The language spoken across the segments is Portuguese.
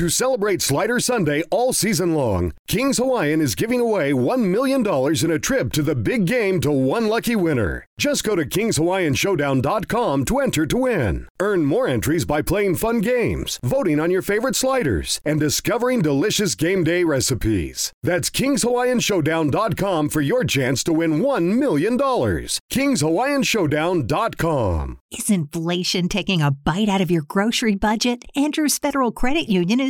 To celebrate Slider Sunday all season long, Kings Hawaiian is giving away $1 million in a trip to the big game to one lucky winner. Just go to KingsHawaiianShowdown.com to enter to win. Earn more entries by playing fun games, voting on your favorite sliders, and discovering delicious game day recipes. That's KingsHawaiianShowdown.com for your chance to win $1 million. KingsHawaiianShowdown.com. Is inflation taking a bite out of your grocery budget? Andrews Federal Credit Union is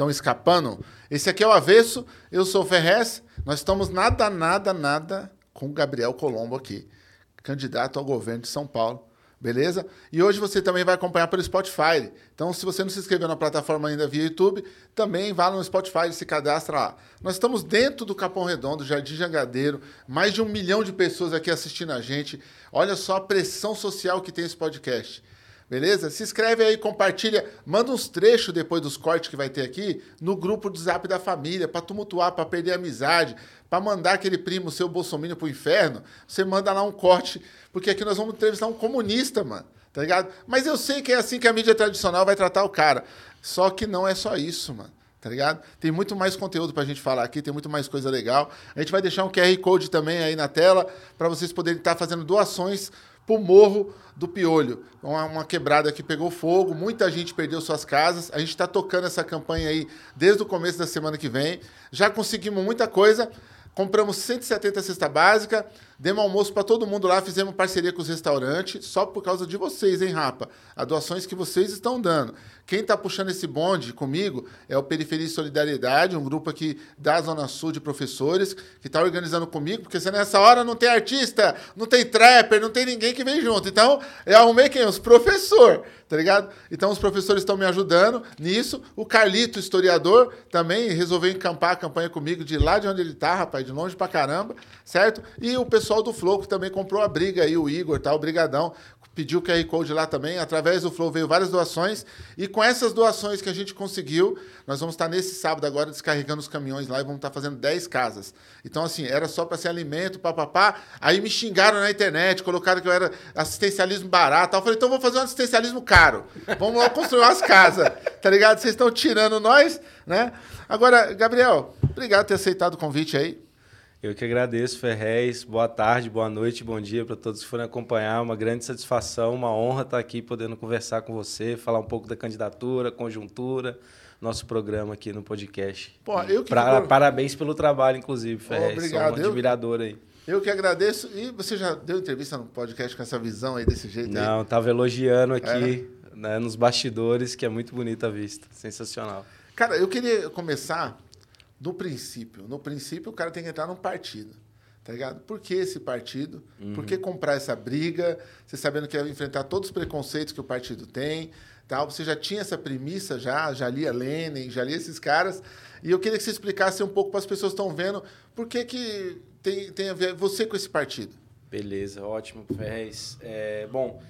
Estão escapando? Esse aqui é o Avesso, eu sou o Ferrez. Nós estamos nada, nada, nada com o Gabriel Colombo aqui, candidato ao governo de São Paulo. Beleza? E hoje você também vai acompanhar pelo Spotify. Então, se você não se inscreveu na plataforma ainda via YouTube, também vá no Spotify e se cadastra lá. Nós estamos dentro do Capão Redondo, Jardim Jangadeiro, mais de um milhão de pessoas aqui assistindo a gente. Olha só a pressão social que tem esse podcast. Beleza? Se inscreve aí, compartilha, manda uns trechos depois dos cortes que vai ter aqui no grupo do Zap da família, para tumultuar, para perder a amizade, para mandar aquele primo seu Bolsonaro pro inferno. Você manda lá um corte, porque aqui nós vamos entrevistar um comunista, mano. Tá ligado? Mas eu sei que é assim que a mídia tradicional vai tratar o cara. Só que não é só isso, mano tá ligado? Tem muito mais conteúdo pra gente falar aqui, tem muito mais coisa legal. A gente vai deixar um QR Code também aí na tela para vocês poderem estar fazendo doações pro Morro do Piolho. Uma, uma, quebrada que pegou fogo, muita gente perdeu suas casas. A gente está tocando essa campanha aí desde o começo da semana que vem. Já conseguimos muita coisa. Compramos 170 cesta básica, demos almoço para todo mundo lá, fizemos parceria com os restaurantes, só por causa de vocês, hein, Rapa? As doações que vocês estão dando. Quem está puxando esse bonde comigo é o Periferia e Solidariedade, um grupo aqui da Zona Sul de professores, que está organizando comigo, porque se nessa hora não tem artista, não tem trapper, não tem ninguém que vem junto. Então, eu arrumei quem? Os professores, tá ligado? Então, os professores estão me ajudando nisso. O Carlito, historiador, também resolveu encampar a campanha comigo de lá de onde ele tá, rapaz, de longe pra caramba, certo? E o pessoal do que também comprou a briga aí, o Igor, tá? O Brigadão, pediu o QR Code lá também. Através do Flow veio várias doações. E com essas doações que a gente conseguiu, nós vamos estar nesse sábado agora descarregando os caminhões lá e vamos estar fazendo 10 casas. Então, assim, era só para ser alimento, papapá. Aí me xingaram na internet, colocaram que eu era assistencialismo barato. Eu falei, então vou fazer um assistencialismo caro. Vamos lá construir umas casas. Tá ligado? Vocês estão tirando nós, né? Agora, Gabriel, obrigado por ter aceitado o convite aí. Eu que agradeço, Ferrez. Boa tarde, boa noite, bom dia para todos que forem acompanhar. Uma grande satisfação, uma honra estar aqui podendo conversar com você, falar um pouco da candidatura, conjuntura, nosso programa aqui no podcast. Pô, eu que pra, Parabéns pelo trabalho, inclusive, Ferrez. obrigado. Sou um admirador aí. Eu que agradeço. E você já deu entrevista no podcast com essa visão aí desse jeito Não, estava elogiando aqui é. né, nos bastidores, que é muito bonita a vista. Sensacional. Cara, eu queria começar do princípio. No princípio, o cara tem que entrar num partido. Tá ligado? Por que esse partido? Uhum. Por que comprar essa briga? Você sabendo que ia enfrentar todos os preconceitos que o partido tem. Tal. Você já tinha essa premissa, já, já lia Lenin, já lia esses caras. E eu queria que você explicasse um pouco para as pessoas que estão vendo por que, que tem, tem a ver você com esse partido. Beleza, ótimo, Ferrez. É, bom,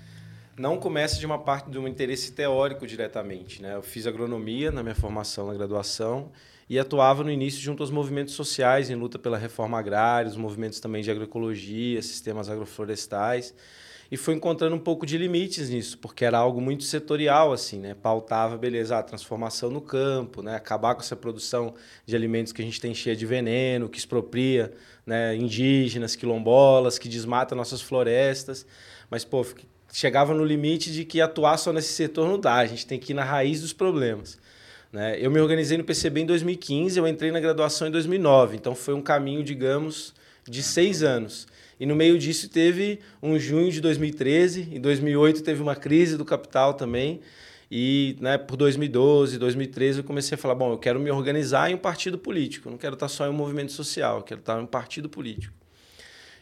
não começa de uma parte de um interesse teórico diretamente. Né? Eu fiz agronomia na minha formação na graduação e atuava no início junto aos movimentos sociais em luta pela reforma agrária, os movimentos também de agroecologia, sistemas agroflorestais, e foi encontrando um pouco de limites nisso, porque era algo muito setorial assim, né? Pautava, beleza, a transformação no campo, né? Acabar com essa produção de alimentos que a gente tem cheia de veneno, que expropria, né, indígenas, quilombolas, que desmata nossas florestas. Mas pô, chegava no limite de que atuar só nesse setor não dá, a gente tem que ir na raiz dos problemas. Né? Eu me organizei no PCB em 2015, eu entrei na graduação em 2009, então foi um caminho, digamos, de seis anos. E no meio disso teve um junho de 2013, em 2008 teve uma crise do capital também, e né, por 2012, 2013 eu comecei a falar, bom, eu quero me organizar em um partido político, não quero estar só em um movimento social, eu quero estar em um partido político.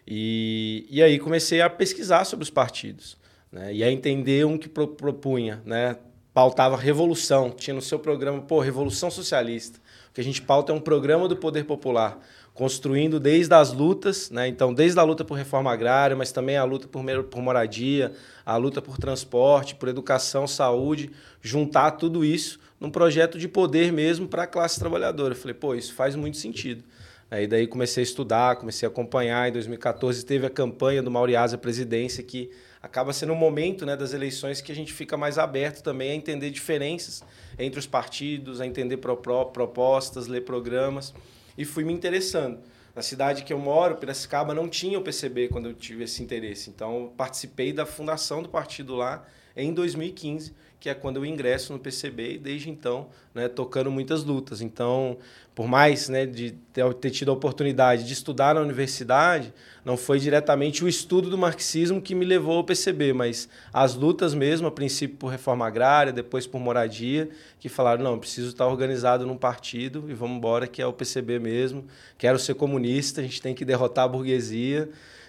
E, e aí comecei a pesquisar sobre os partidos. Né, e a entender um que propunha né, pautava revolução, tinha no seu programa, pô, revolução socialista. O que a gente pauta é um programa do poder popular, construindo desde as lutas, né? então desde a luta por reforma agrária, mas também a luta por, por moradia, a luta por transporte, por educação, saúde, juntar tudo isso num projeto de poder mesmo para a classe trabalhadora. Eu falei, pô, isso faz muito sentido. Aí daí comecei a estudar, comecei a acompanhar. Em 2014 teve a campanha do Mauriás à presidência, que acaba sendo um momento né, das eleições que a gente fica mais aberto também a entender diferenças entre os partidos, a entender propostas, ler programas. E fui me interessando. Na cidade que eu moro, Piracicaba, não tinha o PCB quando eu tive esse interesse. Então, participei da fundação do partido lá em 2015 que é quando eu ingresso no PCB e desde então, né, tocando muitas lutas. Então, por mais né, de ter, tido a oportunidade de estudar na universidade, não foi diretamente o estudo do marxismo que me levou ao PCB, mas as lutas mesmo, a princípio por reforma agrária, depois por moradia, que falaram, não, preciso estar organizado num partido e vamos embora, que é o PCB mesmo, quero ser comunista, a gente tem que derrotar a burguesia,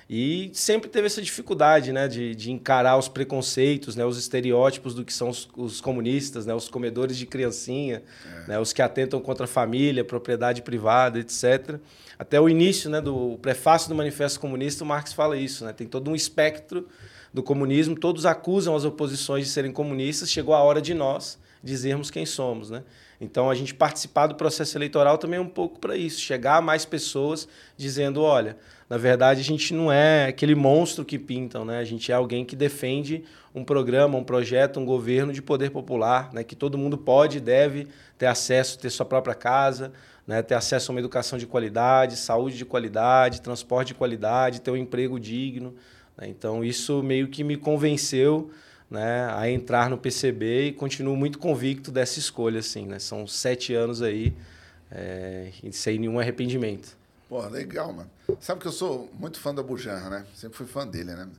e sempre teve essa dificuldade né, de, de encarar os preconceitos, né, os estereótipos do que são os, os comunistas, né, os comedores de criancinha, é. né, os que atentam contra a família, propriedade privada, etc. Até o início né, do prefácio do Manifesto Comunista, o Marx fala isso. Né, tem todo um espectro do comunismo, todos acusam as oposições de serem comunistas, chegou a hora de nós dizermos quem somos. Né? Então, a gente participar do processo eleitoral também é um pouco para isso, chegar a mais pessoas dizendo, olha na verdade, a gente não é aquele monstro que pintam, né? A gente é alguém que defende um programa, um projeto, um governo de poder popular, né? Que todo mundo pode e deve ter acesso, ter sua própria casa, né? ter acesso a uma educação de qualidade, saúde de qualidade, transporte de qualidade, ter um emprego digno. Né? Então, isso meio que me convenceu né, a entrar no PCB e continuo muito convicto dessa escolha. Assim, né? São sete anos aí é, sem nenhum arrependimento. Pô, legal, mano. Sabe que eu sou muito fã da Bujanra, né? Sempre fui fã dele, né?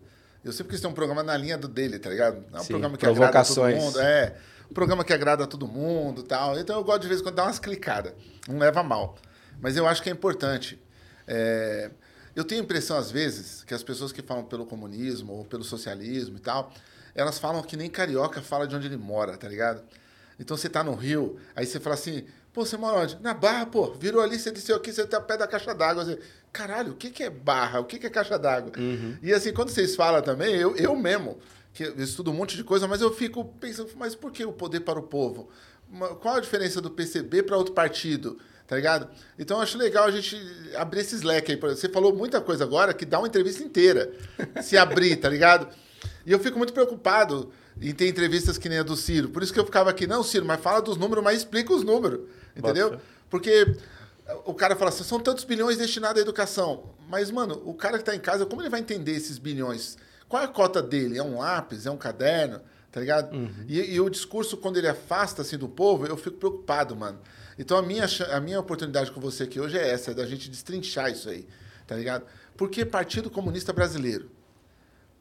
Eu sempre quis ter um programa na linha do dele, tá ligado? É um Sim, programa que agrada todo mundo. É, um programa que agrada todo mundo tal. Então eu gosto de vez em quando dar umas clicadas. Não leva mal. Mas eu acho que é importante. É... Eu tenho a impressão, às vezes, que as pessoas que falam pelo comunismo ou pelo socialismo e tal, elas falam que nem carioca fala de onde ele mora, tá ligado? Então você tá no Rio, aí você fala assim, Pô, você mora onde? Na Barra, pô. Virou ali, você desceu aqui, você tá pé da caixa d'água. Você, Caralho, o que, que é Barra? O que, que é caixa d'água? Uhum. E assim, quando vocês falam também, eu, eu mesmo, que eu estudo um monte de coisa, mas eu fico pensando, mas por que o poder para o povo? Qual a diferença do PCB para outro partido? Tá ligado? Então eu acho legal a gente abrir esse leque aí. Você falou muita coisa agora que dá uma entrevista inteira se abrir, tá ligado? E eu fico muito preocupado em ter entrevistas que nem a do Ciro. Por isso que eu ficava aqui, não, Ciro, mas fala dos números, mas explica os números. Entendeu? Porque o cara fala assim, são tantos bilhões destinados à educação. Mas, mano, o cara que está em casa, como ele vai entender esses bilhões? Qual é a cota dele? É um lápis? É um caderno? Tá ligado? Uhum. E, e, o discurso, quando ele afasta assim do povo, eu fico preocupado, mano. Então a minha, a minha oportunidade com você aqui hoje é essa, é da gente destrinchar isso aí, tá ligado? Por que Partido Comunista Brasileiro?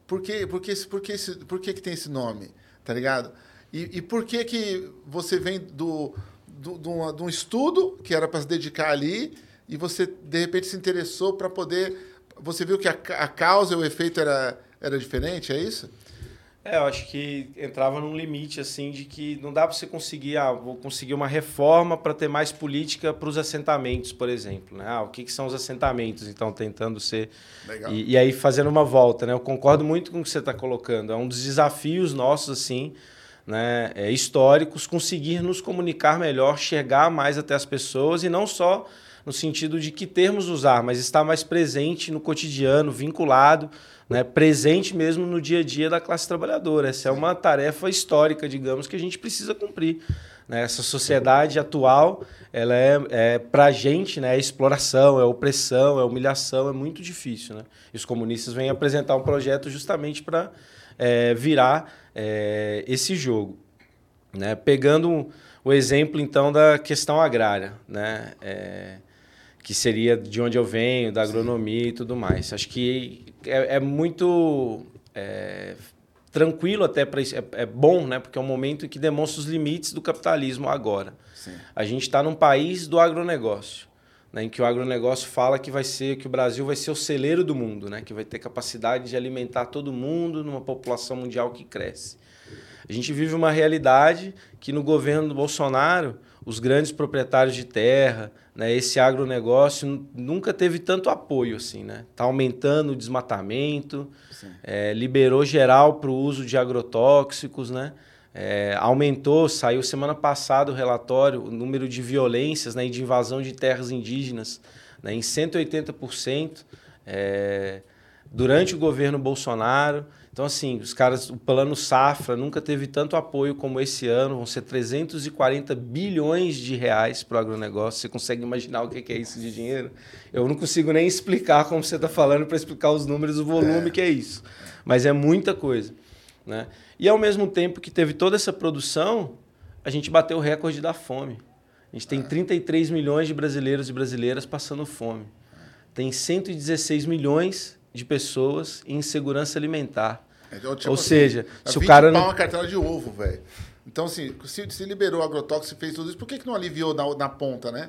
Por que, por que, por que, por que, que tem esse nome? Tá ligado? E, e por que, que você vem do, de um, um estudo que era para se dedicar ali e você, de repente, se interessou para poder. Você viu que a, a causa e o efeito era, era diferente, é isso? É, eu acho que entrava num limite assim de que não dá para você conseguir, ah, vou conseguir uma reforma para ter mais política para os assentamentos, por exemplo. Né? Ah, o que, que são os assentamentos? Então, tentando ser. Legal. E, e aí fazendo uma volta, né? Eu concordo muito com o que você está colocando. É um dos desafios nossos, assim, né, é, históricos, conseguir nos comunicar melhor, chegar mais até as pessoas e não só no sentido de que termos usar, mas estar mais presente no cotidiano, vinculado, né, presente mesmo no dia a dia da classe trabalhadora. Essa é uma tarefa histórica, digamos, que a gente precisa cumprir. Né? Essa sociedade atual, ela é, é para a gente, né, é exploração, é opressão, é humilhação, é muito difícil. Né? E os comunistas vêm apresentar um projeto justamente para é, virar é, esse jogo. Né? Pegando o exemplo, então, da questão agrária, né? É, que seria de onde eu venho, da agronomia Sim. e tudo mais. Acho que é, é muito é, tranquilo até para isso. É, é, bom, né? Porque é um momento que demonstra os limites do capitalismo agora. Sim. A gente está num país do agronegócio né, em que o agronegócio fala que vai ser que o Brasil vai ser o celeiro do mundo, né, que vai ter capacidade de alimentar todo mundo numa população mundial que cresce. A gente vive uma realidade que no governo do Bolsonaro os grandes proprietários de terra, né? Esse agronegócio nunca teve tanto apoio assim, né? Tá aumentando o desmatamento, é, liberou geral para o uso de agrotóxicos, né? É, aumentou, saiu semana passada o relatório, o número de violências né, e de invasão de terras indígenas né, em 180% é, durante o governo Bolsonaro. Então, assim, os caras, o plano Safra nunca teve tanto apoio como esse ano. Vão ser 340 bilhões de reais para o agronegócio. Você consegue imaginar o que é isso de dinheiro? Eu não consigo nem explicar como você está falando para explicar os números, o volume é. que é isso. Mas é muita coisa. Né? E ao mesmo tempo que teve toda essa produção, a gente bateu o recorde da fome. A gente tem 33 milhões de brasileiros e brasileiras passando fome. Tem 116 milhões de pessoas em insegurança alimentar. Então, tipo Ou assim, seja, se o cara não. uma cartela de ovo, velho. Então, assim, se, se liberou o agrotóxico e fez tudo isso, por que, que não aliviou na, na ponta, né?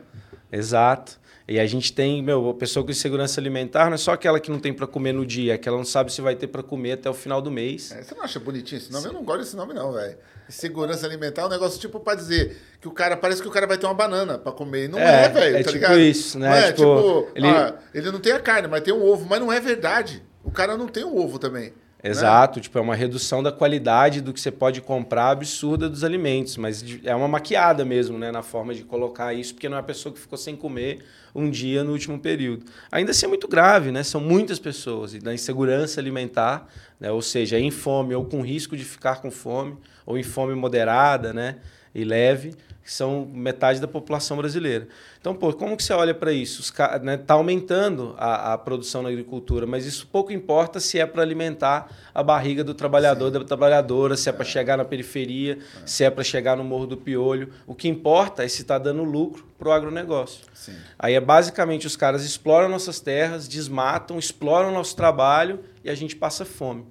Exato. E a gente tem, meu, a pessoa com insegurança alimentar não é só aquela que não tem para comer no dia, é que ela não sabe se vai ter para comer até o final do mês. É, você não acha bonitinho esse nome? Sim. Eu não gosto desse nome, não, velho. Segurança alimentar é um negócio tipo para dizer que o cara parece que o cara vai ter uma banana para comer. Não é, é velho. É tá tipo ligado? isso, né? Não é, tipo, tipo ele... Ah, ele não tem a carne, mas tem um ovo. Mas não é verdade. O cara não tem o ovo também. Né? Exato, né? tipo, é uma redução da qualidade do que você pode comprar absurda dos alimentos, mas é uma maquiada mesmo, né, na forma de colocar isso, porque não é a pessoa que ficou sem comer um dia no último período. Ainda assim é muito grave, né? São muitas pessoas da insegurança alimentar, né? ou seja, em fome ou com risco de ficar com fome, ou em fome moderada, né, e leve, que são metade da população brasileira. Então, pô, como que você olha para isso? Está né, tá aumentando a, a, produção na agricultura, mas isso pouco importa se é para alimentar a barriga do trabalhador, Sim. da trabalhadora, se é, é. para chegar na periferia, é. se é para chegar no Morro do Piolho. O que importa é se está dando lucro para o agronegócio. Sim. Aí é basicamente os caras exploram nossas terras, desmatam, exploram nosso trabalho e a gente passa fome.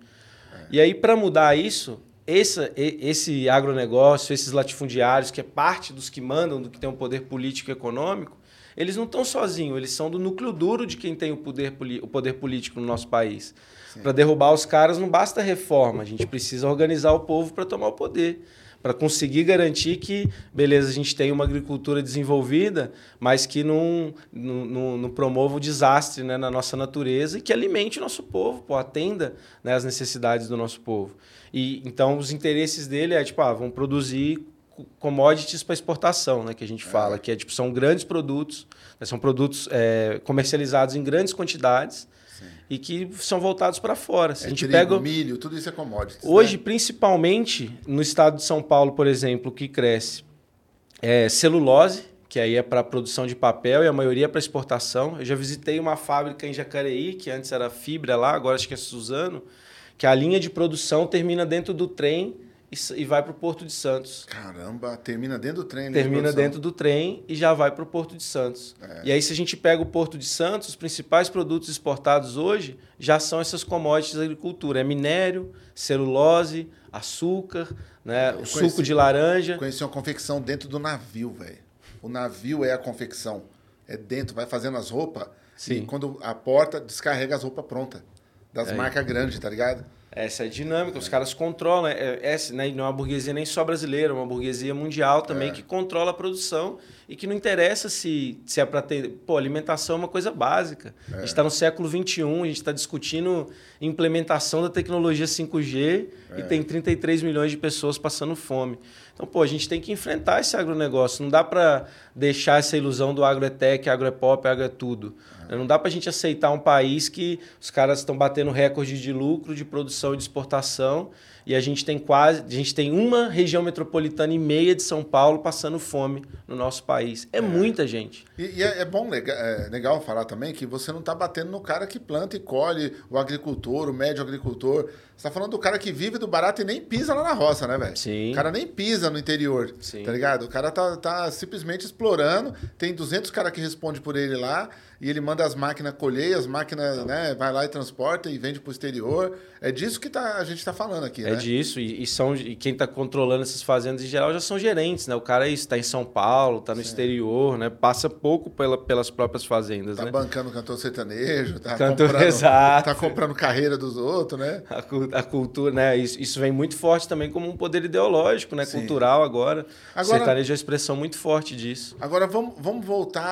É. E aí, para mudar isso, esse, esse agronegócio, esses latifundiários, que é parte dos que mandam, do que tem um poder político e econômico, eles não estão sozinhos, eles são do núcleo duro de quem tem o poder, o poder político no nosso país. Para derrubar os caras não basta reforma, a gente precisa organizar o povo para tomar o poder para conseguir garantir que, beleza, a gente tem uma agricultura desenvolvida, mas que não, não, não promova o desastre né, na nossa natureza e que alimente o nosso povo, pô, atenda né, as necessidades do nosso povo. E então os interesses dele é tipo, ah, vão produzir commodities para exportação, né, que a gente fala, é. que é, tipo, são grandes produtos, né, são produtos é, comercializados em grandes quantidades e que são voltados para fora. Se é a gente trigo, pega milho, tudo isso é commodities. Hoje, né? principalmente no estado de São Paulo, por exemplo, o que cresce é celulose, que aí é para produção de papel e a maioria é para exportação. Eu já visitei uma fábrica em Jacareí, que antes era fibra lá, agora acho que é Suzano, que a linha de produção termina dentro do trem e, vai para o Porto de Santos. Caramba, termina dentro do trem. Termina de dentro do trem e já vai para o Porto de Santos. É. E aí, se a gente pega o Porto de Santos, os principais produtos exportados hoje já são essas commodities da agricultura. É minério, celulose, açúcar, né, conheci, suco de laranja. Conheci uma confecção dentro do navio, velho. O navio é a confecção. É dentro, vai fazendo as roupas. Sim. E quando a porta, descarrega as roupas prontas. Das é. marcas grandes, tá ligado? Essa é a dinâmica, os caras controlam. É, é, né, não é uma burguesia nem só brasileira, é uma burguesia mundial também é. que controla a produção e que não interessa se, se é para ter. Pô, alimentação é uma coisa básica. É. A gente está no século XXI, a gente está discutindo implementação da tecnologia 5G e é. tem 33 milhões de pessoas passando fome. Então, pô, a gente tem que enfrentar esse agronegócio. Não dá para deixar essa ilusão do agro é tech, agro é pop, agro é tudo. Não dá para a gente aceitar um país que os caras estão batendo recorde de lucro, de produção e de exportação e a gente tem quase, a gente tem uma região metropolitana e meia de São Paulo passando fome no nosso país. É, é. muita gente. E, e é, é, bom, legal, é legal falar também que você não está batendo no cara que planta e colhe, o agricultor, o médio agricultor. Você está falando do cara que vive do barato e nem pisa lá na roça, né, velho? Sim. O cara nem pisa no interior, Sim. tá ligado? O cara tá, tá simplesmente explorando, tem 200 caras que respondem por ele lá, e ele manda as máquinas colher, as máquinas, né, vai lá e transporta e vende para o exterior. É disso que tá, a gente está falando aqui, É né? disso, e, e são, e quem está controlando essas fazendas em geral já são gerentes, né? O cara está em São Paulo, está no exterior, né? Passa pouco pela, pelas próprias fazendas, Tá né? bancando cantor sertanejo, tá Cantor- comprando, exato. tá comprando carreira dos outros, né? A, a cultura, né? Isso, isso vem muito forte também como um poder ideológico, né? Sim. Cultural agora. Agora- O sertanejo é uma expressão muito forte disso. Agora vamos, vamos voltar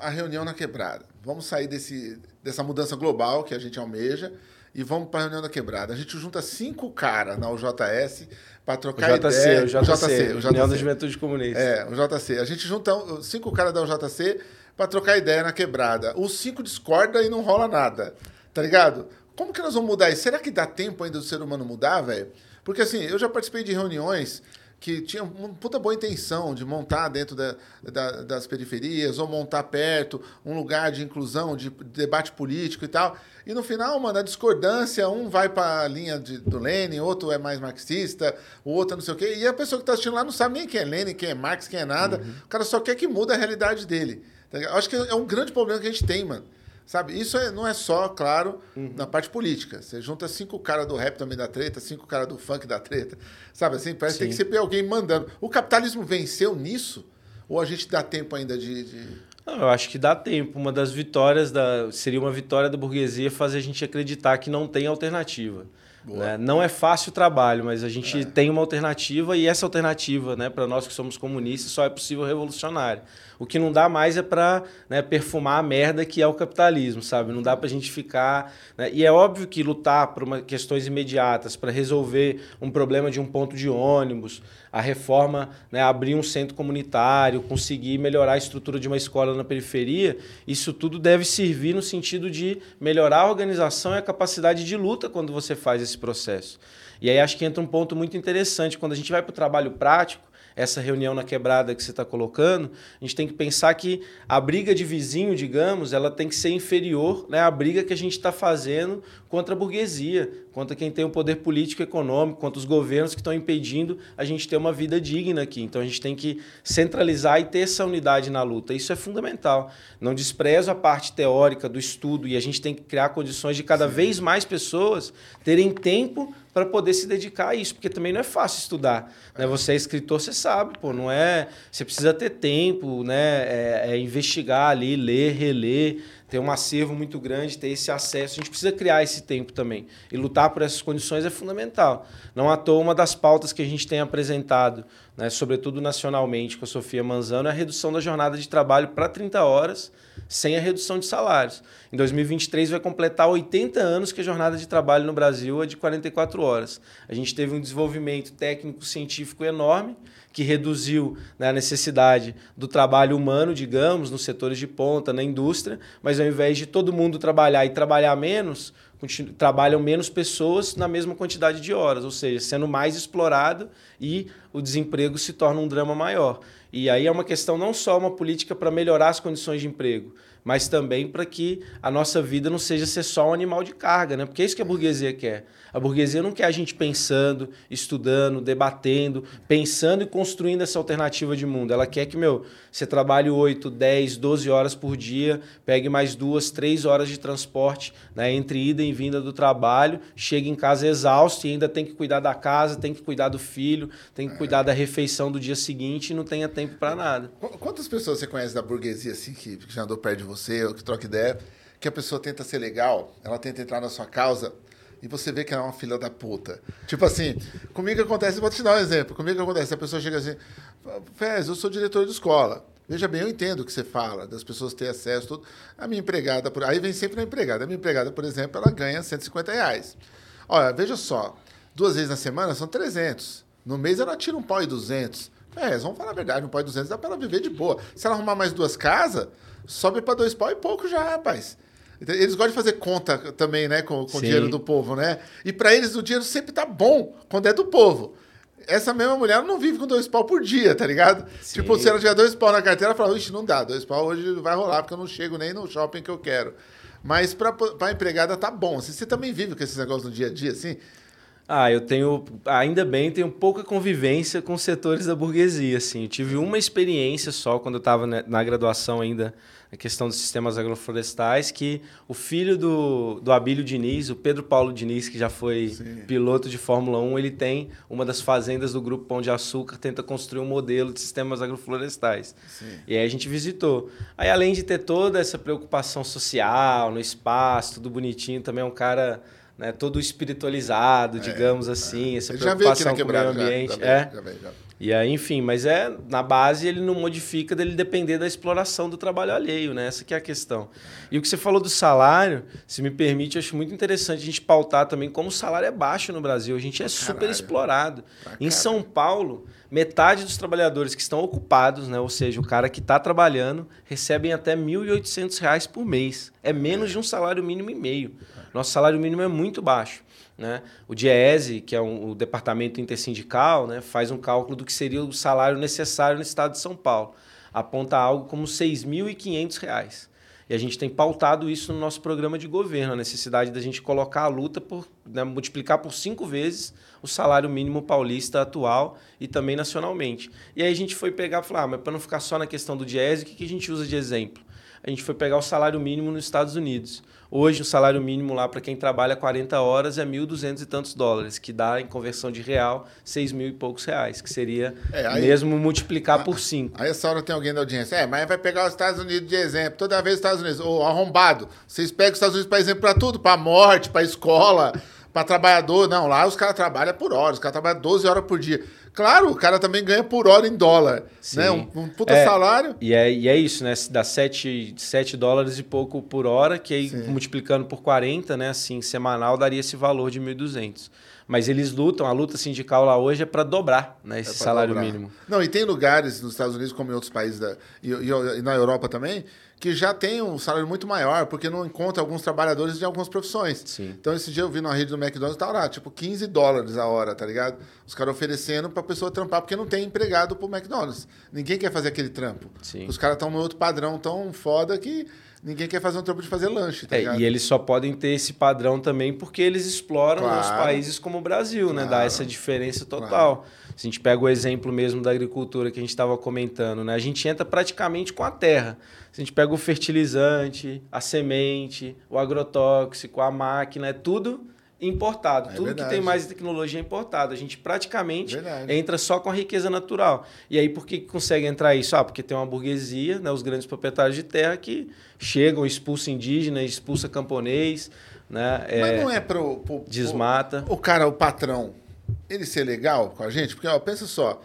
à, à reunião na quebrada. Vamos sair desse, dessa mudança global que a gente almeja e vamos para a reunião da quebrada. A gente junta cinco caras na UJS para O trocar JC, ideia. o JC, o União da JC. Juventude Comunista. É, o JC. A gente junta cinco caras da UJC para trocar ideia na quebrada. Os cinco discordam e não rola nada. Tá ligado? Como que nós vamos mudar isso? Será que dá tempo ainda do ser humano mudar, velho? Porque assim, eu já participei de reuniões que tinham uma puta boa intenção de montar dentro da- da- das periferias ou montar perto um lugar de inclusão, de debate político e tal. E no final, mano, a discordância, um vai para a linha de- do Lenin, outro é mais marxista, o outro não sei o quê. E a pessoa que está assistindo lá não sabe nem quem é Lenin, quem é Marx, quem é nada. O cara só quer que mude a realidade dele. tá? Eu acho que é um grande problema que a gente tem, mano. Sabe? Isso é- não é só, claro, na parte política. Você junta cinco caras do rap também da treta, cinco caras do funk da treta. Sabe assim? Parece que tem que Sim. ser alguém mandando. O capitalismo venceu nisso? Ou a gente dá tempo ainda de. de- Não, eu acho que dá tempo. Uma das vitórias da seria uma vitória da burguesia fazer a gente acreditar que não tem alternativa. né? Não é fácil o trabalho, mas a gente tem uma alternativa e essa alternativa, né, para nós que somos comunistas, só é possível revolucionária. O que não dá mais é para perfumar a merda que é o capitalismo, sabe? Não dá para a gente ficar. né? E é óbvio que lutar por uma, questões imediatas, para resolver um problema de um ponto de ônibus, a reforma, né, abrir um centro comunitário, conseguir melhorar a estrutura de uma escola na periferia, isso tudo deve servir no sentido de melhorar a organização e a capacidade de luta quando você faz esse processo. E aí acho que entra um ponto muito interessante. Quando a gente vai para o trabalho prático, essa reunião na quebrada que você está colocando, a gente tem que pensar que a briga de vizinho, digamos, ela tem que ser inferior né, à briga que a gente está fazendo contra a burguesia, contra quem tem o poder político e econômico, contra os governos que estão impedindo a gente ter uma vida digna aqui. Então a gente tem que centralizar e ter essa unidade na luta. Isso é fundamental. Não desprezo a parte teórica do estudo e a gente tem que criar condições de cada vez mais pessoas terem tempo para poder se dedicar a isso, porque também não é fácil estudar. Né? Você é escritor, você sabe, pô, não é. Você precisa ter tempo, né? É, é investigar ali, ler, reler, ter um acervo muito grande, ter esse acesso. A gente precisa criar esse tempo também. E lutar por essas condições é fundamental. Não à toa, uma das pautas que a gente tem apresentado, né, sobretudo nacionalmente, com a Sofia Manzano, é a redução da jornada de trabalho para 30 horas, sem a redução de salários. Em 2023 vai completar 80 anos que a jornada de trabalho no Brasil é de 44 horas. A gente teve um desenvolvimento técnico-científico enorme, que reduziu né, a necessidade do trabalho humano, digamos, nos setores de ponta, na indústria, mas ao invés de todo mundo trabalhar e trabalhar menos, trabalham menos pessoas na mesma quantidade de horas, ou seja, sendo mais explorado e o desemprego se torna um drama maior. E aí é uma questão não só uma política para melhorar as condições de emprego, mas também para que a nossa vida não seja ser só um animal de carga, né? Porque é isso que a burguesia quer. A burguesia não quer a gente pensando, estudando, debatendo, pensando e construindo essa alternativa de mundo. Ela quer que, meu, você trabalhe 8, 10, 12 horas por dia, pegue mais duas, três horas de transporte né, entre ida e vinda do trabalho, chegue em casa exausto e ainda tem que cuidar da casa, tem que cuidar do filho, tem que cuidar da refeição do dia seguinte e não tenha tempo para nada. Qu- Quantas pessoas você conhece da burguesia, assim, que já andou perto de você, ou que troca ideia, que a pessoa tenta ser legal, ela tenta entrar na sua causa e você vê que ela é uma filha da puta. Tipo assim, comigo acontece, vou te dar um exemplo, comigo acontece, a pessoa chega assim, Fez, eu sou diretor de escola. Veja bem, eu entendo o que você fala, das pessoas terem acesso, tudo. A minha empregada, por... aí vem sempre a empregada. A minha empregada, por exemplo, ela ganha 150 reais. Olha, veja só, duas vezes na semana são 300. No mês ela tira um pau e 200. É, vamos falar a verdade, um pau e 200 dá para ela viver de boa. Se ela arrumar mais duas casas, sobe para dois pau e pouco já, rapaz. Então, Eles gostam de fazer conta também, né, com, com o dinheiro do povo, né? E para eles o dinheiro sempre tá bom quando é do povo. Essa mesma mulher não vive com dois pau por dia, tá ligado? Sim. Tipo, se ela tiver dois pau na carteira, ela fala, ixi, não dá, dois pau hoje vai rolar, porque eu não chego nem no shopping que eu quero. Mas pra, pra empregada tá bom. Assim, você também vive com esses negócios no dia a dia, assim? Ah, eu tenho, ainda bem, tenho pouca convivência com setores da burguesia, assim. Eu tive uma experiência só quando eu estava na graduação ainda, na questão dos sistemas agroflorestais, que o filho do, do Abílio Diniz, o Pedro Paulo Diniz, que já foi Sim. piloto de Fórmula 1, ele tem uma das fazendas do Grupo Pão de Açúcar, tenta construir um modelo de sistemas agroflorestais. Sim. E aí a gente visitou. Aí, além de ter toda essa preocupação social, no espaço, tudo bonitinho, também é um cara né, todo espiritualizado, é, digamos assim, é. essa preocupação com o meio ambiente. Já, já é. Já veio, já. E aí, enfim, mas é na base ele não modifica dele depender da exploração do trabalho alheio, né? Essa que é a questão. E o que você falou do salário, se me permite, eu acho muito interessante a gente pautar também como o salário é baixo no Brasil. A gente é Caralho. super explorado. em São Paulo, metade dos trabalhadores que estão ocupados, né? Ou seja, o cara que está trabalhando, recebem até R$ 1.800 por mês. É menos de um salário mínimo e meio. Nosso salário mínimo é muito baixo. Né? O DIESE, que é um, o departamento intersindical, né, faz um cálculo do que seria o salário necessário no estado de São Paulo. Aponta algo como R$ 6.500. E a gente tem pautado isso no nosso programa de governo, a necessidade da gente colocar a luta por né, multiplicar por cinco vezes o salário mínimo paulista atual e também nacionalmente. E aí a gente foi pegar e falar, ah, mas para não ficar só na questão do DIESE, o que, que a gente usa de exemplo? A gente foi pegar o salário mínimo nos Estados Unidos. Hoje, o salário mínimo lá para quem trabalha 40 horas é 1.200 e tantos dólares, que dá, em conversão de real, 6 mil e poucos reais, que seria é, aí, mesmo multiplicar a, por 5. Aí essa hora tem alguém da audiência, é, mas vai pegar os Estados Unidos de exemplo. Toda vez os Estados Unidos, ô, arrombado, vocês pegam os Estados Unidos para exemplo para tudo, para morte, para escola, para trabalhador. Não, lá os caras trabalham por horas, os caras trabalham 12 horas por dia. Claro, o cara também ganha por hora em dólar. Sim. Né? Um, um puta é, salário. E é, e é isso, né? Dá 7, 7 dólares e pouco por hora, que aí Sim. multiplicando por 40, né? Assim, semanal, daria esse valor de 1.200. Mas eles lutam, a luta sindical lá hoje é para dobrar né, esse é salário dobrar. mínimo. Não, e tem lugares nos Estados Unidos, como em outros países, da, e, e, e na Europa também, que já tem um salário muito maior, porque não encontra alguns trabalhadores de algumas profissões. Sim. Então, esse dia eu vi na rede do McDonald's, tá lá, tipo, 15 dólares a hora, tá ligado? Os caras oferecendo pra pessoa trampar, porque não tem empregado pro McDonald's. Ninguém quer fazer aquele trampo. Sim. Os caras estão no outro padrão tão foda que ninguém quer fazer um trampo de fazer lanche, tá é, E eles só podem ter esse padrão também porque eles exploram claro. os países como o Brasil, claro. né? Dá essa diferença total. Claro. Se a gente pega o exemplo mesmo da agricultura que a gente estava comentando, né? A gente entra praticamente com a terra. Se a gente pega o fertilizante, a semente, o agrotóxico, a máquina, é tudo importado. É Tudo verdade. que tem mais tecnologia é importado. A gente praticamente verdade. entra só com a riqueza natural. E aí, por que consegue entrar isso? Ah, porque tem uma burguesia, né, os grandes proprietários de terra que chegam, expulsam indígena, expulsa camponês. Né, Mas é, não é para Desmata. O, o cara, o patrão, ele ser legal com a gente? Porque, ó, pensa só,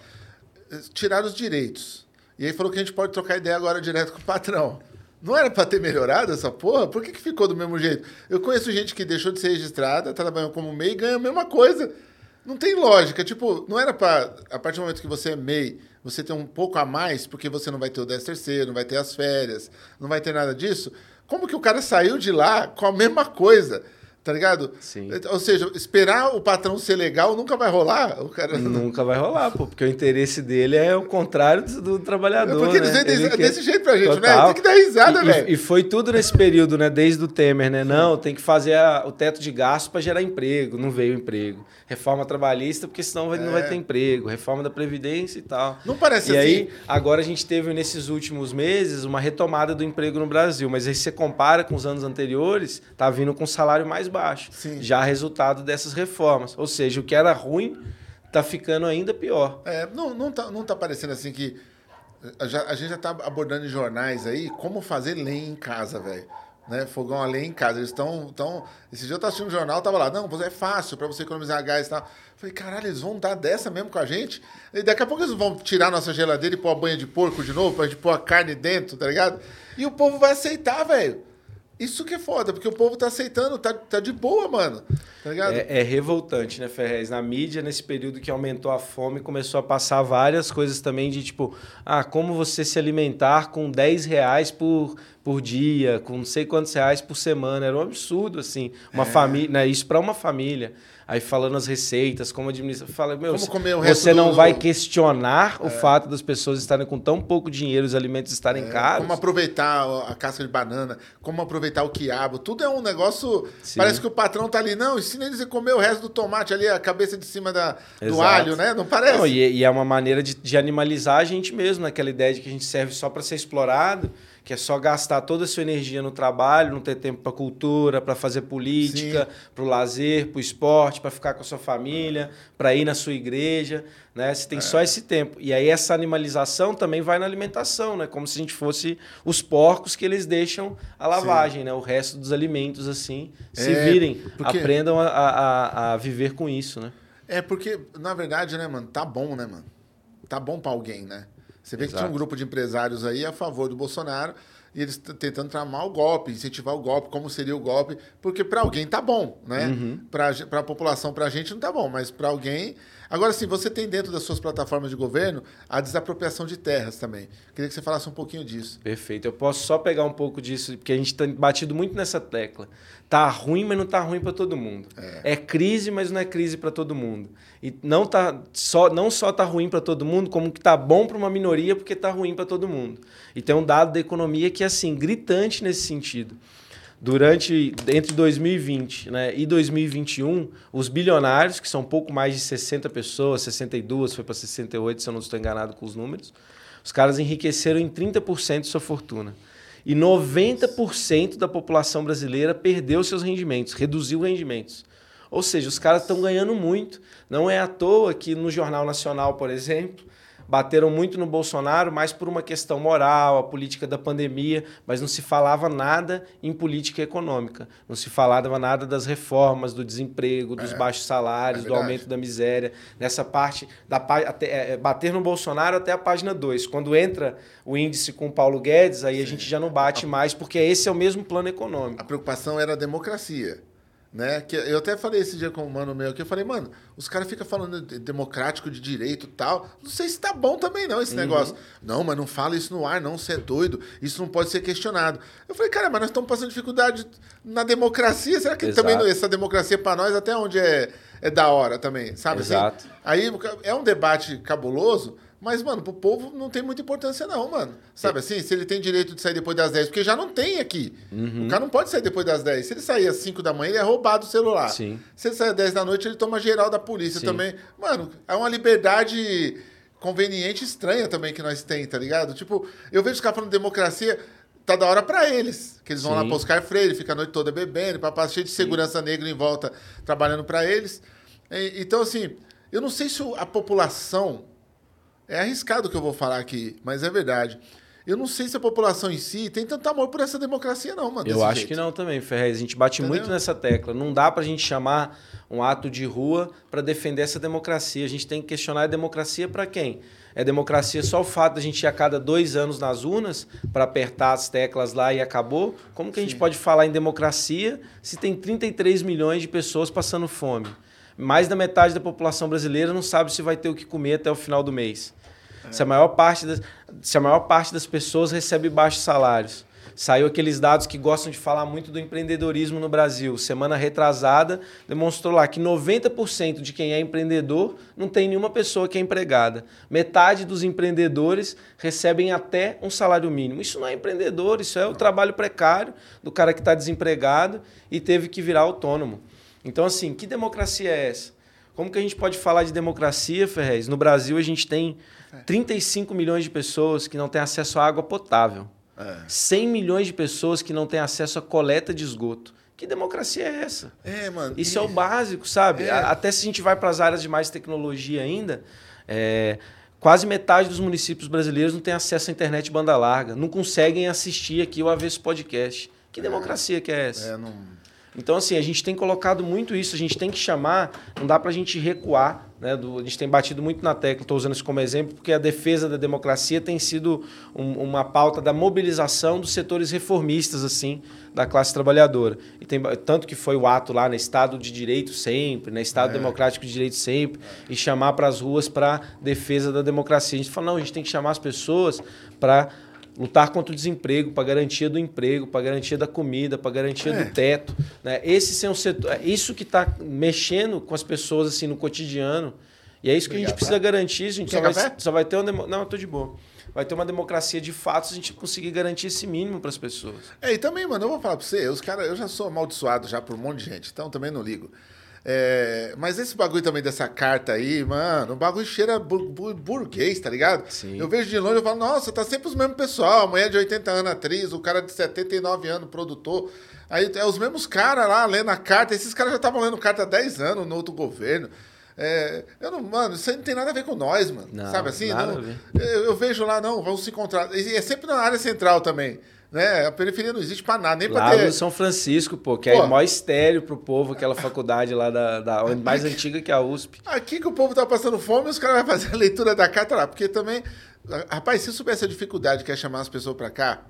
tirar os direitos. E aí falou que a gente pode trocar ideia agora direto com o patrão. Não era para ter melhorado essa porra? Por que, que ficou do mesmo jeito? Eu conheço gente que deixou de ser registrada, tá trabalhando como MEI e ganha a mesma coisa. Não tem lógica. Tipo, não era para a partir do momento que você é MEI, você ter um pouco a mais, porque você não vai ter o 10 terceiro, não vai ter as férias, não vai ter nada disso. Como que o cara saiu de lá com a mesma coisa? Tá ligado? Sim. Ou seja, esperar o patrão ser legal nunca vai rolar. O cara... Nunca vai rolar, pô, porque o interesse dele é o contrário do, do trabalhador. Porque né? desse, desse jeito pra gente, Total. né? Tem que dar risada, velho. E, foi tudo nesse período, né? Desde o Temer, né? Não, tem que fazer a, o teto de gasto para gerar emprego. Não veio emprego. Reforma trabalhista, porque senão vai, é. não vai ter emprego. Reforma da Previdência e tal. Não parece e assim. E aí, agora a gente teve nesses últimos meses uma retomada do emprego no Brasil. Mas aí você compara com os anos anteriores, tá vindo com salário mais baixo. Sim. Já resultado dessas reformas. Ou seja, o que era ruim está ficando ainda pior. É, não, não, tá, não tá parecendo assim que. A, a gente já está abordando em jornais aí como fazer lenha em casa, velho. Né? Fogão a lenha em casa. Eles estão. Tão... Esse dia eu estava assistindo um jornal, tava lá, não, é fácil para você economizar gás e tal. Falei, caralho, eles vão dar dessa mesmo com a gente? E daqui a pouco eles vão tirar nossa geladeira e pôr a banha de porco de novo, pra gente pôr a carne dentro, tá ligado? E o povo vai aceitar, velho. Isso que é foda, porque o povo tá aceitando, tá, tá de boa, mano. Tá ligado? É, é revoltante, né, Ferrez? Na mídia, nesse período que aumentou a fome, começou a passar várias coisas também de tipo, ah, como você se alimentar com 10 reais por, por dia, com não sei quantos reais por semana. Era um absurdo, assim. Uma família, né? Isso para uma família. Aí falando as receitas, como administrar. Fala, meu, Como comer o resto você não do- vai questionar o fato das pessoas estarem com tão pouco dinheiro, os alimentos estarem caros. Como aproveitar a casca de banana, como aproveitar o quiabo, tudo é um negócio. Sim. Parece que o patrão tá ali, não, ensina eles a comer o resto do tomate ali, a cabeça de cima da, do alho, né? Não parece? Não, e, e é uma maneira de, de animalizar a gente mesmo, naquela ideia de que a gente serve só para ser explorado, que é só gastar toda a sua energia no trabalho, não ter tempo para cultura, para fazer política, para o lazer, para o esporte, para ficar com a sua família, para ir na sua igreja, né? Você tem É. só esse tempo. E aí essa animalização também vai na alimentação, né? Como se a gente fosse os porcos que eles deixam a lavagem, né? O resto dos alimentos assim, se É, virem, porque- aprendam a, a, a viver com isso, né? É porque, na verdade, né, mano, tá bom, né, mano? Tá bom pra alguém, né? Você vê que tinha um Exato. grupo de empresários aí a favor do Bolsonaro e eles tentando tramar o golpe, incentivar o golpe, como seria o golpe, porque pra alguém tá bom, né? Uhum. Ge- pra população, pra gente não tá bom, mas pra alguém. Agora sim, você tem dentro das suas plataformas de governo a desapropriação de terras também. Queria que você falasse um pouquinho disso. Perfeito. Eu posso só pegar um pouco disso, porque a gente tem batido muito nessa tecla. Tá ruim, mas não tá ruim para todo mundo. É. crise, mas não é crise para todo mundo. E não tá só não só tá ruim para todo mundo, como que tá bom para uma minoria porque tá ruim para todo mundo. E tem um dado da economia que é assim, gritante nesse sentido. Durante entre 2020 né, e 2021, os bilionários, que são pouco mais de 60 pessoas, 62, foi para 68, se eu não estou enganado com os números, os caras enriqueceram em 30% de sua fortuna. E 90% da população brasileira perdeu seus rendimentos, reduziu rendimentos. Ou seja, os caras estão ganhando muito. Não é à toa que no Jornal Nacional, por exemplo, bateram muito no Bolsonaro, mais por uma questão moral, a política da pandemia, mas não se falava nada em política econômica. Não se falava nada das reformas, do desemprego, dos baixos salários, é do aumento da miséria. Nessa parte, da, até, é, bater no Bolsonaro até a página 2. Quando entra o índice com o Paulo Guedes, aí a gente já não bate mais, porque esse é o mesmo plano econômico. A preocupação era a democracia. Né? Que eu até falei esse dia com um mano meu aqui, eu falei, mano, os caras ficam falando de democrático, de direito e tal. Não sei se tá bom também, não, esse negócio. Não, mas não fala isso no ar, não, você é doido. Isso não pode ser questionado. Eu falei, cara, mas nós estamos passando dificuldade na democracia. Será que Exato. também essa democracia para nós até onde é, é da hora também, sabe? assim? Exato. Aí é um debate cabuloso, mas, mano, pro povo não tem muita importância, não, mano. Sabe assim? Se ele tem direito de sair depois das 10, porque já não tem aqui. Uhum. O cara não pode sair depois das 10. Se ele sair às 5 da manhã, ele é roubado o celular. Sim. Se ele sair às 10 da noite, ele toma geral da polícia Sim. também. Mano, é uma liberdade conveniente estranha também que nós tem, tá ligado? Tipo, eu vejo os caras falando de democracia, tá da hora pra eles. Que eles vão lá Sim. pra Oscar Freire, fica a noite toda bebendo, papá cheio de segurança negra em volta, trabalhando pra eles. E- então, assim, eu não sei se a população. É arriscado o que eu vou falar aqui, mas é verdade. Eu não sei se a população em si tem tanto amor por essa democracia, não, mano. Eu acho jeito. que não também, Ferrez. A gente bate Entendeu? muito nessa tecla. Não dá pra gente chamar um ato de rua para defender essa democracia. A gente tem que questionar a democracia para quem? É democracia só o fato de a gente ir a cada dois anos nas urnas para apertar as teclas lá e acabou? Como que a gente pode falar em democracia se tem 33 milhões de pessoas passando fome? Mais da metade da população brasileira não sabe se vai ter o que comer até o final do mês. Se, a maior parte das, se a maior parte das pessoas recebe baixos salários. Saiu aqueles dados que gostam de falar muito do empreendedorismo no Brasil. Semana retrasada demonstrou lá que 90% de quem é empreendedor não tem nenhuma pessoa que é empregada. Metade dos empreendedores recebem até um salário mínimo. Isso não é empreendedor, isso é o trabalho precário do cara que está desempregado e teve que virar autônomo. Então, assim, que democracia é essa? Como que a gente pode falar de democracia, Ferrez? No Brasil, a gente tem 35 milhões de pessoas que não têm acesso à água potável. 100 milhões de pessoas que não têm acesso à coleta de esgoto. Que democracia é essa? É, mano. Isso e- é o básico, sabe? É. Até se a gente vai para as áreas de mais tecnologia ainda, é, quase metade dos municípios brasileiros não tem acesso à internet banda larga, não conseguem assistir aqui o Avesso Podcast. Que democracia que é essa? É, não... Então, assim, a gente tem colocado muito isso, a gente tem que chamar, não dá para a gente recuar, né? do- a gente tem batido muito na tecla, estou usando isso como exemplo, porque a defesa da democracia tem sido um- uma pauta da mobilização dos setores reformistas, assim, da classe trabalhadora. E tem, tanto que foi o ato lá, né? Estado de Direito sempre, né? Estado Democrático de Direito sempre, e chamar para as ruas para defesa da democracia. A gente fala, não, a gente tem que chamar as pessoas para lutar contra o desemprego, para garantia do emprego, para garantia da comida, para garantia É. do teto. Né? Esse são os setor, é isso que está mexendo com as pessoas assim no cotidiano. E é isso que a gente Obrigado, precisa tá? garantir. A gente só vai, só vai ter uma demo... Não, eu tô de boa. Vai ter uma democracia de fato se a gente conseguir garantir esse mínimo para as pessoas. É, e também, mano, eu vou falar pra você, os caras, eu já sou amaldiçoado já por um monte de gente, então também não ligo. É, mas esse bagulho também dessa carta aí, mano, o bagulho cheira bu- bu- burguês, tá ligado? Sim. Eu vejo de longe e falo, nossa, tá sempre os mesmos pessoal, a mulher de 80 anos atriz, o cara de 79 anos produtor. Aí é os mesmos caras lá lendo a carta, esses caras já estavam lendo carta há 10 anos no outro governo. É, eu não, mano, isso aí não tem nada a ver com nós, mano. Não, Sabe assim? Não- eu, eu vejo lá, não, vamos se encontrar. E é sempre na área central também. Né? A periferia não existe pra nada, nem pra Lá ter. São Francisco, pô, que Pô. é maior estéreo pro povo, aquela faculdade lá da, da mais antiga que a USP. Aqui que o povo tá passando fome, os caras vão fazer a leitura da carta lá. Porque também. Rapaz, se soubesse a dificuldade que é chamar as pessoas pra cá,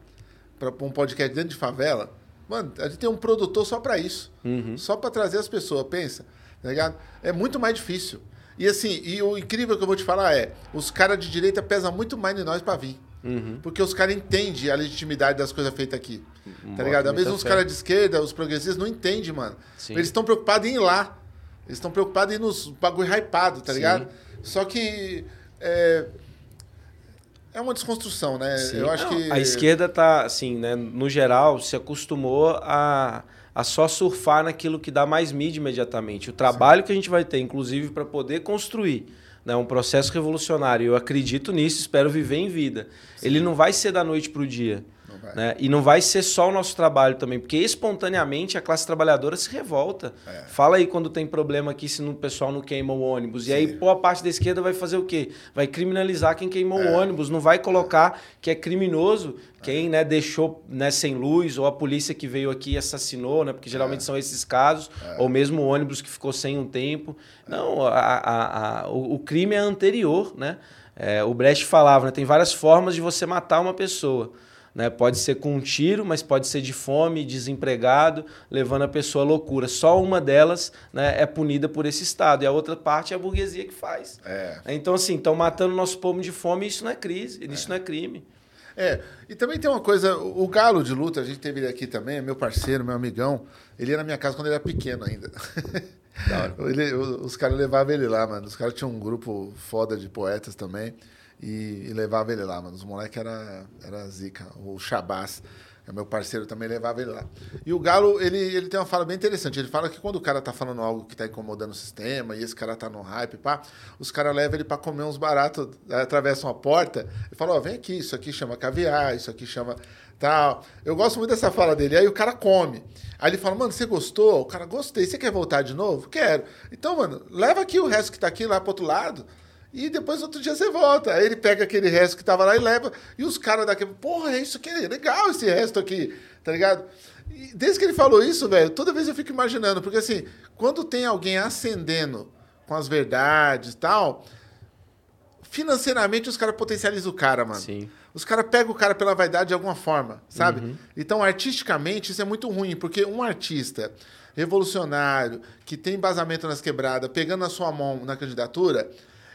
pra um podcast dentro de favela, mano, a gente tem um produtor só pra isso. Só pra trazer as pessoas, pensa. Tá ligado? É muito mais difícil. E assim, e o incrível que eu vou te falar é: os caras de direita pesam muito mais em nós pra vir. Porque os caras entendem a legitimidade das coisas feitas aqui. Tá Bota ligado? Vezes os caras de esquerda, os progressistas, não entendem, mano. Sim. Eles estão preocupados em ir lá. Eles estão preocupados em ir nos bagulho hypado, tá Sim. ligado? Só que. É, é uma desconstrução, né? Sim. Eu acho Não, que. A esquerda tá, assim, né, no geral, se acostumou a, a só surfar naquilo que dá mais mídia imediatamente. O trabalho que a gente vai ter, inclusive, para poder construir né, um processo revolucionário, eu acredito nisso, espero viver em vida. Ele não vai ser da noite para o dia. Vai. Né? E não vai ser só o nosso trabalho também, porque espontaneamente a classe trabalhadora se revolta. É. Fala aí quando tem problema aqui se o pessoal não queima o ônibus. E aí, pô, a parte da esquerda vai fazer o quê? Vai criminalizar quem queimou É. o ônibus, não vai colocar que é criminoso quem né, deixou né, sem luz, ou a polícia que veio aqui e assassinou, né? Porque geralmente são esses casos, ou mesmo o ônibus que ficou sem um tempo. Não, a- a- a- o, o crime é anterior, né? É, o Brecht falava, né, tem várias formas de você matar uma pessoa. Né? Pode ser com um tiro, mas pode ser de fome, desempregado, levando a pessoa à loucura. Só uma delas né, é punida por esse Estado, e a outra parte é a burguesia que faz. É. Então, assim, estão matando nosso povo de fome e isso não é crise, isso não é crime. É, e também tem uma coisa, o Galo de Luta, a gente teve ele aqui também, é meu parceiro, meu amigão. Ele ia na minha casa quando ele era pequeno ainda. Ele- os caras levavam ele lá, mano. Os caras tinham um grupo foda de poetas também. E, e levava ele lá, mano. Os moleques era, era zica. O Shabazz, é meu parceiro, também levava ele lá. E o Galo, ele, ele tem uma fala bem interessante. Ele fala que quando o cara tá falando algo que tá incomodando o sistema e esse cara tá no hype, pá, os caras levam ele pra comer uns baratos, atravessam a porta e falam, ó, vem aqui, isso aqui chama caviar, isso aqui chama tal. Eu gosto muito dessa fala dele. Aí o cara come. Aí ele fala, mano, você gostou? O cara, gostei. Você quer voltar de novo? Quero. Então, mano, leva aqui o resto que tá aqui lá pro outro lado. E depois outro dia você volta. Aí ele pega aquele resto que tava lá e leva. E os caras daqui, porra, isso aqui é legal esse resto aqui, tá ligado? E desde que ele falou isso, velho, toda vez eu fico imaginando, porque assim, quando tem alguém ascendendo com as verdades e tal, financeiramente os caras potencializam o cara, mano. Sim. Os caras pegam o cara pela vaidade de alguma forma, sabe? Então, artisticamente, isso é muito ruim, porque um artista revolucionário, que tem embasamento nas quebradas, pegando na sua mão na candidatura,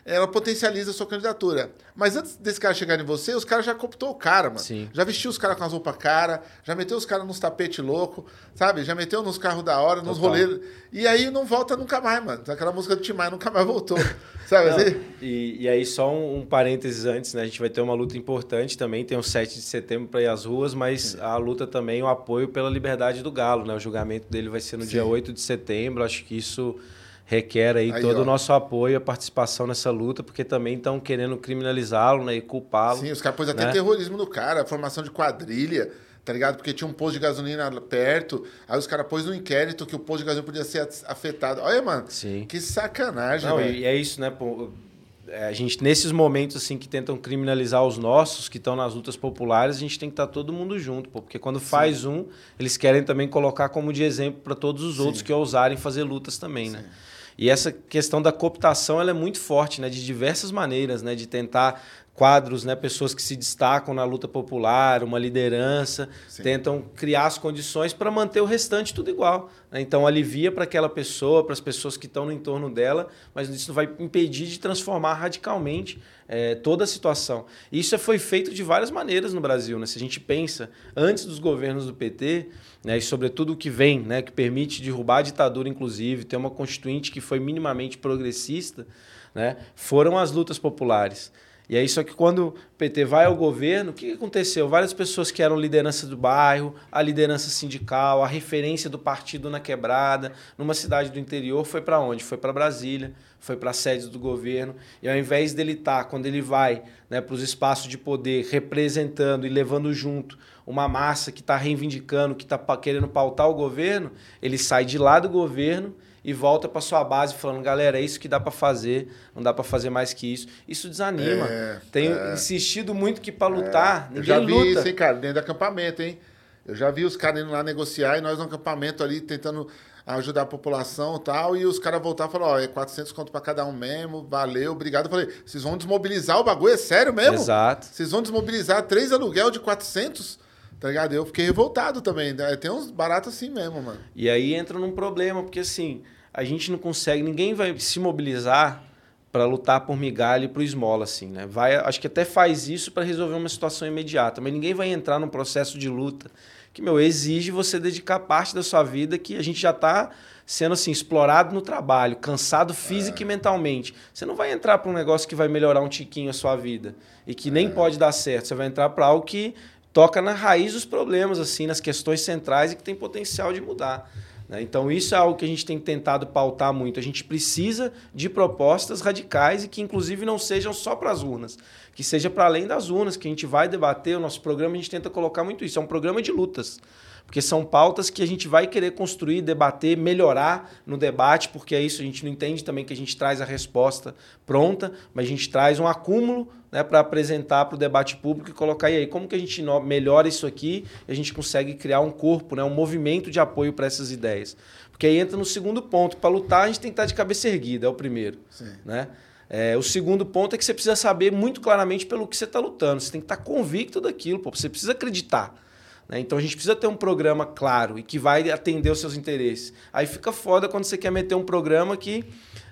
ela potencializa a sua candidatura. Mas antes desse cara chegar em você, os caras já cooptou o cara, mano. Sim. Já vestiu os caras com as roupas cara, já meteu os caras nos tapetes louco, sabe? Já meteu nos carros da hora, nos rolês. E aí não volta nunca mais, mano. Aquela música do Timar nunca mais voltou. sabe? Não, Assim? e, e aí, só um, um parênteses antes, né? A gente vai ter uma luta importante também, tem o 7 de setembro para ir às ruas, mas a luta também, o apoio pela liberdade do Galo, né? O julgamento dele vai ser no Sim. dia 8 de setembro, acho que isso requer aí, Aí, todo ó. o nosso apoio, a participação nessa luta, porque também estão querendo criminalizá-lo, né? E culpá-lo. Sim, os caras pôs até né? terrorismo no cara, formação de quadrilha, tá ligado? Porque tinha um posto de gasolina perto, aí os caras pôs no inquérito que o posto de gasolina podia ser afetado. Olha, mano, Sim. que sacanagem, Não, velho. e é isso, né? pô, é, a gente, nesses momentos assim que tentam criminalizar os nossos, que estão nas lutas populares, a gente tem que estar todo mundo junto, pô, porque quando faz um, eles querem também colocar como de exemplo para todos os outros que ousarem fazer lutas também, né? E essa questão da cooptação ela é muito forte, né? De diversas maneiras, né? De tentar quadros, né, pessoas que se destacam na luta popular, uma liderança, Sim. tentam criar as condições para manter o restante tudo igual. Né? Então alivia para aquela pessoa, para as pessoas que estão no entorno dela, mas isso não vai impedir de transformar radicalmente é, toda a situação. E isso foi feito de várias maneiras no Brasil. Né? Se a gente pensa, antes dos governos do PT, né, e sobretudo o que vem, né, que permite derrubar a ditadura, inclusive, ter uma constituinte que foi minimamente progressista, né, foram as lutas populares. E aí, só que quando o PT vai ao governo, o que aconteceu? Várias pessoas que eram liderança do bairro, a liderança sindical, a referência do partido na quebrada, numa cidade do interior, foi para onde? Foi para Brasília, foi para a sede do governo. E ao invés dele estar, tá, quando ele vai né, para os espaços de poder, representando e levando junto uma massa que está reivindicando, que está querendo pautar o governo, ele sai de lá do governo e volta para sua base falando, galera, é isso que dá para fazer, não dá para fazer mais que isso. Isso desanima. É, Tenho é, insistido muito que para lutar, é, ninguém Eu já vi luta. isso, hein, cara, dentro do acampamento, hein? Eu já vi os caras indo lá negociar e nós no acampamento ali tentando ajudar a população e tal, e os caras voltaram e falaram, ó, é 400 conto para cada um mesmo, valeu, obrigado. Eu falei, vocês vão desmobilizar o bagulho? É sério mesmo? Exato. Vocês vão desmobilizar três aluguel de 400? Tá ligado? Eu fiquei revoltado também. Né? Tem uns baratos assim mesmo, mano. E aí entra num problema, porque assim, a gente não consegue, ninguém vai se mobilizar para lutar por migalha e por esmola, assim, né? Vai, acho que até faz isso para resolver uma situação imediata, mas ninguém vai entrar num processo de luta que, meu, exige você dedicar parte da sua vida que a gente já está sendo assim explorado no trabalho, cansado física é. e mentalmente. Você não vai entrar para um negócio que vai melhorar um tiquinho a sua vida e que nem é. pode dar certo. Você vai entrar para algo que toca na raiz dos problemas, assim, nas questões centrais e que tem potencial de mudar. Né? Então, isso é algo que a gente tem tentado pautar muito. A gente precisa de propostas radicais e que, inclusive, não sejam só para as urnas, que seja para além das urnas, que a gente vai debater. O nosso programa, a gente tenta colocar muito isso. É um programa de lutas. Porque são pautas que a gente vai querer construir, debater, melhorar no debate, porque é isso, a gente não entende também que a gente traz a resposta pronta, mas a gente traz um acúmulo né, para apresentar para o debate público e colocar e aí como que a gente melhora isso aqui e a gente consegue criar um corpo, né, um movimento de apoio para essas ideias. Porque aí entra no segundo ponto. Para lutar, a gente tem que estar de cabeça erguida, é o primeiro. Sim. Né? É, o segundo ponto é que você precisa saber muito claramente pelo que você está lutando. Você tem que estar convicto daquilo, pô. você precisa acreditar. Né? Então a gente precisa ter um programa claro e que vai atender os seus interesses. Aí fica foda quando você quer meter um programa que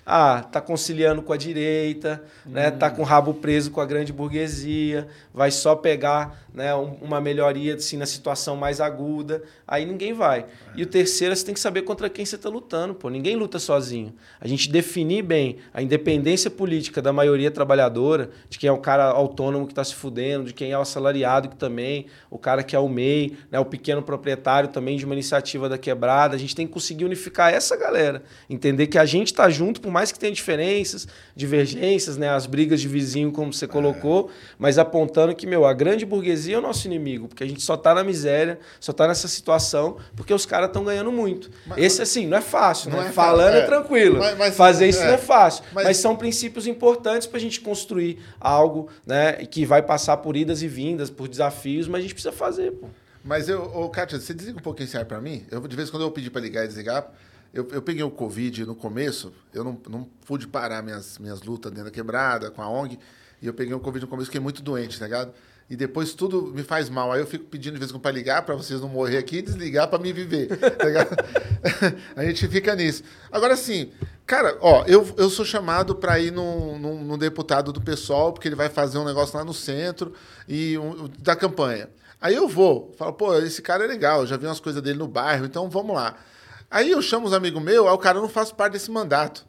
ah, tá conciliando com a direita, hum. né? Tá com o rabo preso com a grande burguesia, vai só pegar né, uma melhoria assim, na situação mais aguda, aí ninguém vai. É. E o terceiro, você tem que saber contra quem você está lutando, pô. Ninguém luta sozinho. A gente definir bem a independência política da maioria trabalhadora, de quem é o cara autônomo que está se fudendo, de quem é o assalariado que também, o cara que é o MEI, né, o pequeno proprietário também de uma iniciativa da quebrada. A gente tem que conseguir unificar essa galera. Entender que a gente está junto, por mais que tenha diferenças, divergências, né, as brigas de vizinho, como você colocou, é. mas apontando que, meu, a grande burguesia é o nosso inimigo, porque a gente só está na miséria, só está nessa situação, porque os caras estão ganhando muito. Mas, Esse, assim, não é fácil, não né? É Falando é, é tranquilo. Mas, mas, Fazer isso é, não é fácil. Mas, são princípios importantes para a gente construir algo né, que vai passar por idas e vindas, por desafios, mas a gente precisa fazer, pô. Mas eu, ô, Kátia, você desliga um pouquinho esse ar para mim? Eu, de vez em quando eu pedi para ligar e desligar. Eu, eu peguei o Covid no começo, eu não, não pude parar minhas, minhas lutas dentro da quebrada, com a ONG, e eu peguei o Covid no começo, fiquei muito doente, tá ligado? e depois tudo me faz mal. Aí eu fico pedindo de vez em quando para ligar, para vocês não morrer aqui e desligar para me viver. Tá a gente fica nisso. Agora, assim, cara, ó, eu, eu sou chamado para ir no, no, no, deputado do PSOL, porque ele vai fazer um negócio lá no centro e um, da campanha. Aí eu vou, falo, pô, esse cara é legal, já vi umas coisas dele no bairro, então vamos lá. Aí eu chamo os amigos meus, aí o cara não faz parte desse mandato.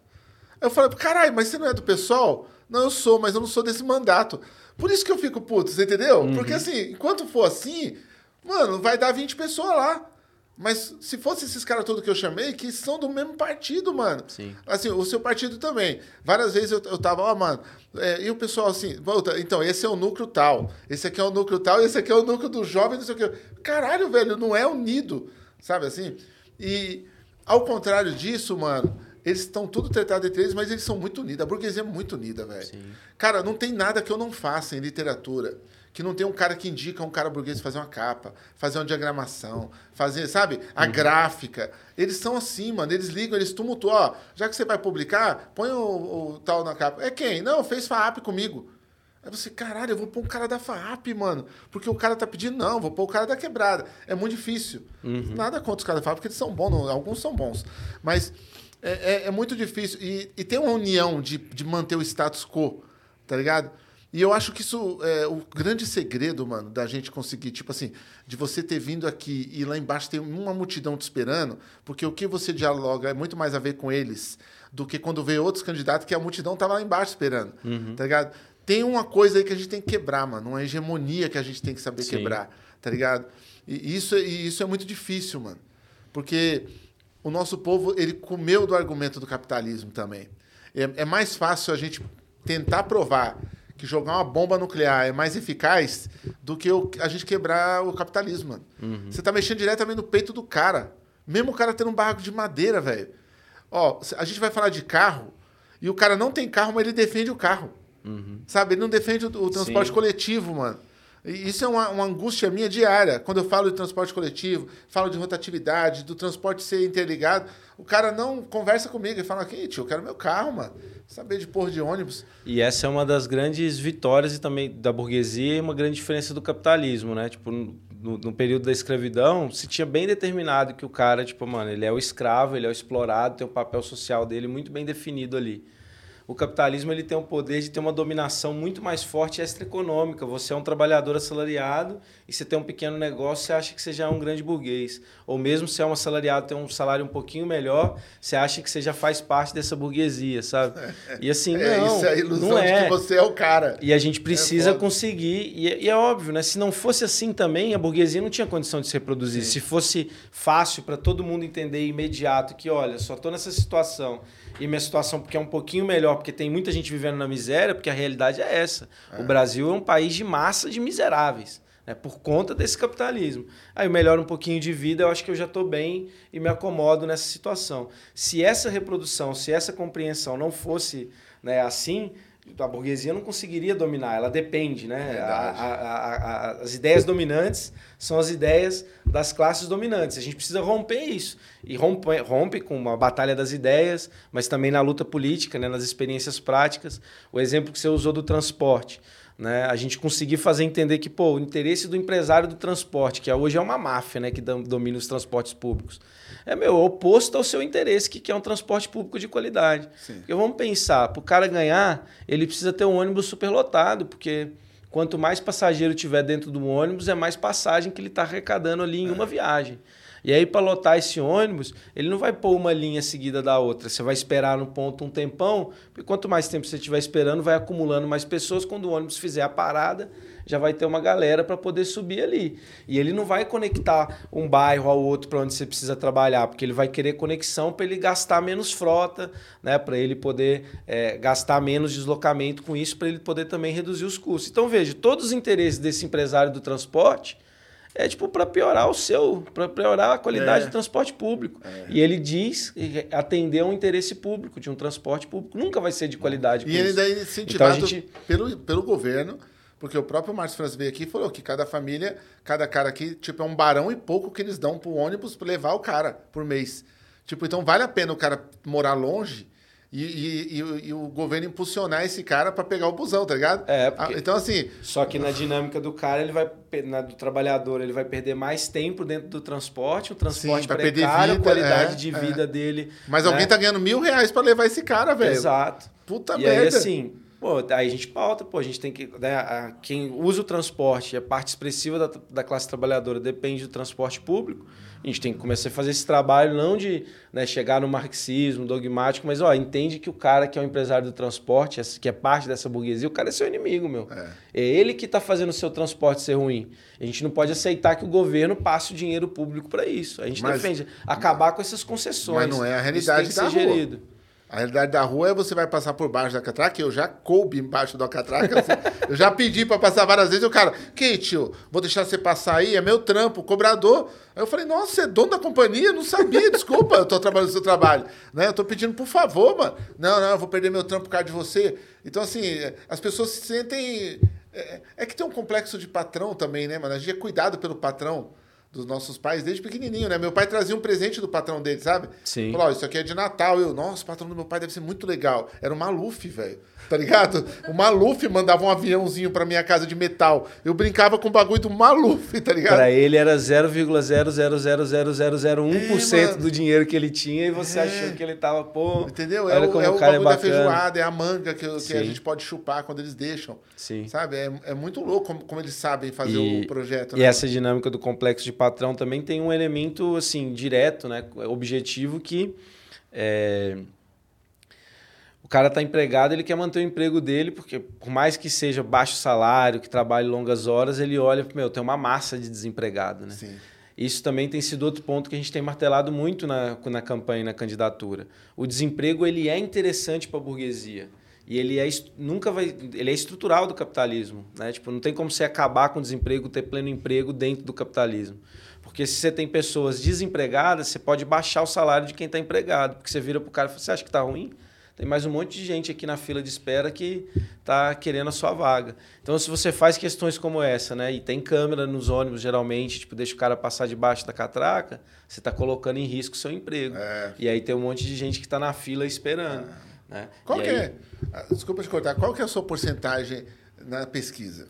Aí eu falo, caralho, mas você não é do PSOL? Não, eu sou, mas eu não sou desse mandato. Por isso que eu fico puto, você entendeu? Uhum. Porque assim, enquanto for assim, mano, vai dar 20 pessoas lá. Mas se fosse esses caras todos que eu chamei, que são do mesmo partido, mano. Sim. Assim, o seu partido também. Várias vezes eu, eu tava, ó, oh, mano, é, e o pessoal assim, volta, então, esse é o núcleo tal, esse aqui é o núcleo tal, esse aqui é o núcleo do jovem, não sei o que. Caralho, velho, não é unido, sabe assim? E ao contrário disso, mano, eles estão tudo tretados entre eles, mas eles são muito unidos. A burguesia é muito unida, velho. Cara, não tem nada que eu não faça em literatura. Que não tem um cara que indica um cara burguês fazer uma capa, fazer uma diagramação, fazer, sabe? A uhum. gráfica. Eles são assim, mano. Eles ligam, eles tumultuam. Ó, já que você vai publicar, põe o, o tal na capa. É quem? Não, fez FAAP comigo. Aí você, caralho, eu vou pôr um cara da FAAP, mano. Porque o cara tá pedindo, não, vou pôr o cara da quebrada. É muito difícil. Nada contra os caras da FAAP, porque eles são bons, não- alguns são bons. Mas é, é- é muito difícil. E, e tem uma união de, de manter o status quo, tá ligado? E eu acho que isso é o grande segredo, mano, da gente conseguir, tipo assim, de você ter vindo aqui e lá embaixo tem uma multidão te esperando, porque o que você dialoga é muito mais a ver com eles do que quando vê outros candidatos que a multidão tá lá embaixo esperando, tá ligado? Tem uma coisa aí que a gente tem que quebrar, mano, uma hegemonia que a gente tem que saber Sim. quebrar, tá ligado? E isso, e isso é muito difícil, mano, porque o nosso povo, ele comeu do argumento do capitalismo também. É, é mais fácil a gente tentar provar que jogar uma bomba nuclear é mais eficaz do que o- a gente quebrar o capitalismo, mano. Você tá mexendo diretamente no peito do cara. Mesmo o cara tendo um barraco de madeira, velho. Ó, a gente vai falar de carro e o cara não tem carro, mas ele defende o carro. Sabe? Ele não defende o, o transporte Sim. coletivo, mano. E isso é uma, uma angústia minha diária. Quando eu falo de transporte coletivo, falo de rotatividade, do transporte ser interligado, o cara não conversa comigo e fala: aqui, tio, eu quero meu carro, mano. Saber de porra de ônibus. E essa é uma das grandes vitórias e também da burguesia e uma grande diferença do capitalismo, né? Tipo, no, no período da escravidão, se tinha bem determinado que o cara, tipo, mano, ele é o escravo, ele é o explorado, tem o papel social dele muito bem definido ali. O capitalismo ele tem o poder de ter uma dominação muito mais forte extraeconômica. Você é um trabalhador assalariado e você tem um pequeno negócio, você acha que você já é um grande burguês. Ou mesmo se é um assalariado, tem um salário um pouquinho melhor, você acha que você já faz parte dessa burguesia, sabe? E assim, é não, isso é a ilusão não de é. que você é o cara. E a gente precisa foda. conseguir, e é, e é óbvio, né? Se não fosse assim também, a burguesia não tinha condição de se reproduzir. Se fosse fácil para todo mundo entender imediato que, olha, só tô nessa situação e minha situação porque é um pouquinho melhor, porque tem muita gente vivendo na miséria, porque a realidade é essa. O Brasil é um país de massa de miseráveis. Né, por conta desse capitalismo. Aí eu melhoro um pouquinho de vida, eu acho que eu já estou bem e me acomodo nessa situação. Se essa reprodução, se essa compreensão não fosse né, assim, a burguesia não conseguiria dominar, ela depende, né? A- a- a- as ideias dominantes são as ideias das classes dominantes. A gente precisa romper isso. E rompe, rompe com uma batalha das ideias, mas também na luta política, né? nas experiências práticas. O exemplo que você usou do transporte. Né? A gente conseguir fazer entender que pô, o interesse do empresário do transporte, que hoje é uma máfia né? que dom- domina os transportes públicos, é meu, oposto ao seu interesse, que quer um transporte público de qualidade. Porque vamos pensar, para o cara ganhar, ele precisa ter um ônibus superlotado, porque quanto mais passageiro tiver dentro do ônibus, é mais passagem que ele está arrecadando ali em uma viagem. E aí, para lotar esse ônibus, ele não vai pôr uma linha seguida da outra. Você vai esperar no ponto um tempão, porque quanto mais tempo você estiver esperando, vai acumulando mais pessoas. Quando o ônibus fizer a parada, já vai ter uma galera para poder subir ali. E ele não vai conectar um bairro ao outro para onde você precisa trabalhar, porque ele vai querer conexão para ele gastar menos frota, né? para ele poder é, gastar menos deslocamento com isso, para ele poder também reduzir os custos. Então, veja, todos os interesses desse empresário do transporte é tipo para piorar o seu, para piorar a qualidade É. do transporte público. E ele diz atender a um interesse público, de um transporte público. Nunca vai ser de qualidade. E ele isso. daí Então a incentivado gente pelo, pelo governo, porque o próprio Márcio Franz veio aqui e falou que cada família, cada cara aqui, tipo, é um barão e pouco que eles dão pro ônibus pra levar o cara por mês. Tipo, então vale a pena o cara morar longe e, e- e o- e o governo impulsionar esse cara pra pegar o busão, tá ligado? É, porque- Ah, Então, assim, Só que na dinâmica do cara, ele vai na do trabalhador, ele vai perder mais tempo dentro do transporte, o transporte Sim, vai perder precário, vida, a qualidade é, de é. vida dele. mas né? alguém tá ganhando mil reais pra levar esse cara, velho. Exato. Puta e merda. aí, assim, pô, aí a gente pauta, pô, a gente tem que. Né, a- quem usa o transporte, a parte expressiva da, da classe trabalhadora depende do transporte público. A gente tem que começar a fazer esse trabalho, não de né, chegar no marxismo dogmático, mas ó, entende que o cara que é o empresário do transporte, que é parte dessa burguesia, o cara é seu inimigo, meu. É, ele que está fazendo o seu transporte ser ruim. A gente não pode aceitar que o governo passe o dinheiro público para isso. A gente Mas- defende acabar com essas concessões. Mas não é a Isso realidade tem que ser rua. A realidade da rua é você vai passar por baixo da catraca, eu já coube embaixo da catraca. assim, eu já pedi pra passar várias vezes, e o cara, que tio, vou deixar você passar aí, é meu trampo, cobrador. Aí eu falei, nossa, você é dono da companhia? Não sabia, desculpa, eu tô trabalhando no seu trabalho. Né? Eu tô pedindo, por favor, mano. Não, não, eu vou perder meu trampo por causa de você. Então, assim, as pessoas se sentem. É, é que tem um complexo de patrão também, né, mano? A gente é cuidado pelo patrão. Dos nossos pais desde pequenininho, né? Meu pai trazia um presente do patrão dele, sabe? Sim. Falou, ó, isso aqui é de Natal. Eu, nossa, o patrão do meu pai deve ser muito legal. Era o Maluf, velho. Tá ligado? O Maluf mandava um aviãozinho pra minha casa de metal. Eu brincava com o bagulho do Maluf, tá ligado? Pra ele era 0,0000001% É, do dinheiro que ele tinha e você É. achou que ele tava, pô. Entendeu? É o, é o o cara é bagulho da bacana. feijoada, é a manga que, que a gente pode chupar quando eles deixam. Sim. Sabe? É, é muito louco como, como eles sabem fazer E- o projeto. E né? essa dinâmica do complexo de patrão também tem um elemento assim direto, né, objetivo que é, o cara está empregado, ele quer manter o emprego dele, porque por mais que seja baixo salário, que trabalhe longas horas, ele olha, meu, tem uma massa de desempregado, né? Sim. Isso também tem sido outro ponto que a gente tem martelado muito na, na campanha e na candidatura. O desemprego ele é interessante para a burguesia. E ele é nunca vai, ele é estrutural do capitalismo, né? Tipo, não tem como você acabar com o desemprego, ter pleno emprego dentro do capitalismo. Porque se você tem pessoas desempregadas, você pode baixar o salário de quem está empregado, porque você vira para o cara e fala, você acha que está ruim? Tem mais um monte de gente aqui na fila de espera que está querendo a sua vaga. Então, se você faz questões como essa, né, e tem câmera nos ônibus, geralmente, tipo, deixa o cara passar debaixo da catraca, você está colocando em risco o seu emprego. É. E aí tem um monte de gente que está na fila esperando. Né? Qual E que aí- é? Desculpa te cortar. Qual que é a sua porcentagem na pesquisa?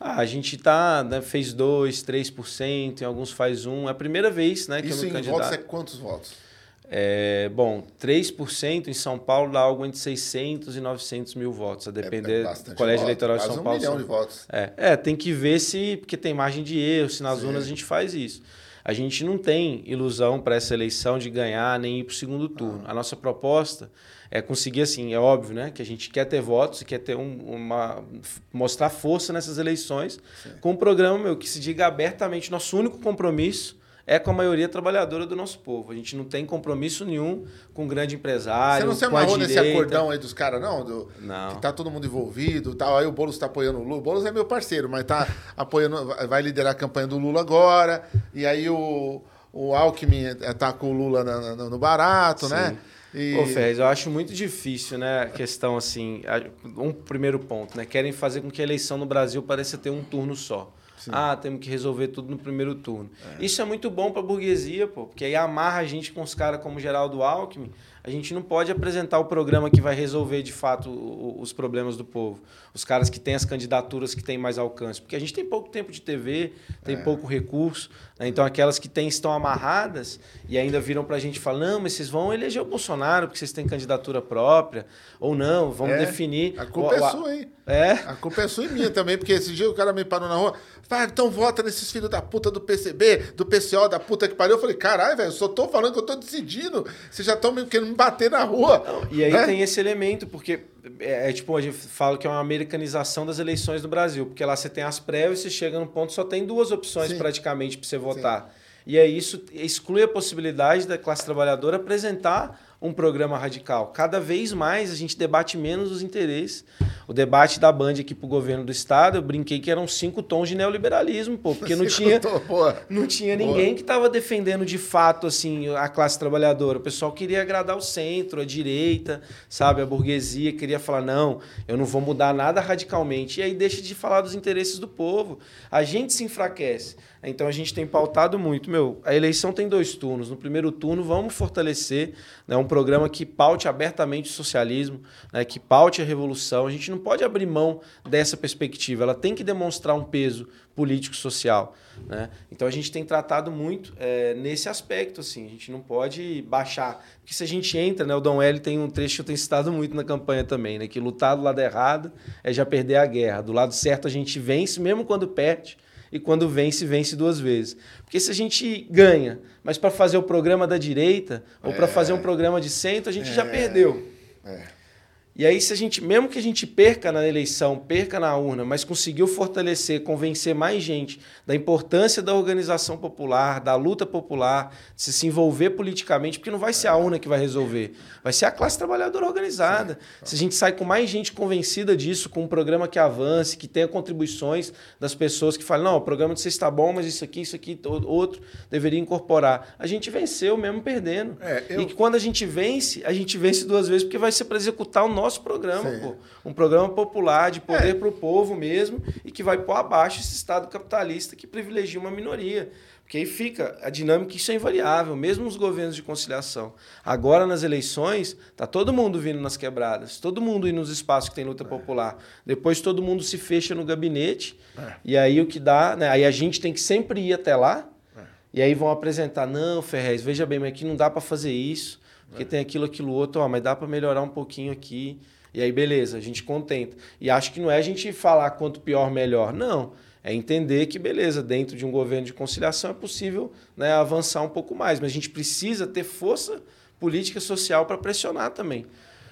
Ah, a gente tá, né, fez 2, 3%, em alguns faz 1. É a primeira vez né, que Isso eu em me votos é candidato. quantos votos? É, bom, 3% em São Paulo dá algo entre 600 e 900 mil votos, a depender do bastante Colégio voto, Eleitoral de São um Paulo. milhão são- de votos. É, é, tem que ver se, porque tem margem de erro, se nas Sim. urnas a gente faz isso. A gente não tem ilusão para essa eleição de ganhar nem ir para o segundo turno. Ah. A nossa proposta é conseguir, assim, é óbvio, né, que a gente quer ter votos e quer ter um- uma mostrar força nessas eleições com um programa meu que se diga abertamente nosso único compromisso é com a maioria trabalhadora do nosso povo. A gente não tem compromisso nenhum com grande empresário, Você não se amarrou nesse acordão aí dos caras, não? Do, Não. Que tá todo mundo envolvido e tal. Aí o Boulos tá apoiando o Lula. O Boulos é meu parceiro, mas tá apoiando, vai liderar a campanha do Lula agora. E aí o, o Alckmin eh, tá com o Lula na- na- no barato, né? E... Ô, Ferrez, eu acho muito difícil, né, a questão assim, um primeiro ponto, né, querem fazer com que a eleição no Brasil pareça ter um turno só. Ah, temos que resolver tudo no primeiro turno. Isso é muito bom para a burguesia, pô, porque aí amarra a gente com os caras como Geraldo Alckmin. A gente não pode apresentar o programa que vai resolver de fato os problemas do povo. Os caras que têm as candidaturas que têm mais alcance. Porque a gente tem pouco tempo de TV, tem pouco recurso. né? Então aquelas que têm estão amarradas e ainda viram para a gente e falam: não, mas vocês vão eleger o Bolsonaro porque vocês têm candidatura própria. Ou não, vamos É, definir. A culpa o- é sua, hein? É. A culpa é sua e minha também, porque esse dia o cara me parou na rua. Ah, então vota nesses filhos da puta do PCB, do PCO, da puta que pariu. Eu falei, caralho, velho, eu só tô falando que eu tô decidindo. Vocês já estão querendo me bater na rua. E aí né? tem esse elemento, porque é, é tipo, a gente fala que é uma americanização das eleições no Brasil, porque lá você tem as prévias, você chega num ponto, só tem duas opções Sim. praticamente para você votar. E aí isso exclui a possibilidade da classe trabalhadora apresentar um programa radical. Cada vez mais a gente debate menos os interesses. O debate da Band aqui para o governo do Estado, eu brinquei que eram cinco tons de neoliberalismo, pô, porque não tinha, não tinha ninguém que estava defendendo de fato assim a classe trabalhadora. O pessoal queria agradar o centro, a direita, sabe, a burguesia queria falar não, eu não vou mudar nada radicalmente. E aí deixa de falar dos interesses do povo. A gente se enfraquece. Então a gente tem pautado muito, meu. A eleição tem dois turnos. No primeiro turno vamos fortalecer né, um programa que paute abertamente o socialismo, né, que paute a revolução. A gente não pode abrir mão dessa perspectiva. Ela tem que demonstrar um peso político-social. Né? Então a gente tem tratado muito é, nesse aspecto. Assim, a gente não pode baixar. Porque se a gente entra, né, o Dom L tem um trecho que eu tenho citado muito na campanha também, né, que lutar do lado errado é já perder a guerra. Do lado certo a gente vence, mesmo quando perde. E quando vence, vence duas vezes. Porque se a gente ganha, mas para fazer o programa da direita ou para fazer um programa de centro, a gente já perdeu. É. E aí, se a gente, mesmo que a gente perca na eleição, perca na urna, mas conseguiu fortalecer, convencer mais gente da importância da organização popular, da luta popular, de se, se envolver politicamente, porque não vai ser a urna que vai resolver, vai ser a classe trabalhadora organizada. Se a gente sai com mais gente convencida disso, com um programa que avance, que tenha contribuições das pessoas que falam, não, o programa de vocês está bom, mas isso aqui, isso aqui, outro deveria incorporar. A gente venceu mesmo perdendo. É, eu- E quando a gente vence, a gente vence duas vezes, porque vai ser para executar o nosso programa, Sim. pô. Um programa popular, de É. poder para o povo mesmo, e que vai pôr abaixo esse Estado capitalista que privilegia uma minoria. Porque aí fica a dinâmica, isso é invariável, mesmo os governos de conciliação. Agora, nas eleições, tá todo mundo vindo nas quebradas, todo mundo indo nos espaços que tem luta popular. Depois todo mundo se fecha no gabinete, É. e aí o que dá, né? Aí a gente tem que sempre ir até lá, e aí vão apresentar, não, Ferrez, veja bem, mas aqui não dá para fazer isso, porque tem aquilo, aquilo outro, ó, mas dá para melhorar um pouquinho aqui. E aí, beleza, a gente contenta. E acho que não é a gente falar quanto pior, melhor. Não. É entender que, beleza, dentro de um governo de conciliação é possível né, avançar um pouco mais. Mas a gente precisa ter força política e social para pressionar também.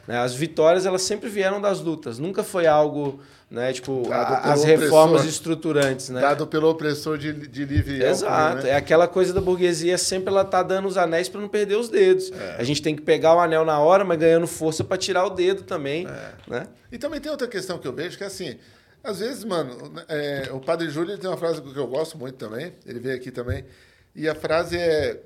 Né? As vitórias, elas sempre vieram das lutas. Nunca foi algo, né, tipo, a- as reformas opressor. estruturantes, né? Dado pelo opressor de, de livre Exato. alcunha, É né? aquela coisa da burguesia, sempre ela tá dando os anéis para não perder os dedos. É. A gente tem que pegar o anel na hora, mas ganhando força para tirar o dedo também, É. né? E também tem outra questão que eu vejo, que é assim, às vezes, mano, é, o Padre Júlio tem uma frase que eu gosto muito também, ele veio aqui também, e a frase é,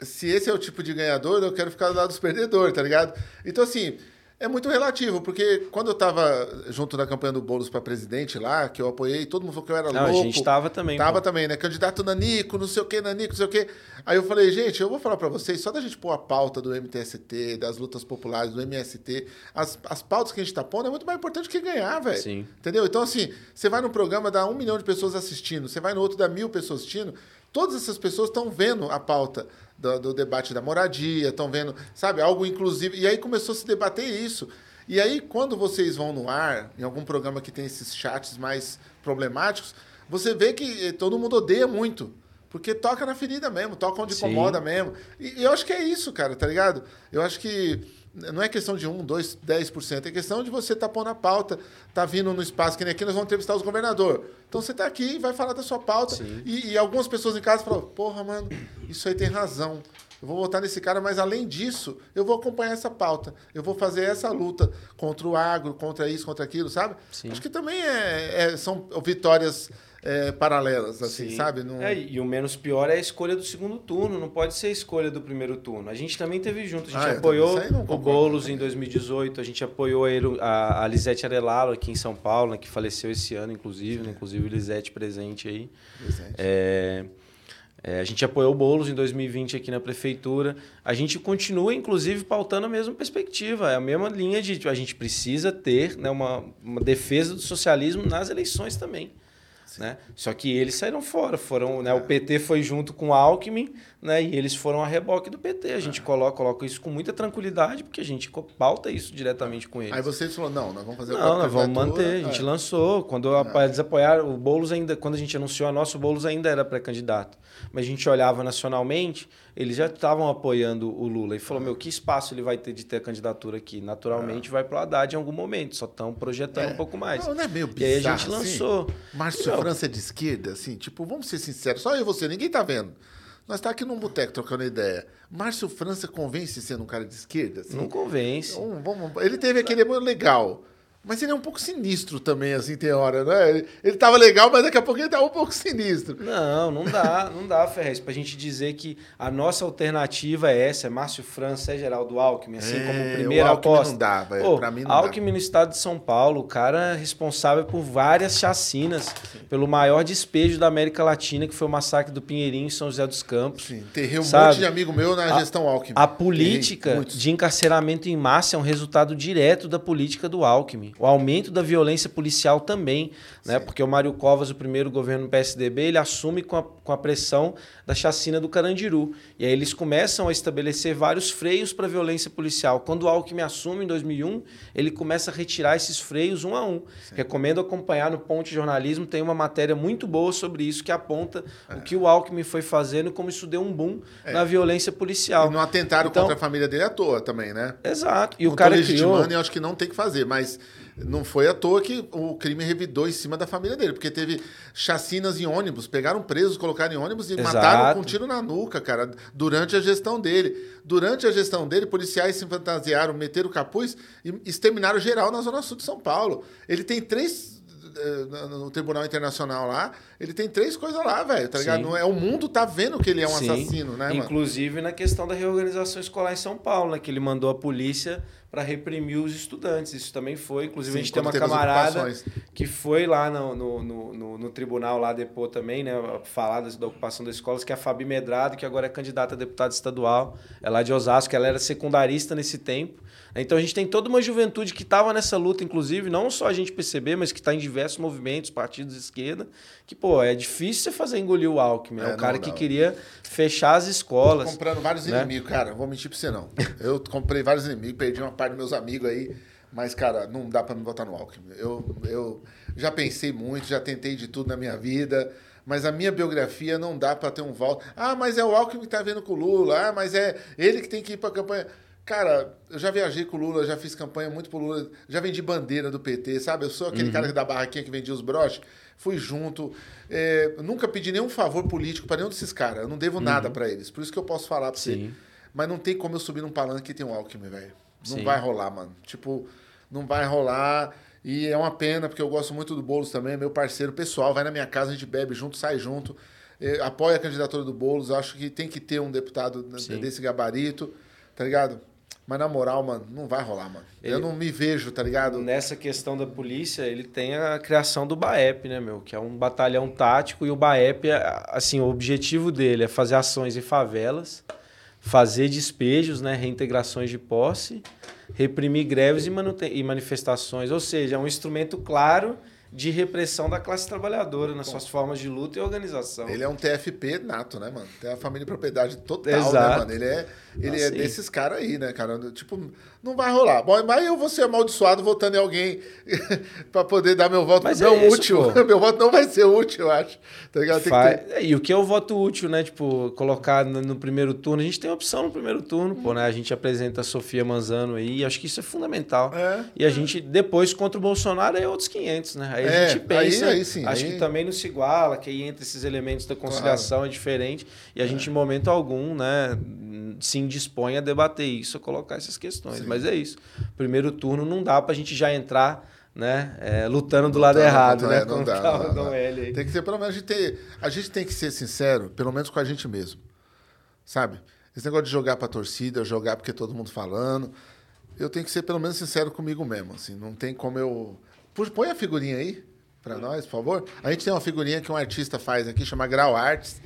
se esse é o tipo de ganhador, eu quero ficar do lado dos perdedores, tá ligado? Então, assim, é muito relativo, porque quando eu tava junto na campanha do Boulos para presidente lá, que eu apoiei, todo mundo falou que eu era Não, a louco. gente tava também, Tava pô. também, né? Candidato Nanico, não sei o que, Nanico, não sei o que. Aí eu falei, gente, eu vou falar para vocês, só da gente pôr a pauta do MTST, das lutas populares, do MST, as, as pautas que a gente tá pondo é muito mais importante que ganhar, velho. Sim. Entendeu? Então, assim, você vai num programa, dá um milhão de pessoas assistindo, você vai no outro, dá mil pessoas assistindo, todas essas pessoas estão vendo a pauta do, do debate da moradia, estão vendo, sabe, algo inclusive. E aí começou a se debater isso. E aí, quando vocês vão no ar, em algum programa que tem esses chats mais problemáticos, você vê que eh, todo mundo odeia muito. Porque toca na ferida mesmo, toca onde Sim. incomoda mesmo. E, e eu acho que é isso, cara, tá ligado? Eu acho que não é questão de 1, 2, 10%, é questão de você estar pondo a pauta, tá vindo no espaço, que nem aqui nós vamos entrevistar os governador. Então você tá aqui e vai falar da sua pauta. E, e algumas pessoas em casa falam, porra, mano, isso aí tem razão. Eu vou votar nesse cara, mas além disso, eu vou acompanhar essa pauta. Eu vou fazer essa luta contra o agro, contra isso, contra aquilo, sabe? Sim. Acho que também é, é- são vitórias é, paralelas, assim, Sim. sabe? Não- É, e o menos pior é a escolha do segundo turno, não pode ser a escolha do primeiro turno. A gente também teve junto, a gente Ah, eu apoiou o Boulos também. em 2018, a gente apoiou a, a, Lisete Arelalo aqui em São Paulo, né, que faleceu esse ano, inclusive, né, inclusive Lisete presente aí. Presente. É, é, a gente apoiou o Boulos em 2020 aqui na prefeitura. A gente continua, inclusive, pautando a mesma perspectiva, é a mesma linha de tipo, a gente precisa ter né, uma, uma defesa do socialismo nas eleições também. Né? Só que eles saíram fora. Foram, né, O PT foi junto com o Alckmin né, e eles foram a reboque do PT. A gente coloca, coloca isso com muita tranquilidade, porque a gente pauta isso diretamente com eles. Aí vocês falaram, não, nós vamos fazer Não, nós vamos manter. A gente É. lançou. Quando a- eles apoiaram, o Boulos ainda, quando a gente anunciou a nossa, o Boulos ainda era pré-candidato. Mas a gente olhava nacionalmente, eles já estavam apoiando o Lula. E falou: meu, que espaço ele vai ter de ter candidatura aqui? Naturalmente vai pro Haddad em algum momento, só estão projetando um pouco mais. Não, não é meio E aí a bizarro, gente assim? lançou. Márcio. França é de esquerda, assim, tipo, vamos ser sinceros, só eu e você, ninguém tá vendo. Nós tá aqui num boteco trocando ideia. Márcio França convence sendo um cara de esquerda? Assim? Não convence. Então, ele teve aquele legal. Mas ele é um pouco sinistro também, assim, tem hora, né? Ele, ele tava legal, mas daqui a pouco ele tava um pouco sinistro. Não, não dá, não dá, Ferrez, pra gente dizer que a nossa alternativa é essa, é Márcio França, é Geraldo Alckmin, assim É, como o primeira Alckmin aposta. não dá, velho, pra mim não dá. Alckmin no estado de São Paulo, o cara é responsável por várias chacinas, pelo maior despejo da América Latina, que foi o massacre do Pinheirinho em São José dos Campos. Sim, enterrei um Sabe? monte de amigo meu na A- gestão Alckmin. A política muitos. de encarceramento em massa é um resultado direto da política do Alckmin. O aumento da violência policial também, né? Porque o Mário Covas, o primeiro governo do PSDB, ele assume com a, com a pressão da chacina do Carandiru. E aí eles começam a estabelecer vários freios para a violência policial. Quando o Alckmin assume em 2001, ele começa a retirar esses freios um a um. Recomendo acompanhar no Ponte Jornalismo, tem uma matéria muito boa sobre isso que aponta É. o que o Alckmin foi fazendo e como isso deu um boom na violência policial. E não atentaram Então- contra a família dele à toa também, né? Exato. E Não o cara criou. legitimando e eu acho que não tem que fazer, mas não foi à toa que o crime revidou em cima da família dele, porque teve chacinas em ônibus, pegaram presos, colocaram em ônibus e Exato. mataram com um tiro na nuca, cara, durante a gestão dele. Durante a gestão dele, policiais se fantasiaram, meteram o capuz e exterminaram geral na zona sul de São Paulo. Ele tem três no, no Tribunal Internacional lá, ele tem três coisas lá, velho, tá ligado? Não é, o mundo tá vendo que ele é um Sim. assassino, né, mano? Inclusive na questão da reorganização escolar em São Paulo, né? Que ele mandou a polícia para reprimir os estudantes. Isso também foi. Inclusive, Sim, a gente tem uma camarada que foi lá no, no, no, no- tribunal lá depor também, né? Falar da ocupação das escolas, que é a Fabi Medrado, que agora é candidata a deputada estadual. É lá de Osasco, ela era secundarista nesse tempo. Então a gente tem toda uma juventude que estava nessa luta, inclusive, não só a gente perceber, mas que está em diversos movimentos, partidos de esquerda, que, pô, é difícil você fazer engolir o Alckmin. É, É, o cara não, que não. queria fechar as escolas. comprando vários né? inimigos, cara. Não vou mentir pra você, não. Eu comprei vários inimigos, perdi uma parte dos meus amigos aí. Mas, cara, não dá pra me votar no Alckmin. Eu, eu já pensei muito, já tentei de tudo na minha vida. Mas a minha biografia não dá pra ter um voto. Ah, mas é o Alckmin que tá vendo com o Lula. Ah, mas é ele que tem que ir pra campanha. Cara, eu já viajei com o Lula, já fiz campanha muito pro Lula, já vendi bandeira do PT, sabe? Eu sou Uhum. aquele cara da barraquinha que vendia os broches. Fui junto. É, nunca pedi nenhum favor político pra nenhum desses caras. Eu não devo nada pra eles. Por isso que eu posso falar pra você. Uhum. Sim. Mas não tem como eu subir num palanque que tem um Alckmin, velho. Não Sim. vai rolar, mano. Tipo, não vai rolar. E é uma pena, porque eu gosto muito do Boulos também, é meu parceiro pessoal. Vai na minha casa, a gente bebe junto, sai junto. Eh, apoia a candidatura do Boulos. Acho que tem que ter um deputado d- Sim. desse gabarito, tá ligado? Mas na moral, mano, não vai rolar, mano. Eu Ele- não me vejo, tá ligado? Nessa questão da polícia, ele tem a criação do BAEP, né, meu? Que é um batalhão tático e o BAEP, é, assim, o objetivo dele é fazer ações em favelas, fazer despejos, né, reintegrações de posse, reprimir greves e, e manifestações. Ou seja, é um instrumento claro de repressão da classe trabalhadora nas suas formas de luta e organização. Ele é um TFP nato, né, mano? Tem a família de propriedade total, Exato. né, mano? Ele é, ele é Assim. desses caras aí, né, cara? Tipo, não vai rolar. Bom, mas eu vou ser amaldiçoado votando em alguém pra poder dar meu voto Mas não é isso, útil. pô. meu voto não vai ser útil, eu acho. Tá ligado? Tem Fa- que ter... E o que é o voto útil, né? Tipo, colocar no, primeiro turno. A gente tem opção no primeiro turno, pô, né? A gente apresenta a Sofia Manzano aí, e acho que isso é fundamental. É. E a gente, depois, contra o Bolsonaro, é outros 500, né? Aí É, a gente pensa. aí- aí sim, acho aí- que também não se iguala, que aí entre esses elementos da conciliação é diferente. E a gente, em momento algum, né, se indispõe a debater isso, a colocar essas questões. Mas é isso. Primeiro turno não dá pra gente já entrar. Né? é, lutando do lado dá, errado, não né? é, não Como dá, não não. L. Tem que ser, pelo menos, a gente, ter, a gente tem que ser sincero, pelo menos com a gente mesmo. Sabe? Esse negócio de jogar pra torcida, jogar porque todo mundo falando. Eu tenho que ser, pelo menos, sincero comigo mesmo. Assim, não tem como eu. Põe a figurinha aí pra nós, por favor. A gente tem uma figurinha que um artista faz aqui, chama Grau Arts.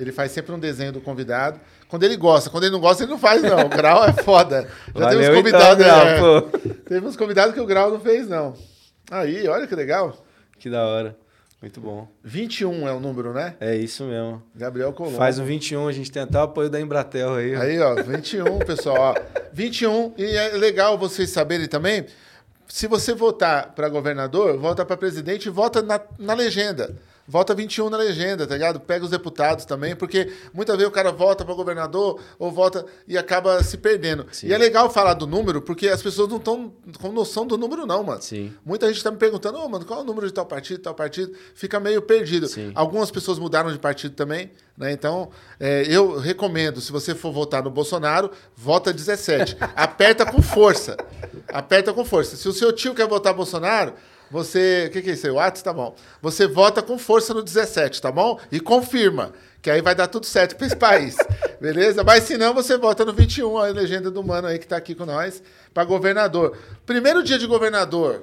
Ele faz sempre um desenho do convidado. Quando ele gosta, quando ele não gosta, ele não faz, não. O Grau é foda. Já Valeu, teve uns então, convidados. Grau, é. Teve uns convidados que o Grau não fez, não. Aí, olha que legal. Que da hora. Muito bom. 21 é o número, né? É isso mesmo. Gabriel Colombo. Faz um 21, a gente tem até o apoio da Embratel aí. Aí, ó, 21, pessoal. Ó. 21. E é legal vocês saberem também. Se você votar para governador, vota para presidente e vota na, na legenda. Vota 21 na legenda, tá ligado? Pega os deputados também, porque muitas vezes o cara vota para governador ou vota e acaba se perdendo. Sim. E é legal falar do número, porque as pessoas não estão com noção do número, não, mano. Sim. Muita gente está me perguntando, ô, mano, qual é o número de tal partido, tal partido? Fica meio perdido. Sim. Algumas pessoas mudaram de partido também, né? Então, é, eu recomendo, se você for votar no Bolsonaro, vota 17. Aperta com força. Aperta com força. Se o seu tio quer votar Bolsonaro, você. O que, que é isso aí? O Atos? Tá bom. Você vota com força no 17, tá bom? E confirma. Que aí vai dar tudo certo para esse país. Beleza? Mas se não, você vota no 21, a legenda do mano aí que tá aqui com nós, para governador. Primeiro dia de governador.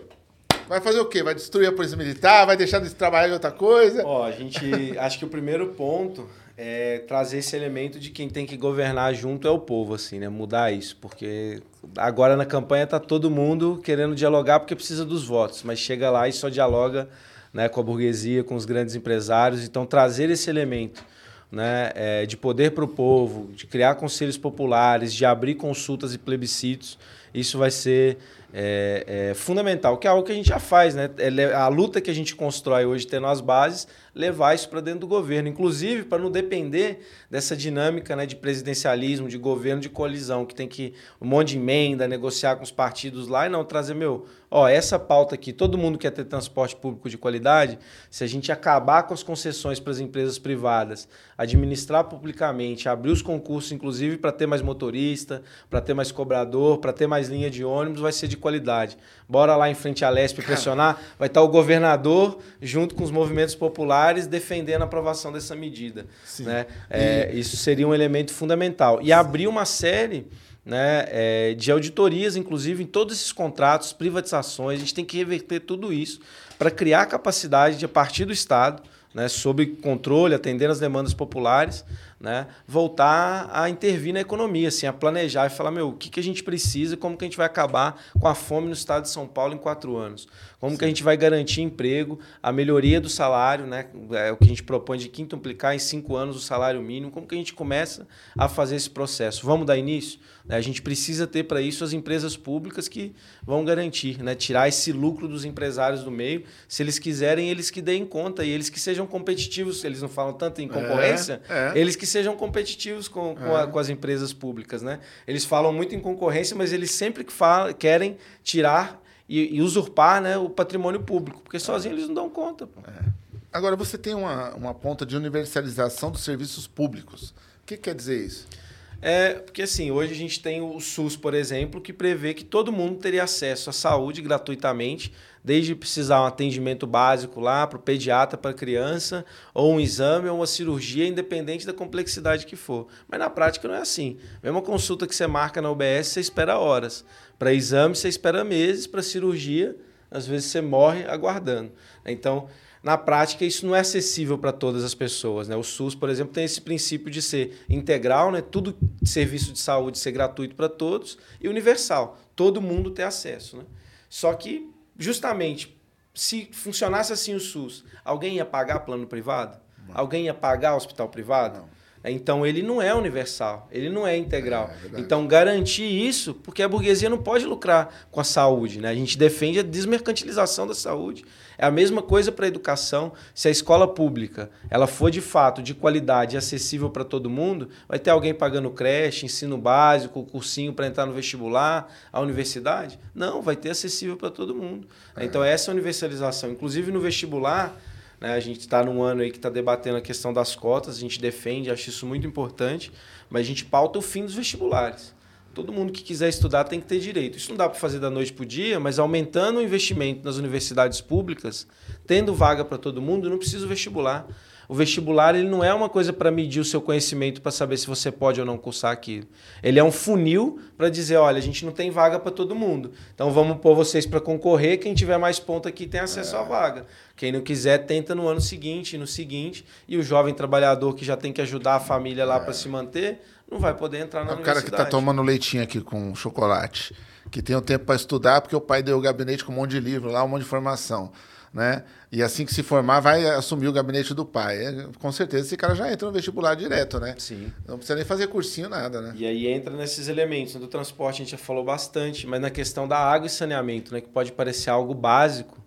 Vai fazer o quê? Vai destruir a polícia militar? Vai deixar de trabalhar em outra coisa? Ó, a gente. acho que o primeiro ponto é trazer esse elemento de quem tem que governar junto é o povo, assim, né? Mudar isso. Porque agora na campanha tá todo mundo querendo dialogar porque precisa dos votos, mas chega lá e só dialoga né, com a burguesia, com os grandes empresários. Então, trazer esse elemento. Né, é, de poder para o povo, de criar conselhos populares, de abrir consultas e plebiscitos, isso vai ser é, é, fundamental, que é algo que a gente já faz, né? É a luta que a gente constrói hoje, tendo as bases, levar isso para dentro do governo, inclusive para não depender dessa dinâmica né, de presidencialismo, de governo de colisão, que tem que um monte de emenda, negociar com os partidos lá e não trazer, meu, ó, essa pauta aqui, todo mundo quer ter transporte público de qualidade, se a gente acabar com as concessões para as empresas privadas, administrar publicamente, abrir os concursos, inclusive, para ter mais motorista, para ter mais cobrador, para ter mais linha de ônibus, vai ser de qualidade. Bora lá em frente à Lesp pressionar, vai estar o governador junto com os movimentos populares defendendo a aprovação dessa medida. Né? É, Isso seria um elemento fundamental. E abrir uma série né, é, de auditorias, inclusive, em todos esses contratos, privatizações, a gente tem que reverter tudo isso para criar capacidade de, a partir do Estado, né, sob controle, atendendo as demandas populares, né, voltar a intervir na economia, assim, a planejar e falar, meu, o que, que a gente precisa, como que a gente vai acabar com a fome no estado de São Paulo em quatro anos, como Sim. que a gente vai garantir emprego, a melhoria do salário, né, é o que a gente propõe de quintuplicar em cinco anos o salário mínimo, como que a gente começa a fazer esse processo? Vamos dar início? Né, a gente precisa ter para isso as empresas públicas que vão garantir, né, tirar esse lucro dos empresários do meio, se eles quiserem, eles que deem conta e eles que sejam competitivos, eles não falam tanto em concorrência, é, é. eles que sejam competitivos com, com, a, é. com, as empresas públicas. Né? Eles falam muito em concorrência, mas eles sempre que falam, querem tirar e, e, usurpar né, o patrimônio público, porque sozinhos eles não dão conta. É. Agora, você tem uma, uma ponta de universalização dos serviços públicos. O que quer dizer isso? É, porque assim, hoje a gente tem o SUS, por exemplo, que prevê que todo mundo teria acesso à saúde gratuitamente, desde precisar um atendimento básico lá para o pediatra para a criança, ou um exame, ou uma cirurgia, independente da complexidade que for. Mas na prática não é assim. Mesmo a consulta que você marca na UBS, você espera horas. Para exame, você espera meses. Para cirurgia, às vezes você morre aguardando. Então, na prática, isso não é acessível para todas as pessoas. Né? O SUS, por exemplo, tem esse princípio de ser integral, né? tudo serviço de saúde ser gratuito para todos e universal, todo mundo ter acesso. Né? Só que, justamente, se funcionasse assim o SUS, alguém ia pagar plano privado? Não. Alguém ia pagar hospital privado? Não. Então ele não é universal, ele não é integral. É, é então garantir isso, porque a burguesia não pode lucrar com a saúde, né? A gente defende a desmercantilização da saúde. É a mesma coisa para a educação. Se a escola pública ela for de fato de qualidade e acessível para todo mundo, vai ter alguém pagando creche, ensino básico, cursinho para entrar no vestibular, a universidade? Não, vai ter acessível para todo mundo. É. Então essa é a universalização. Inclusive no vestibular, né, a gente está num ano aí que está debatendo a questão das cotas, a gente defende, acho isso muito importante, mas a gente pauta o fim dos vestibulares. Todo mundo que quiser estudar tem que ter direito. Isso não dá para fazer da noite para o dia, mas aumentando o investimento nas universidades públicas, tendo vaga para todo mundo, não precisa vestibular. O vestibular ele não é uma coisa para medir o seu conhecimento para saber se você pode ou não cursar aquilo. Ele é um funil para dizer, olha, a gente não tem vaga para todo mundo. Então vamos pôr vocês para concorrer, quem tiver mais ponto aqui tem acesso é. à vaga. Quem não quiser tenta no ano seguinte, no seguinte, e o jovem trabalhador que já tem que ajudar a família lá é. para se manter, não vai poder entrar na é o cara que está tomando leitinho aqui com chocolate, que tem o um tempo para estudar, porque o pai deu o gabinete com um monte de livro lá, um monte de informação. Né? E assim que se formar, vai assumir o gabinete do pai. É, com certeza esse cara já entra no vestibular direto, né? Sim. Não precisa nem fazer cursinho, nada, né? E aí entra nesses elementos. Do transporte a gente já falou bastante, mas na questão da água e saneamento, né? Que pode parecer algo básico,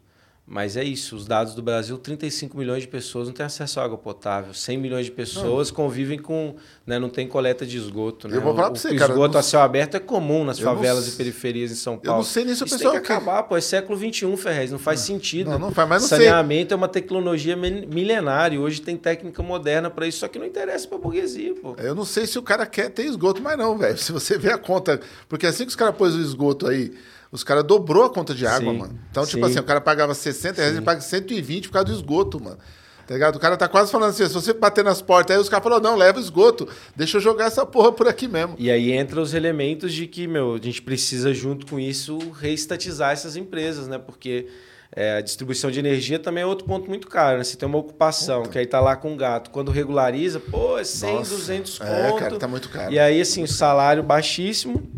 mas é isso, os dados do Brasil, 35 milhões de pessoas não têm acesso à água potável, 100 milhões de pessoas não. convivem com, né, não tem coleta de esgoto, né? Eu vou falar o, pra você, o cara, esgoto a céu aberto é comum nas favelas não... e periferias em São Paulo. Eu não sei nisso, Isso pessoal. tem que acabar, pô, é século XXI, Ferrez, não faz sentido. Não, não faz, mas não Saneamento sei. é uma tecnologia milenária, hoje tem técnica moderna para isso, só que não interessa pra burguesia, pô. Eu não sei se o cara quer ter esgoto, mas não, velho. Se você vê a conta, porque assim que os caras pôs o esgoto aí os caras dobrou a conta de água, Sim. mano. Então, tipo Sim. assim, o cara pagava 60 reais, Sim. ele paga 120 por causa do esgoto, mano. Tá ligado? O cara tá quase falando assim, se você bater nas portas, aí os caras falaram, não, leva o esgoto, deixa eu jogar essa porra por aqui mesmo. E aí entra os elementos de que, meu, a gente precisa, junto com isso, reestatizar essas empresas, né? Porque é, a distribuição de energia também é outro ponto muito caro, né? Você tem uma ocupação, Puta. que aí tá lá com o gato. Quando regulariza, pô, é 100, Nossa. 200 conto. É, cara, tá muito caro. E aí, assim, o salário baixíssimo,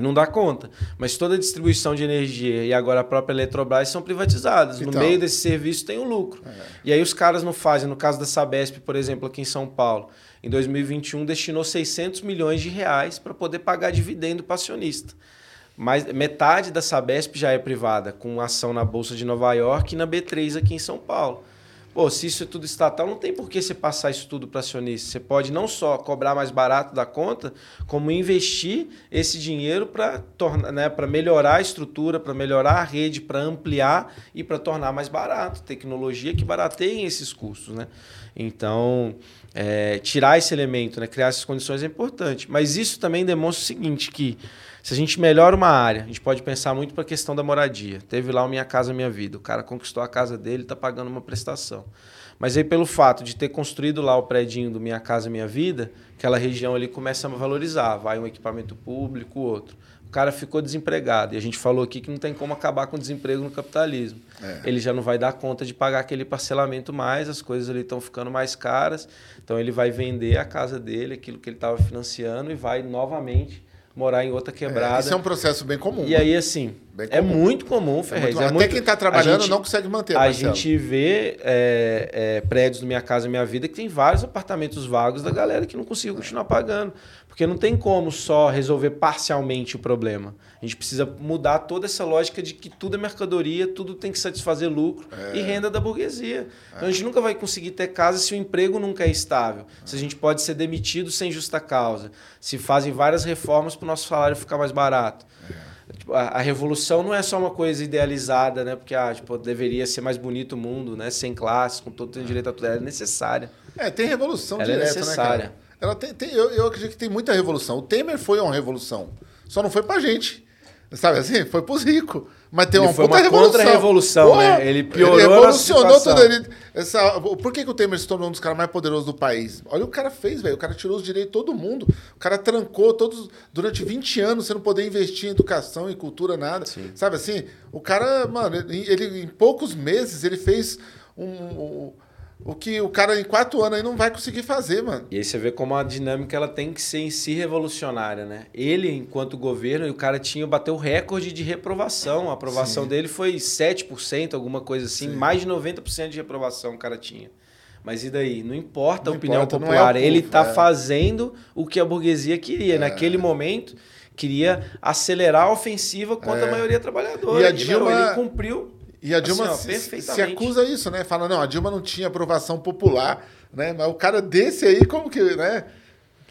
não dá conta. Mas toda a distribuição de energia e agora a própria Eletrobras são privatizadas. Então, no meio desse serviço tem o um lucro. É. E aí os caras não fazem. No caso da Sabesp, por exemplo, aqui em São Paulo, em 2021 destinou 600 milhões de reais para poder pagar dividendo para acionista. Mas metade da Sabesp já é privada, com ação na Bolsa de Nova York e na B3 aqui em São Paulo. Pô, se isso é tudo estatal, não tem por que você passar isso tudo para acionista. Você pode não só cobrar mais barato da conta, como investir esse dinheiro para né, melhorar a estrutura, para melhorar a rede, para ampliar e para tornar mais barato. Tecnologia que barateiem esses custos. Né? Então, é, tirar esse elemento, né, criar essas condições é importante. Mas isso também demonstra o seguinte, que Se a gente melhora uma área, a gente pode pensar muito para a questão da moradia. Teve lá o Minha Casa Minha Vida. O cara conquistou a casa dele, está pagando uma prestação. Mas aí, pelo fato de ter construído lá o prédio do Minha Casa Minha Vida, aquela região ali começa a valorizar. Vai um equipamento público, outro. O cara ficou desempregado. E a gente falou aqui que não tem como acabar com o desemprego no capitalismo. É. Ele já não vai dar conta de pagar aquele parcelamento mais, as coisas ali estão ficando mais caras. Então ele vai vender a casa dele, aquilo que ele estava financiando, e vai novamente morar em outra quebrada. É, isso é um processo bem comum. E aí, assim, é muito comum, Ferrez. É muito... É Até quem está trabalhando gente, não consegue manter. A Marcelo. gente vê é, é, prédios do Minha Casa Minha Vida que tem vários apartamentos vagos da galera que não conseguiu continuar pagando. Porque não tem como só resolver parcialmente o problema. A gente precisa mudar toda essa lógica de que tudo é mercadoria, tudo tem que satisfazer lucro é. e renda da burguesia. Então a gente nunca vai conseguir ter casa se o emprego nunca é estável. Se a gente pode ser demitido sem justa causa. Se fazem várias reformas para o nosso salário ficar mais barato. Tipo, a, a, revolução não é só uma coisa idealizada, né? Porque ah, tipo, deveria ser mais bonito o mundo, né? Sem classes, com todo o direito a tudo. Ela é necessária. É, tem revolução Ela direta, é necessária. Né, Ela tem, tem eu, eu acredito que tem muita revolução. O Temer foi uma revolução. Só não foi pra gente. Sabe assim? Foi pros ricos. Mas tem uma, foi uma contra-revolução, né? Ele piorou ele revolucionou tudo. Ele, essa, por que, que o Temer se tornou um dos caras mais poderosos do país? Olha o que o cara fez, velho. O cara tirou os direitos de todo mundo. O cara trancou todos durante 20 anos você não poder investir em educação, em cultura, nada. Sim. Sabe assim? O cara, mano, ele, ele em poucos meses ele fez um, um o que o cara em quatro anos aí não vai conseguir fazer, mano. E aí você vê como a dinâmica ela tem que ser em si revolucionária, né? Ele, enquanto governo, o cara tinha bateu o recorde de reprovação. A aprovação Sim. dele foi 7%, alguma coisa assim. Sim. Mais de 90% de reprovação o cara tinha. Mas e daí? Não importa não a opinião importa, é popular. É ele está é. fazendo o que a burguesia queria. É. Naquele momento, queria acelerar a ofensiva contra a é. maioria trabalhadora. E a Dilma... ele cumpriu e a Dilma assim, ó, se, se, acusa isso, né? Fala, não, a Dilma não tinha aprovação popular, né? Mas o cara desse aí, como que, né?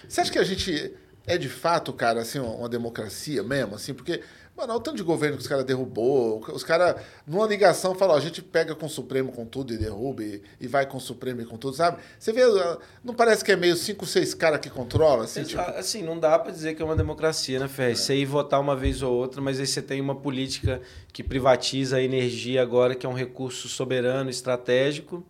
Você acha que a gente é de fato, cara, assim, uma democracia mesmo, assim? Porque Mano, olha o tanto de governo que os caras derrubou. Os caras, numa ligação, falam, a gente pega com o Supremo com tudo e derruba e, e, vai com o Supremo e com tudo, sabe? Você vê, ah, não parece que é meio cinco, seis caras que controlam? Assim, tipo... assim, não dá para dizer que é uma democracia, né, Fé? É. Você ir votar uma vez ou outra, mas aí você tem uma política que privatiza a energia agora, que é um recurso soberano, estratégico,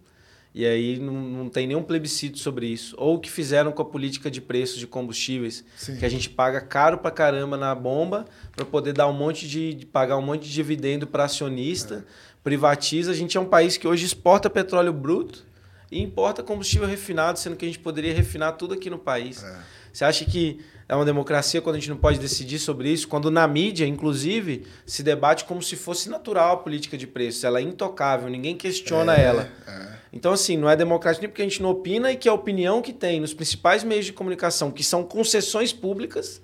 e aí não, não tem nenhum plebiscito sobre isso. Ou o que fizeram com a política de preços de combustíveis, Sim. que a gente paga caro pra caramba na bomba para poder dar um monte de, pagar um monte de dividendo para acionista, é. privatiza. A gente é um país que hoje exporta petróleo bruto e importa combustível refinado, sendo que a gente poderia refinar tudo aqui no país. É. Você acha que é uma democracia quando a gente não pode decidir sobre isso? Quando na mídia, inclusive, se debate como se fosse natural a política de preços. Ela é intocável, ninguém questiona é, ela. É. Então, assim, não é democrático nem porque a gente não opina e que a opinião que tem nos principais meios de comunicação, que são concessões públicas,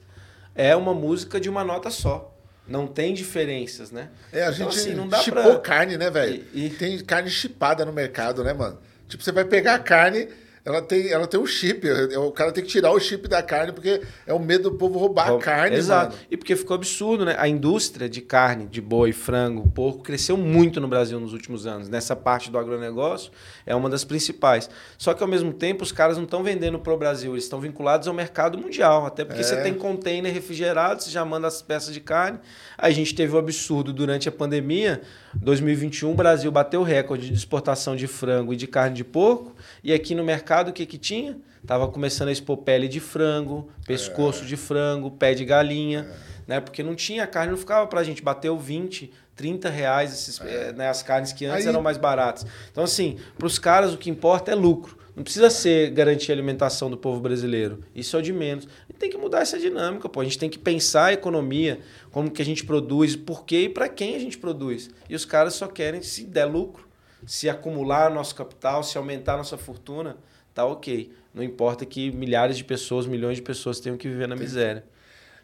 é uma música de uma nota só. Não tem diferenças, né? É, a então, gente então, assim, não dá chipou pra... carne, né, velho? E, e... Tem carne chipada no mercado, né, mano? Tipo, você vai pegar a carne ela tem, ela tem um chip. O cara tem que tirar o chip da carne porque é o medo do povo roubar a carne. Exato. Mano. E porque ficou absurdo, né? A indústria de carne, de boi, frango, porco, cresceu muito no Brasil nos últimos anos. Nessa parte do agronegócio é uma das principais. Só que ao mesmo tempo os caras não estão vendendo para o Brasil, eles estão vinculados ao mercado mundial. Até porque é. você tem container refrigerado, você já manda as peças de carne. A gente teve o absurdo durante a pandemia. 2021, o Brasil bateu o recorde de exportação de frango e de carne de porco. E aqui no mercado, o que, que tinha? Tava começando a expor pele de frango, pescoço é. de frango, pé de galinha, é. né? Porque não tinha carne, não ficava para a gente. Bateu 20, 30 reais esses, é. né? as carnes que antes Aí... eram mais baratas. Então, assim, para os caras o que importa é lucro. Não precisa ser garantir a alimentação do povo brasileiro. Isso é o de menos. A gente tem que mudar essa dinâmica, pô. A gente tem que pensar a economia, como que a gente produz, por quê e para quem a gente produz. E os caras só querem se der lucro se acumular nosso capital, se aumentar nossa fortuna, tá ok. Não importa que milhares de pessoas, milhões de pessoas tenham que viver na miséria.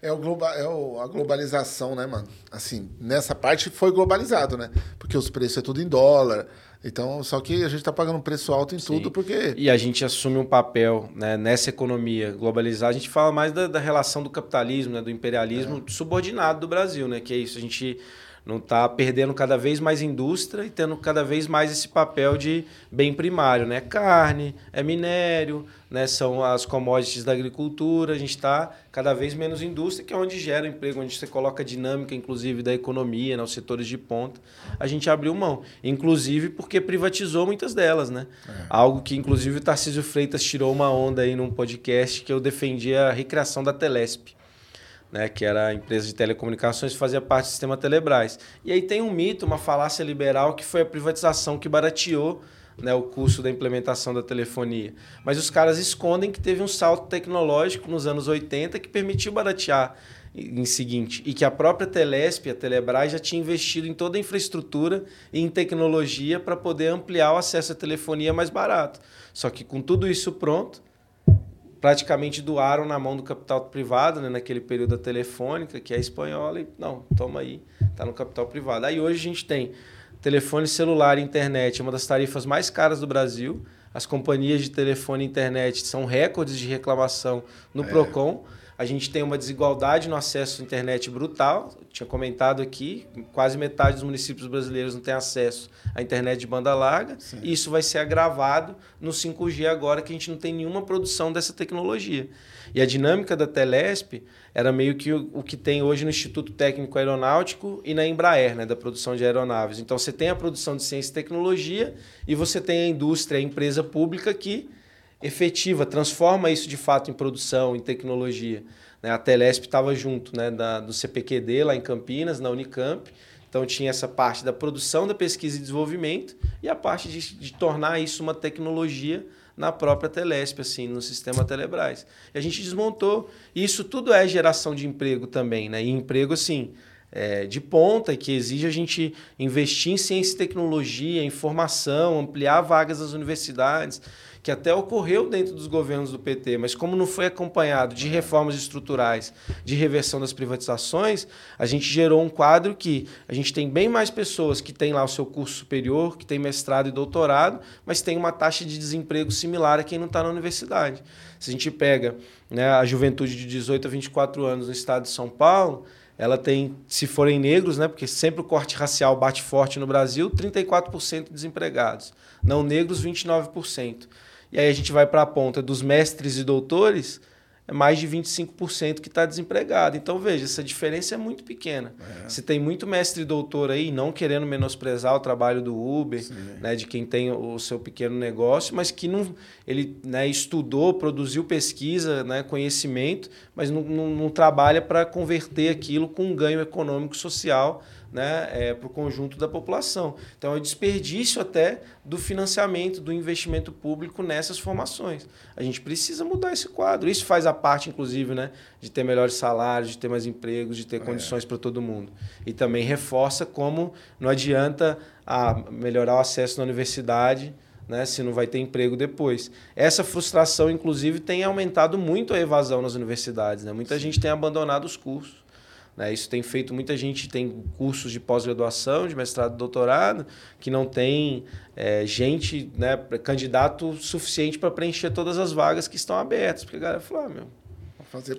É, o globa, é o, a globalização, né, mano? Assim, nessa parte foi globalizado, né? Porque os preços é tudo em dólar. Então, só que a gente está pagando um preço alto em Sim. tudo porque. E a gente assume um papel né, nessa economia globalizada. A gente fala mais da, da relação do capitalismo, né, do imperialismo é. subordinado do Brasil, né? Que é isso. A gente não está perdendo cada vez mais indústria e tendo cada vez mais esse papel de bem primário, né? Carne, é minério, né? São as commodities da agricultura. A gente está cada vez menos indústria, que é onde gera emprego, onde você coloca dinâmica, inclusive da economia, nos né? setores de ponta. A gente abriu mão, inclusive porque privatizou muitas delas, né? É. Algo que inclusive o Tarcísio Freitas tirou uma onda aí num podcast que eu defendia a recriação da Telesp né, que era a empresa de telecomunicações, fazia parte do sistema Telebrás. E aí tem um mito, uma falácia liberal, que foi a privatização que barateou né, o custo da implementação da telefonia. Mas os caras escondem que teve um salto tecnológico nos anos 80 que permitiu baratear em seguinte, e que a própria Telesp, a Telebrás, já tinha investido em toda a infraestrutura e em tecnologia para poder ampliar o acesso à telefonia mais barato. Só que com tudo isso pronto, praticamente doaram na mão do capital privado, né, naquele período da telefônica, que é espanhola, e não, toma aí, está no capital privado. Aí hoje a gente tem telefone celular e internet, é uma das tarifas mais caras do Brasil. As companhias de telefone e internet são recordes de reclamação no é. PROCON. A gente tem uma desigualdade no acesso à internet brutal. Eu tinha comentado aqui, quase metade dos municípios brasileiros não tem acesso à internet de banda larga. Sim. E isso vai ser agravado no 5G agora, que a gente não tem nenhuma produção dessa tecnologia. E a dinâmica da Telesp era meio que o, o que tem hoje no Instituto Técnico Aeronáutico e na Embraer, né, da produção de aeronaves. Então você tem a produção de ciência e tecnologia e você tem a indústria, a empresa pública que efetiva, transforma isso de fato em produção, em tecnologia. Né? A Telesp estava junto né, da, do CPQD lá em Campinas, na Unicamp. Então tinha essa parte da produção da pesquisa e desenvolvimento e a parte de, de tornar isso uma tecnologia na própria Telesp, assim, no sistema Telebrás. E a gente desmontou. Isso tudo é geração de emprego também, né? E emprego, assim, é, de ponta, que exige a gente investir em ciência e tecnologia, em formação, ampliar vagas nas universidades que até ocorreu dentro dos governos do PT, mas como não foi acompanhado de reformas estruturais, de reversão das privatizações, a gente gerou um quadro que a gente tem bem mais pessoas que têm lá o seu curso superior, que têm mestrado e doutorado, mas tem uma taxa de desemprego similar a quem não está na universidade. Se a gente pega né, a juventude de 18 a 24 anos no estado de São Paulo, ela tem, se forem negros, né, porque sempre o corte racial bate forte no Brasil, 34% desempregados. Não negros, 29%. E aí a gente vai para a ponta dos mestres e doutores, é mais de 25% que está desempregado. Então, veja, essa diferença é muito pequena. É. Você tem muito mestre e doutor aí, não querendo menosprezar o trabalho do Uber, né, de quem tem o seu pequeno negócio, mas que não, ele né, estudou, produziu pesquisa, né, conhecimento, mas não, não, não trabalha para converter aquilo com um ganho econômico social né, é, para o conjunto da população. Então, é desperdício até do financiamento, do investimento público nessas formações. A gente precisa mudar esse quadro. Isso faz a parte, inclusive, né, de ter melhores salários, de ter mais empregos, de ter é. condições para todo mundo. E também reforça como não adianta ah, melhorar o acesso na universidade. Né, se não vai ter emprego depois. Essa frustração, inclusive, tem aumentado muito a evasão nas universidades. Né? Muita Sim. gente tem abandonado os cursos. Né? Isso tem feito muita gente tem cursos de pós-graduação, de mestrado, doutorado, que não tem é, gente, né, candidato suficiente para preencher todas as vagas que estão abertas. Porque a galera fala, ah, meu,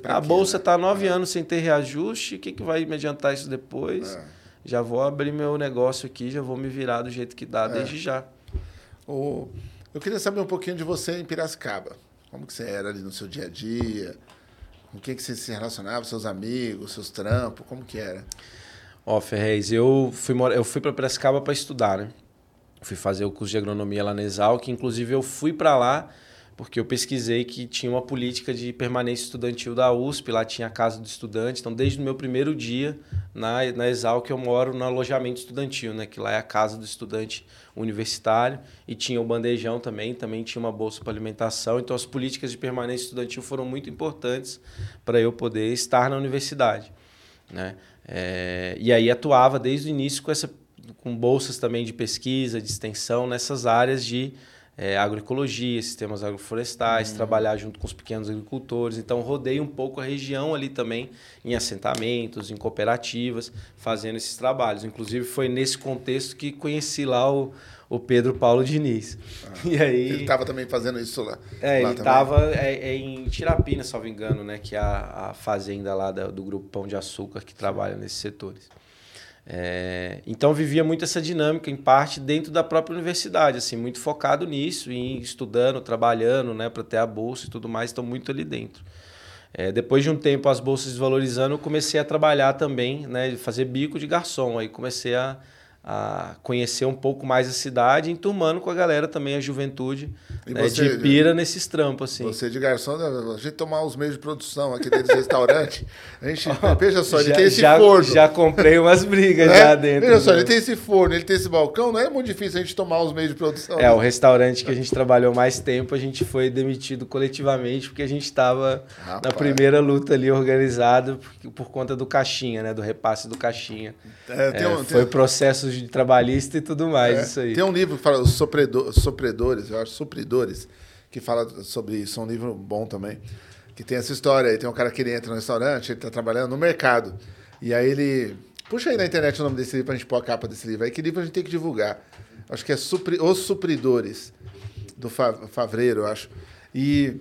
a aqui, bolsa está né? nove é. anos sem ter reajuste, o que, que vai me adiantar isso depois? É. Já vou abrir meu negócio aqui, já vou me virar do jeito que dá, é. desde já. O... Eu queria saber um pouquinho de você em Piracicaba. Como que você era ali no seu dia a dia? Com quem que você se relacionava? Seus amigos, seus trampos? Como que era? Ó, Ferrez, eu fui, eu fui para Piracicaba para estudar, né? Fui fazer o curso de agronomia lá na Exal, que inclusive eu fui para lá porque eu pesquisei que tinha uma política de permanência estudantil da USP, lá tinha a casa do estudante. Então, desde o meu primeiro dia na, na que eu moro no alojamento estudantil, né? que lá é a casa do estudante universitário, e tinha o bandejão também, também tinha uma bolsa para alimentação. Então, as políticas de permanência estudantil foram muito importantes para eu poder estar na universidade. Né? É, e aí atuava desde o início com, essa, com bolsas também de pesquisa, de extensão, nessas áreas de é, agroecologia, sistemas agroflorestais, uhum. trabalhar junto com os pequenos agricultores. Então, rodei um pouco a região ali também, em assentamentos, em cooperativas, fazendo esses trabalhos. Inclusive, foi nesse contexto que conheci lá o, o Pedro Paulo Diniz. Ah, e aí, ele estava também fazendo isso lá? É, lá ele estava é, é, em Tirapina, salvo engano, né, que é a, a fazenda lá da, do Grupo Pão de Açúcar que trabalha nesses setores. É, então vivia muito essa dinâmica, em parte, dentro da própria universidade, assim, muito focado nisso, em estudando, trabalhando, né, para ter a bolsa e tudo mais, estou muito ali dentro. É, depois de um tempo as bolsas desvalorizando, eu comecei a trabalhar também, né, fazer bico de garçom. Aí comecei a, a conhecer um pouco mais a cidade, enturmando com a galera também, a juventude, né, você, de pira nesses trampos, assim. Você de garçom, né, a gente tomar os meios de produção aqui dentro do restaurante, a gente, oh, veja só, já, ele tem esse já, forno. Já comprei umas brigas é? já dentro. Veja só, ele tem esse forno, ele tem esse balcão, não é muito difícil a gente tomar os meios de produção. É, né? o restaurante que a gente trabalhou mais tempo, a gente foi demitido coletivamente, porque a gente estava na primeira luta ali organizada por, por, conta do caixinha, né, do repasse do caixinha. É, um, foi processo de trabalhista e tudo mais, é, isso aí. Tem um livro que fala os sopredor, sopredores, eu acho, supridores, que fala sobre isso. É um livro bom também. Que tem essa história aí. Tem um cara que ele entra no restaurante, ele está trabalhando no mercado. E aí ele. Puxa aí na internet o nome desse livro para a gente pôr a capa desse livro. Aí que livro a gente tem que divulgar? Acho que é Supri, Os Supridores, do Favreiro, eu acho. E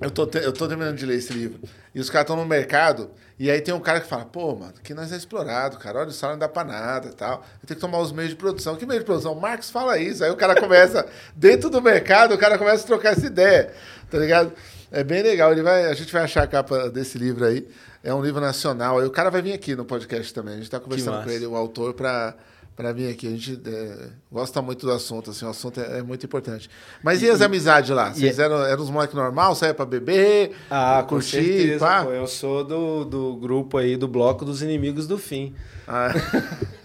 eu tô, eu tô terminando de ler esse livro. E os caras estão no mercado, e aí tem um cara que fala, pô, mano, aqui nós é explorado, cara, olha, o salário não dá pra nada e tal. Eu tenho que tomar os meios de produção. Que meio de produção? O Marcos fala isso. Aí o cara começa, dentro do mercado, o cara começa a trocar essa ideia, tá ligado? É bem legal. Ele vai, a gente vai achar a capa desse livro aí. É um livro nacional. Aí o cara vai vir aqui no podcast também. A gente tá conversando com ele, o autor, para para mim aqui. A gente é, gosta muito do assunto, assim, o assunto é, é muito importante. Mas e, e as amizades lá? Vocês e, eram, eram os moleques normal, saia para beber? Ah, curtir. Pá? Pô, eu sou do, do grupo aí, do bloco dos inimigos do fim. Ah.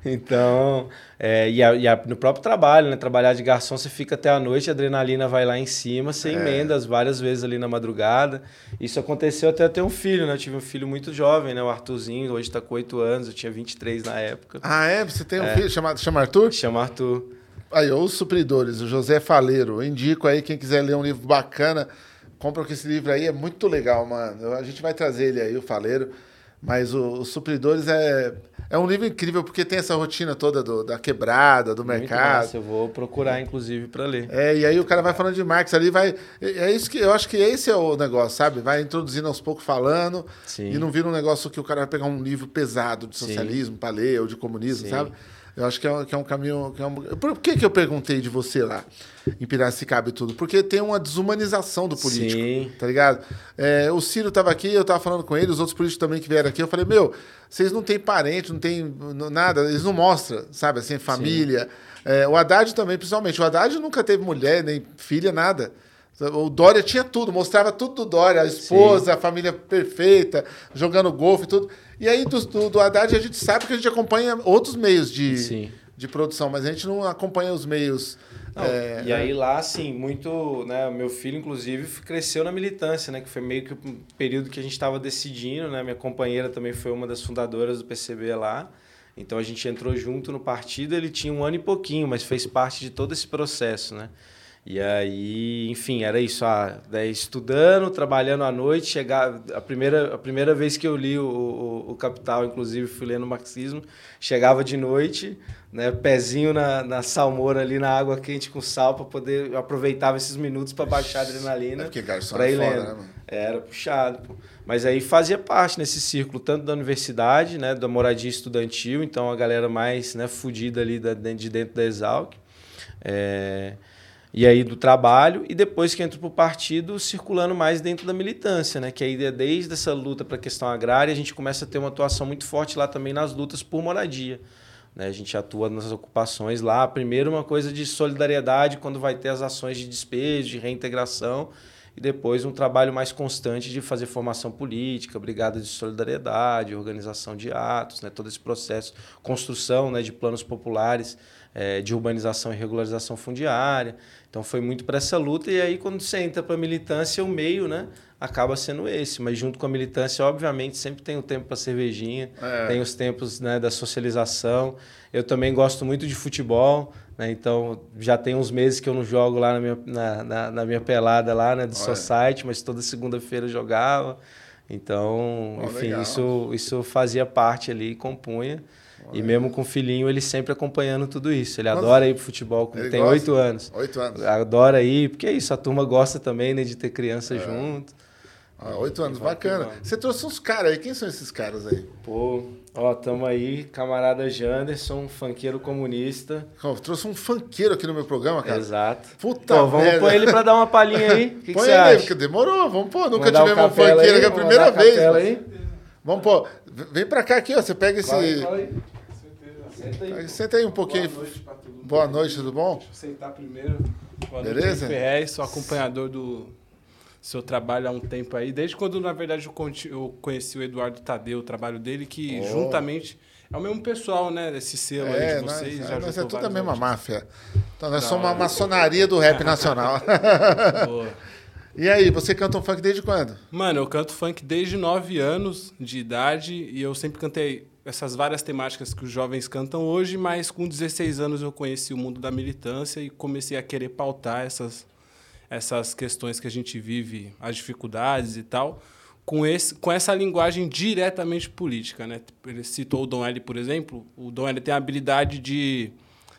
Então, é, e, a, e a, no próprio trabalho, né? Trabalhar de garçom, você fica até a noite, a adrenalina vai lá em cima, você é. emenda várias vezes ali na madrugada. Isso aconteceu até eu ter um filho, né? Eu tive um filho muito jovem, né? O Arthurzinho, hoje está com 8 anos, eu tinha 23 na época. Ah, é? Você tem um é. filho? Chama, chama Arthur? Chama Arthur. Aí, os supridores, o José Faleiro. Eu indico aí, quem quiser ler um livro bacana, compra com esse livro aí, é muito legal, mano. A gente vai trazer ele aí, o Faleiro. Mas o, os supridores é é um livro incrível porque tem essa rotina toda do, da quebrada, do Muito mercado. Massa, eu vou procurar, inclusive, para ler. É, e aí o cara vai falando de Marx ali, vai. É isso que eu acho que esse é o negócio, sabe? Vai introduzindo aos poucos falando Sim. e não vira um negócio que o cara vai pegar um livro pesado de socialismo para ler ou de comunismo, Sim. sabe? Eu acho que é, que é um caminho. Que é um... Por que, que eu perguntei de você lá, em Piracicaba e tudo? Porque tem uma desumanização do político, Sim. tá ligado? É, o Ciro estava aqui, eu estava falando com ele, os outros políticos também que vieram aqui. Eu falei, meu, vocês não têm parente, não tem nada, eles não mostram, sabe, assim, família. É, o Haddad também, principalmente. O Haddad nunca teve mulher, nem filha, nada. O Dória tinha tudo, mostrava tudo do Dória, a esposa, Sim. a família perfeita, jogando golfe e tudo. E aí do, do, do Haddad a gente sabe que a gente acompanha outros meios de, de produção, mas a gente não acompanha os meios. Não, é, e aí lá, assim, muito, né, meu filho, inclusive, cresceu na militância, né, que foi meio que o período que a gente estava decidindo, né, minha companheira também foi uma das fundadoras do PCB lá, então a gente entrou junto no partido, ele tinha um ano e pouquinho, mas fez parte de todo esse processo, né, e aí, enfim, era isso. Ah, daí estudando, trabalhando à noite, chegar a primeira, a primeira vez que eu li o, o, o Capital, inclusive fui lendo o marxismo, chegava de noite, né, pezinho na, na salmoura ali na água quente com sal para poder aproveitava esses minutos para baixar a adrenalina. É porque garçom é foda, lendo. né, mano? Era puxado, pô. Mas aí fazia parte nesse círculo tanto da universidade, né, da moradia estudantil, então a galera mais, né, fudida ali da, de dentro da Exalc. É, e aí do trabalho, e depois que entro para o partido, circulando mais dentro da militância, né? Que aí desde essa luta para a questão agrária, a gente começa a ter uma atuação muito forte lá também nas lutas por moradia. Né? A gente atua nas ocupações lá. Primeiro uma coisa de solidariedade, quando vai ter as ações de despejo, de reintegração, e depois um trabalho mais constante de fazer formação política, brigada de solidariedade, organização de atos, né? todo esse processo, construção né? de planos populares é, de urbanização e regularização fundiária. Então foi muito para essa luta. E aí, quando você entra para a militância, o meio né, acaba sendo esse. Mas junto com a militância, obviamente, sempre tem o tempo para cervejinha, é. tem os tempos né, da socialização. Eu também gosto muito de futebol. Né, então já tem uns meses que eu não jogo lá na minha, na, na, na minha pelada lá né, do Olha. Society, mas toda segunda-feira eu jogava. Então, oh, enfim, isso, isso fazia parte ali, compunha. E mesmo com o filhinho, ele sempre acompanhando tudo isso. Ele Nossa. adora ir pro futebol, ele tem oito anos. Oito anos. Adora ir, porque é isso, a turma gosta também né, de ter criança é. junto. Ah, oito anos, bacana. Você trouxe uns caras aí. Quem são esses caras aí? Pô, ó, tamo aí, camarada Janderson, funkeiro comunista. Ó, trouxe um funkeiro aqui no meu programa, cara. Exato. Puta Pô, vamos merda. pôr ele pra dar uma palhinha aí. Que, que Põe você ele acha? porque demorou. Vamos pôr. Nunca tivemos um funkeiro aí, é a primeira vez. mano. aí? Vamos pôr. Vem pra cá aqui, ó. Você pega esse. Aí, aí. Senta aí. Aí, Senta aí um pouquinho. Boa noite pra todo mundo. Boa noite, tudo bom? Deixa eu sentar primeiro. Boa Beleza? noite, Ferrez, sou acompanhador do seu trabalho há um tempo aí. Desde quando, na verdade, eu conheci o Eduardo Tadeu, o trabalho dele, que Oh. juntamente é o mesmo pessoal, né? Esse selo aí É, de nós, vocês. é, já nós é tudo a mesma máfia. Então nós somos uma maçonaria do rap nacional. Boa. E aí, você canta um funk desde quando? Mano, eu canto funk desde 9 anos de idade e eu sempre cantei essas várias temáticas que os jovens cantam hoje, mas com 16 anos eu conheci o mundo da militância e comecei a querer pautar essas, essas questões que a gente vive, as dificuldades e tal, com, esse, com essa linguagem diretamente política. Né? Ele citou o Dom L, por exemplo. O Dom L tem a habilidade de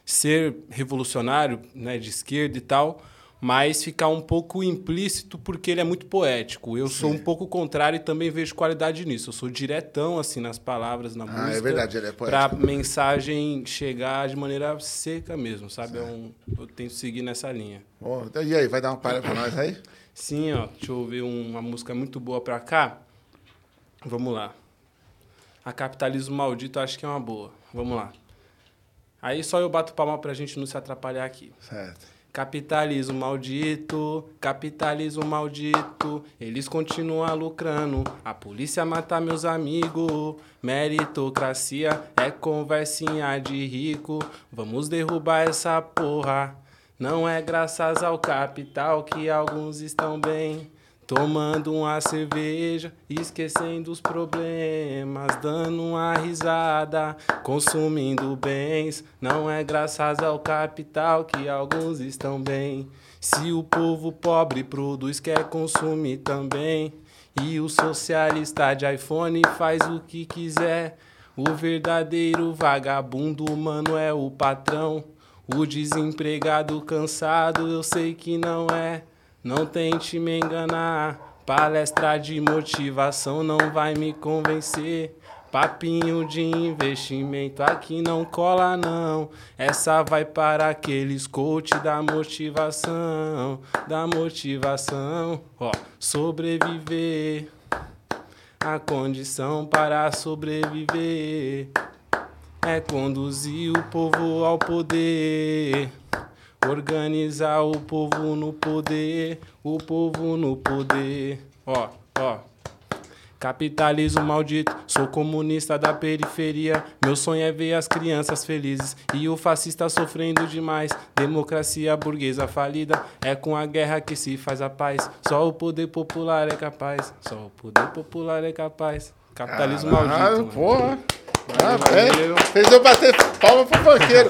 ser revolucionário, né, de esquerda e tal, mas ficar um pouco implícito porque ele é muito poético. Eu sou um pouco contrário e também vejo qualidade nisso. Eu sou diretão assim nas palavras, na Ah, música. é verdade, ele é Pra poético. mensagem chegar de maneira seca mesmo, sabe? É um, eu tento seguir nessa linha. Ó, e aí, vai dar uma palha pra nós aí? Sim, ó, deixa eu ver um- uma música muito boa pra cá. Vamos lá. A Capitalismo Maldito acho que é uma boa. Vamos lá. Aí só eu bato palma pra gente não se atrapalhar aqui. Certo. Capitalismo maldito, capitalismo maldito, eles continuam lucrando. A polícia mata meus amigos. Meritocracia é conversinha de rico. Vamos derrubar essa porra. Não é graças ao capital que alguns estão bem. Tomando uma cerveja, esquecendo os problemas, dando uma risada, consumindo bens. Não é graças ao capital que alguns estão bem. Se o povo pobre produz, quer consumir também. E o socialista de iPhone faz o que quiser. O verdadeiro vagabundo, mano, é o patrão. O desempregado cansado, eu sei que não é. Não tente me enganar. Palestra de motivação não vai me convencer. Papinho de investimento aqui não cola não. Essa vai para aqueles coach da motivação, da motivação. Ó, sobreviver. A condição para sobreviver é conduzir o povo ao poder. Organizar o povo no poder, o povo no poder. Ó, ó. Capitalismo maldito, sou comunista da periferia. Meu sonho é ver as crianças felizes e o fascista sofrendo demais. Democracia burguesa falida, é com a guerra que se faz a paz. Só o poder popular é capaz, só o poder popular é capaz. Capitalismo Caralho, maldito. mano. porra. Ah, Valeu. é. Fez eu bater palma pro banqueiro.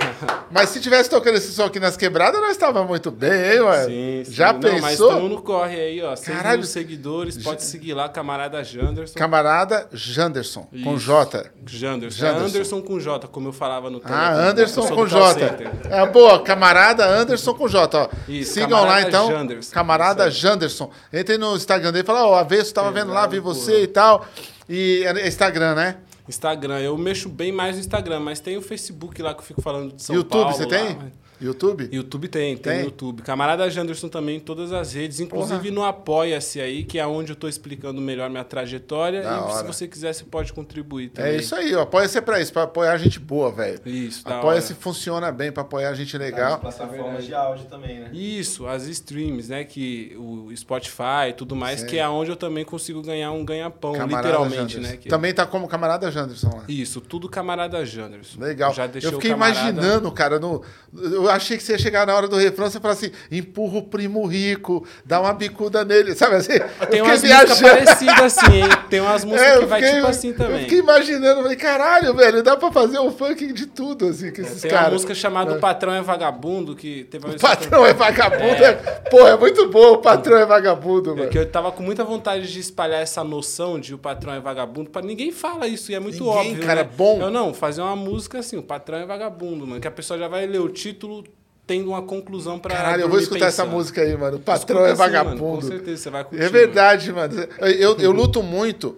Mas se tivesse tocando esse som aqui nas quebradas, nós estávamos muito bem, hein, ué? Sim, sim. Já Não, pensou? Mas no corre aí, ó. 6 Caralho. mil seguidores, pode seguir lá, camarada Janderson. Camarada Janderson, com Isso. J. Janderson. Janderson. É Anderson com J, como eu falava no Ah, Telegram. Anderson Eu sou com J. É boa, camarada Anderson com J, ó. Isso, Sigam lá então. Janderson. Camarada Isso. Janderson. Entrem no Instagram dele e fala, ó, Avesso, tava vendo lá, vi você e tal. E é Instagram, né? Instagram, eu mexo bem mais no Instagram, mas tem o Facebook lá que eu fico falando de São YouTube, Paulo. você lá, tem? mas- YouTube? YouTube tem, tem, Tem? YouTube. Camarada Janderson também em todas as redes, inclusive no Apoia-se aí, que é onde eu tô explicando melhor minha trajetória. Da e se hora. você quiser, você pode contribuir também. É isso aí, ó. Apoia-se pra isso, pra apoiar gente boa, velho. Isso, Apoia-se funciona bem pra apoiar gente Nas legal. plataformas de áudio também, né? Isso, as streams, né? Que o Spotify e tudo mais, que é onde eu também consigo ganhar um ganha-pão, literalmente, Janderson. né? que- Também tá como camarada Janderson lá. Isso, tudo camarada Janderson. Legal. Já deixei eu o fiquei camarada- imaginando, cara, no, eu achei que você ia chegar na hora do refrão, você fala assim, empurra o primo rico, dá uma bicuda nele, sabe assim? Eu Tem umas músicas parecidas assim, hein? Tem umas músicas É, que eu vai fiquei- tipo assim Eu também. fiquei imaginando, falei, caralho, velho, dá pra fazer um funk de tudo, assim, com esses Tem uma caras. música chamada O Patrão é Vagabundo, que teve uma O eu- patrão é vagabundo, é. Porra, é muito bom, o patrão é vagabundo, É mano. que eu tava com muita vontade de espalhar essa noção de o patrão é vagabundo, pra ninguém fala isso, e é muito Ninguém, óbvio. cara, né? é bom. Eu não, fazer uma música assim, o patrão é vagabundo, mano, que a pessoa já vai ler o título, tendo uma conclusão pra. Caralho, eu vou escutar essa pensando. música aí, mano. O patrão Escuta é assim, vagabundo. mano, com certeza, você vai curtir. É verdade, mano. Eu, eu luto muito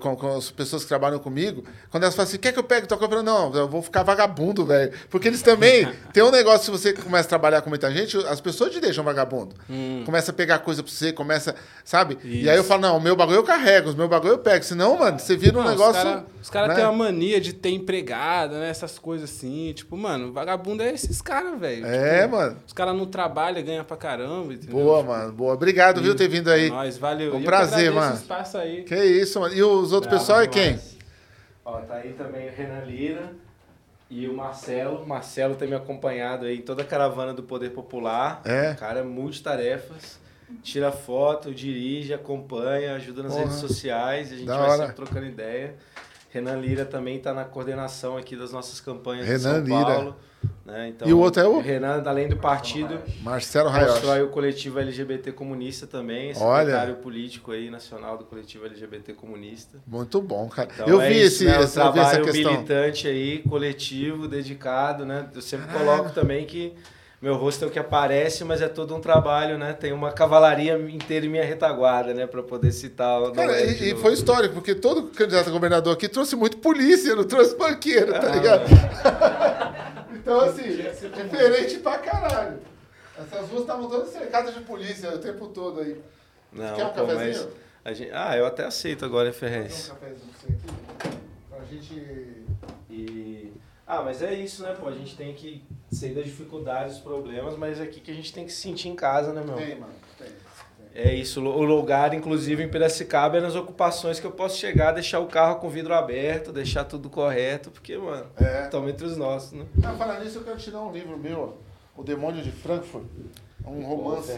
com, com as pessoas que trabalham comigo. Quando elas falam assim, quer que eu pegue tua compra? Não, eu vou ficar vagabundo, velho. Porque eles também... tem um negócio, se você começa a trabalhar com muita gente, as pessoas te deixam vagabundo. Começa a pegar coisa pra você, começa... Sabe? E aí eu falo, não, o meu bagulho eu carrego, os meus bagulho eu pego. Senão, mano, você vira um Não, negócio... Os caras cara né? têm uma mania de ter empregada, né? Essas coisas assim. Tipo, mano, vagabundo é esses caras, velho. É, Tipo, mano. Os caras não trabalham, ganham pra caramba, entendeu? Boa, mano, boa. Obrigado, viu, ter vindo aí. Nós, valeu. Um E prazer, mano. o. Que isso, mano. E os outros Bravo pessoal é quem? demais. Ó, tá aí também o Renan Lira e o Marcelo. O Marcelo tem me acompanhado aí em toda a caravana do Poder Popular. É. O cara é multitarefas. Tira foto, dirige, acompanha, ajuda nas Porra. redes sociais. A gente Da vai hora. sempre trocando ideia. Renan Lira também está na coordenação aqui das nossas campanhas Renan de São Lira. Paulo. né? Então, E o outro é o? Renan, além do partido, Marcelo Raioche. constrói o coletivo LGBT comunista também, é Olha. secretário político aí nacional do coletivo LGBT comunista. Muito bom, cara. Então, eu é vi, isso, esse, né? essa, O eu vi essa trabalho questão. militante aí, coletivo, dedicado, né? Eu sempre coloco também que meu rosto é o que aparece, mas é todo um trabalho, né? Tem uma cavalaria inteira em minha retaguarda, né? Pra poder citar o Cara, e, e foi histórico, porque todo candidato a governador aqui trouxe muito polícia, não trouxe banqueiro, Ah, tá ligado? então, assim, diferente pra caralho. Essas ruas estavam todas cercadas de polícia o tempo todo aí. Não, Quer um pô, cafezinho? mas a gente... Ah, eu até aceito agora, hein, Tem Ferrez. um cafezinho pra você aqui? Pra gente... E... Ah, mas é isso, né, pô? A gente tem que sair das dificuldades, dos problemas, mas é aqui que a gente tem que se sentir em casa, né, meu? Tem, mano, tem. É isso, o lugar, inclusive em Piracicaba, é nas ocupações que eu posso chegar, deixar o carro com o vidro aberto, deixar tudo correto, porque, mano, É. estamos entre os nossos, né? Ah, falar nisso, eu quero te dar um livro meu, ó. O Demônio de Frankfurt. Um romance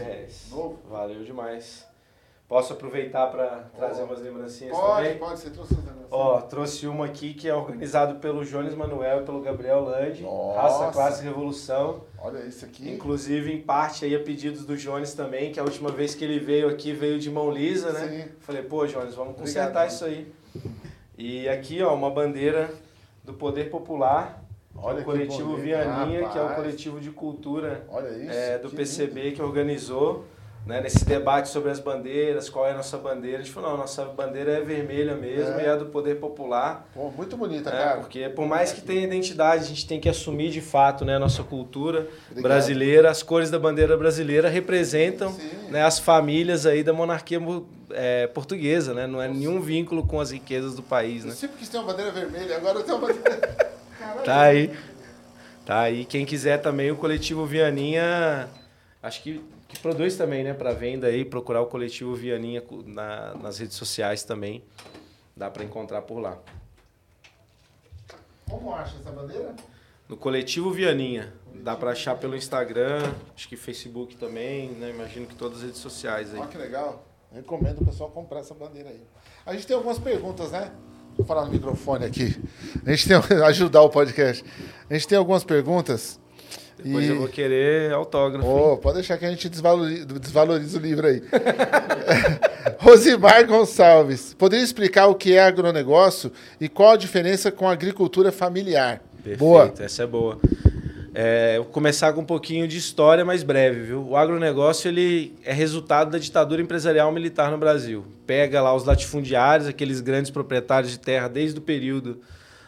Pô, novo. Valeu demais. Posso aproveitar para trazer umas lembrancinhas Pode, também? pode, você trouxe negócios. Ó, trouxe uma aqui que é organizado pelo Jones Manuel e pelo Gabriel Landi, Nossa. Raça, Classe Revolução. Olha esse aqui. Inclusive, em parte aí a pedidos do Jones também, que a última vez que ele veio aqui veio de mão lisa, né? Sim. Falei, pô, Jones, vamos Obrigado. consertar isso aí. E aqui, ó, uma bandeira do Poder Popular, Olha o coletivo bonito. Vianinha, que é o Rapaz. coletivo de cultura isso. é, do que PCB que organizou, né, nesse debate sobre as bandeiras, qual é a nossa bandeira. A gente falou, não, nossa bandeira é vermelha mesmo É. e é a do Poder Popular. Pô, muito bonita, né, cara. porque por mais que tenha identidade, a gente tem que assumir de fato né, a nossa cultura Obrigado. brasileira. As cores da bandeira brasileira representam Sim. né, as famílias aí da monarquia é, portuguesa, né? Não é nenhum vínculo com as riquezas do país, Eu né? sempre quis ter uma bandeira vermelha, agora eu tenho uma bandeira. Caralho. Tá aí. Tá aí. Quem quiser também, o coletivo Vianinha, acho que produz também, né, para venda aí, procurar o coletivo Vianinha na- nas redes sociais também. Dá para encontrar por lá. Como acha essa bandeira? No coletivo Vianinha. Dá para achar pelo Instagram, acho que Facebook também, né? Imagino que todas as redes sociais aí. Olha que legal. Recomendo o pessoal comprar essa bandeira aí. A gente tem algumas perguntas, né? Vou falar no microfone aqui. A gente tem ajudar o podcast. A gente tem algumas perguntas. Depois e- eu vou querer autógrafo. Ô, pode deixar que a gente desvaloriza, desvaloriza o livro aí. Rosimar Gonçalves, poderia explicar o que é agronegócio e qual a diferença com a agricultura familiar? Perfeito, Boa. essa é boa. É, vou começar com um pouquinho de história, mais breve, viu? O agronegócio ele é resultado da ditadura empresarial militar no Brasil. Pega lá os latifundiários, aqueles grandes proprietários de terra desde o período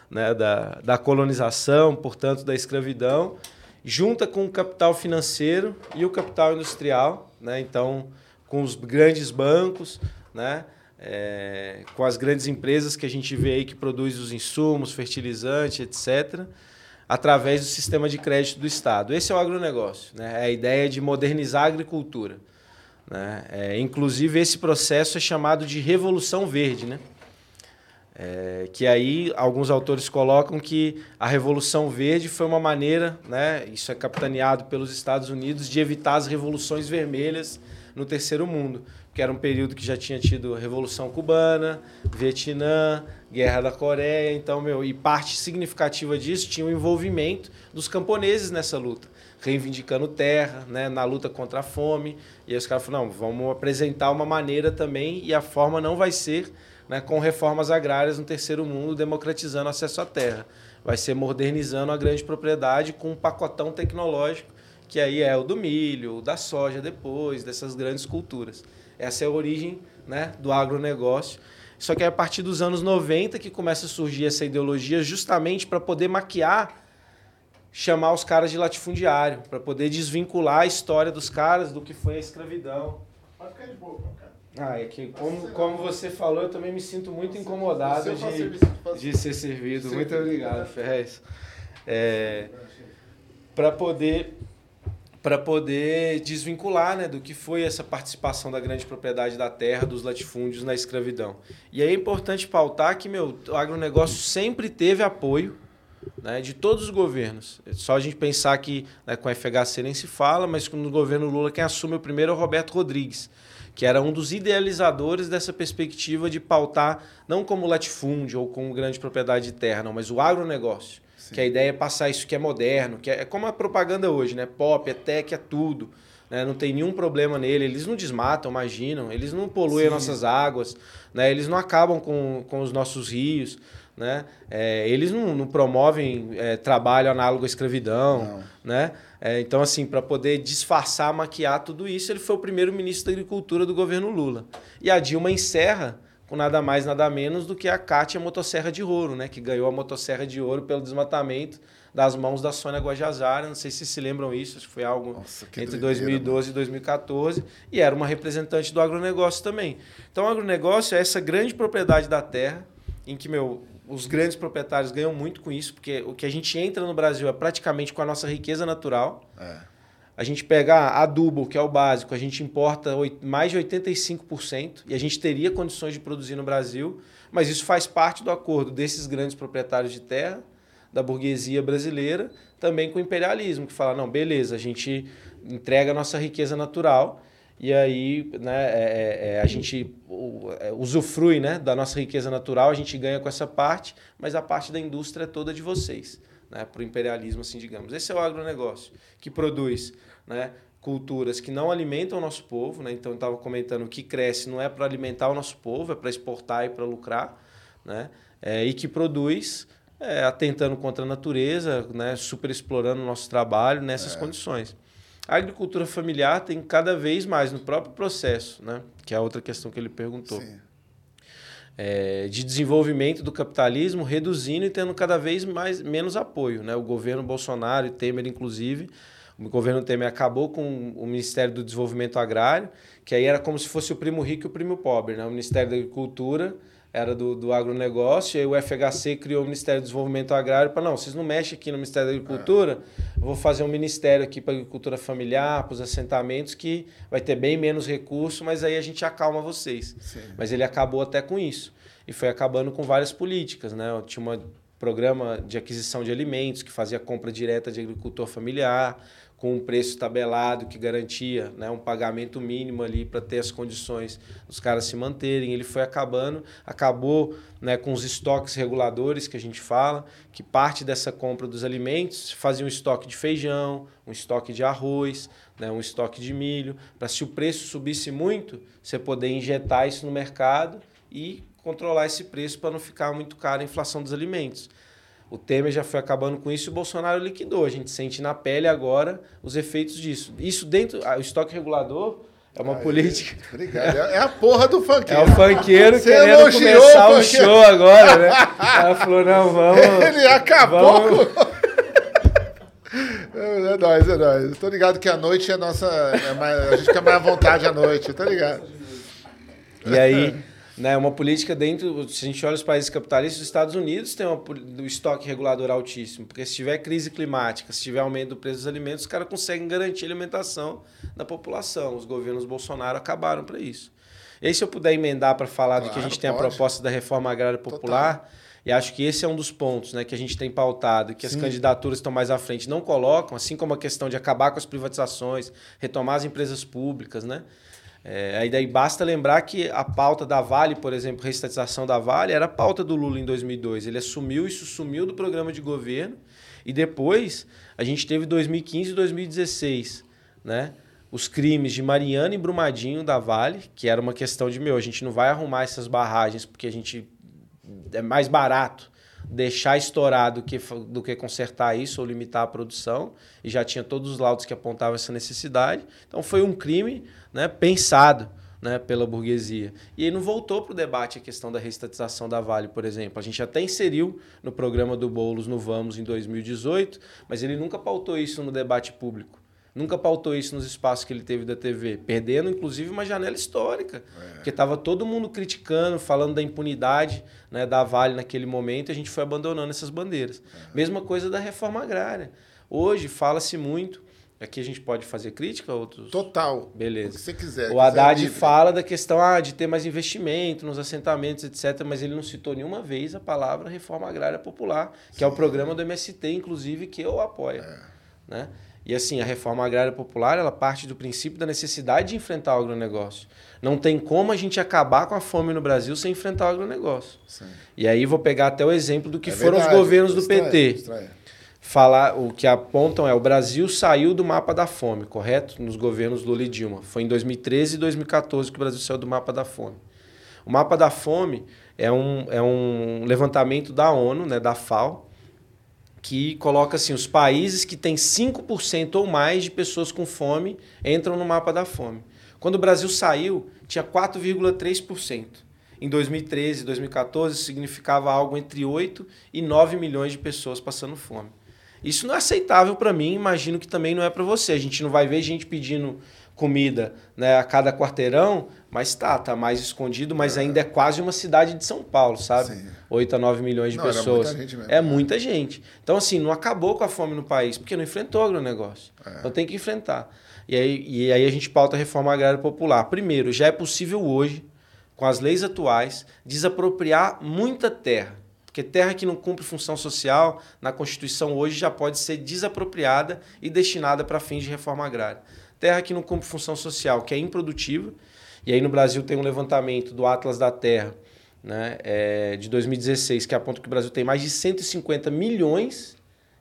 né, da, da colonização, portanto da escravidão, junta com o capital financeiro e o capital industrial, né? então com os grandes bancos, né? É, com as grandes empresas que a gente vê aí que produzem os insumos, fertilizantes, etc., através do sistema de crédito do Estado. Esse é o agronegócio, né? é a ideia de modernizar a agricultura. Né? É, inclusive, esse processo é chamado de Revolução Verde, né? É, que aí alguns autores colocam que a Revolução Verde foi uma maneira, né, isso é capitaneado pelos Estados Unidos, de evitar as revoluções vermelhas no terceiro mundo, que era um período que já tinha tido Revolução Cubana, Vietnã, Guerra da Coreia, então, meu, e parte significativa disso tinha o envolvimento dos camponeses nessa luta, reivindicando terra, né, na luta contra a fome, e aí os caras falaram, não, vamos apresentar uma maneira também, e a forma não vai ser né, com reformas agrárias no terceiro mundo, democratizando acesso à terra. Vai ser modernizando a grande propriedade com um pacotão tecnológico que aí é o do milho, o da soja depois, dessas grandes culturas. Essa é a origem né, do agronegócio. Só que é a partir dos anos 90 que começa a surgir essa ideologia justamente para poder maquiar, chamar os caras de latifundiário, para poder desvincular a história dos caras do que foi a escravidão. Pode ficar de boa. Ah, é que como, como você falou, eu também me sinto muito incomodado de, de ser servido. Muito obrigado? Ferrez. É, para poder para poder desvincular né, do que foi essa participação da grande propriedade da terra, dos latifúndios na escravidão. E aí é importante pautar que meu, o agronegócio sempre teve apoio né, de todos os governos. É só a gente pensar que né, com a FHC nem se fala, mas no governo Lula quem assume o primeiro é o Roberto Rodrigues, que era um dos idealizadores dessa perspectiva de pautar não como latifúndio ou como grande propriedade de terra, não, mas o agronegócio. Que a ideia é passar isso que é moderno, que é, é como a propaganda hoje, né? Pop, é tech, é tudo. Né? Não tem nenhum problema nele. Eles não desmatam, imaginam. Eles não poluem as nossas águas. Né? Eles não acabam com, com os nossos rios. Né? É, eles não, não promovem é, trabalho análogo à escravidão. Não. Né? É, então, assim, para poder disfarçar, maquiar tudo isso, ele foi o primeiro ministro da Agricultura do governo Lula. E a Dilma encerra com nada mais, nada menos do que a Cátia Motosserra de Ouro, né? que ganhou a Motosserra de Ouro pelo desmatamento das mãos da Sônia Guajajara. Não sei se se lembram isso, acho que foi algo Nossa, que entre doideira, 2012 e 2014. E era uma representante do agronegócio também. Então, o agronegócio é essa grande propriedade da terra, em que, meu, os grandes proprietários ganham muito com isso, porque o que a gente entra no Brasil é praticamente com a nossa riqueza natural. É. A gente pega adubo, que é o básico, a gente importa mais de 85% e a gente teria condições de produzir no Brasil, mas isso faz parte do acordo desses grandes proprietários de terra, da burguesia brasileira, também com o imperialismo, que fala, não, beleza, a gente entrega a nossa riqueza natural e aí né, é- é- é, a gente é, usufrui né, da nossa riqueza natural, a gente ganha com essa parte, mas a parte da indústria é toda de vocês, né, para o imperialismo, assim, digamos. Esse é o agronegócio, que produz né, culturas que não alimentam o nosso povo, né? então eu estava comentando, o que cresce não é para alimentar o nosso povo, é para exportar e para lucrar, né? É, e que produz é, atentando contra a natureza, né? super explorando o nosso trabalho nessas condições. A agricultura familiar tem cada vez mais no próprio processo, né? que é a outra questão que ele perguntou é, de desenvolvimento do capitalismo, reduzindo e tendo cada vez mais, menos apoio. Né? O governo Bolsonaro e Temer, inclusive, o governo Temer acabou com o Ministério do Desenvolvimento Agrário, que aí era como se fosse o primo rico e o primo pobre. Né? O Ministério da Agricultura era do, do agronegócio, e aí o FHC criou o Ministério do Desenvolvimento Agrário para, não, vocês não mexem aqui no Ministério da Agricultura, eu vou fazer um ministério aqui para a agricultura familiar, para os assentamentos, que vai ter bem menos recurso, mas aí a gente acalma vocês. Sim. Mas ele acabou até com isso. E foi acabando com várias políticas. Né? Tinha um programa de aquisição de alimentos que fazia compra direta de agricultor familiar, com um preço tabelado que garantia né, um pagamento mínimo ali para ter as condições dos caras se manterem. Ele foi acabando, acabou né, com os estoques reguladores que a gente fala, que parte dessa compra dos alimentos fazia um estoque de feijão, um estoque de arroz, né, um estoque de milho, para se o preço subisse muito, você poder injetar isso no mercado e controlar esse preço para não ficar muito caro a inflação dos alimentos. O Temer já foi acabando com isso e o Bolsonaro liquidou. A gente sente na pele agora os efeitos disso. Isso dentro. ah, O estoque regulador é uma Aí, política. Obrigado. É é a porra do É funkeiro. o funkeiro Você querendo elogiou começar o show agora, né? Ela falou: não, vamos. Ele acabou vamos- com... É nóis, é nóis. Tô ligado que a noite é nossa. é mais- a gente fica mais à vontade à noite, tá ligado? E aí, né, uma política dentro, se a gente olha os países capitalistas, os Estados Unidos tem uma, poli- do estoque regulador altíssimo, porque se tiver crise climática, se tiver aumento do preço dos alimentos, os caras conseguem garantir a alimentação da população. Os governos Bolsonaro acabaram para isso. E aí, se eu puder emendar para falar do que a Claro, gente tem a pode. proposta da reforma agrária popular, e acho que esse é um dos pontos né, que a gente tem pautado, que as Sim. candidaturas que estão mais à frente não colocam, assim como a questão de acabar com as privatizações, retomar as empresas públicas, né? É, aí daí basta lembrar que a pauta da Vale, por exemplo, reestatização da Vale, era a pauta do Lula em 2002. Ele assumiu, isso sumiu do programa de governo. E depois a gente teve 2015 e 2016, né? Os crimes de Mariana e Brumadinho da Vale, que era uma questão de, meu, a gente não vai arrumar essas barragens porque a gente é mais barato deixar estourar do que, do que consertar isso ou limitar a produção, e já tinha todos os laudos que apontavam essa necessidade. Então foi um crime né, pensado né, pela burguesia. E aí não voltou para o debate a questão da reestatização da Vale, por exemplo. A gente até inseriu no programa do Boulos no Vamos em 2018, mas ele nunca pautou isso no debate público. Nunca pautou isso nos espaços que ele teve da TV, perdendo inclusive uma janela histórica, é. porque estava todo mundo criticando, falando da impunidade né, da Vale naquele momento, e a gente foi abandonando essas bandeiras. É. Mesma coisa da reforma agrária. Hoje fala-se muito Aqui a gente pode fazer crítica outros? Total. Beleza. O que você quiser. O Haddad fala da questão ah, de ter mais investimento nos assentamentos, etc., mas ele não citou nenhuma vez a palavra reforma agrária popular, que Sim. é o programa do MST, inclusive, que eu apoio. É. Né? E assim, a reforma agrária popular, ela parte do princípio da necessidade de enfrentar o agronegócio. Não tem como a gente acabar com a fome no Brasil sem enfrentar o agronegócio. Sim. E aí vou pegar até o exemplo do que é foram verdade. os governos do PT. Estranho falar o que apontam é o Brasil saiu do mapa da fome, correto? Nos governos Lula e Dilma. Foi em 2013 e 2014 que o Brasil saiu do mapa da fome. O mapa da fome é um, é um levantamento da ONU, né, da FAO, que coloca assim, os países que têm 5% ou mais de pessoas com fome entram no mapa da fome. Quando o Brasil saiu, tinha 4,3%. Em 2013 e 2014, significava algo entre 8 e 9 milhões de pessoas passando fome. Isso não é aceitável para mim, imagino que também não é para você. A gente não vai ver gente pedindo comida né, a cada quarteirão, mas tá, tá mais escondido, mas é. ainda é quase uma cidade de São Paulo, sabe? Sim. 8 a 9 milhões de não, pessoas. Muita gente mesmo, é né? muita gente. Então, assim, não acabou com a fome no país, porque não enfrentou o agronegócio. É. Então tem que enfrentar. E aí, e aí a gente pauta a reforma agrária popular. Primeiro, já é possível hoje, com as leis atuais, desapropriar muita terra. Porque terra que não cumpre função social, na Constituição hoje já pode ser desapropriada e destinada para fins de reforma agrária. Terra que não cumpre função social, que é improdutiva, e aí no Brasil tem um levantamento do Atlas da Terra, né, é, de 2016, que aponta que o Brasil tem mais de 150 milhões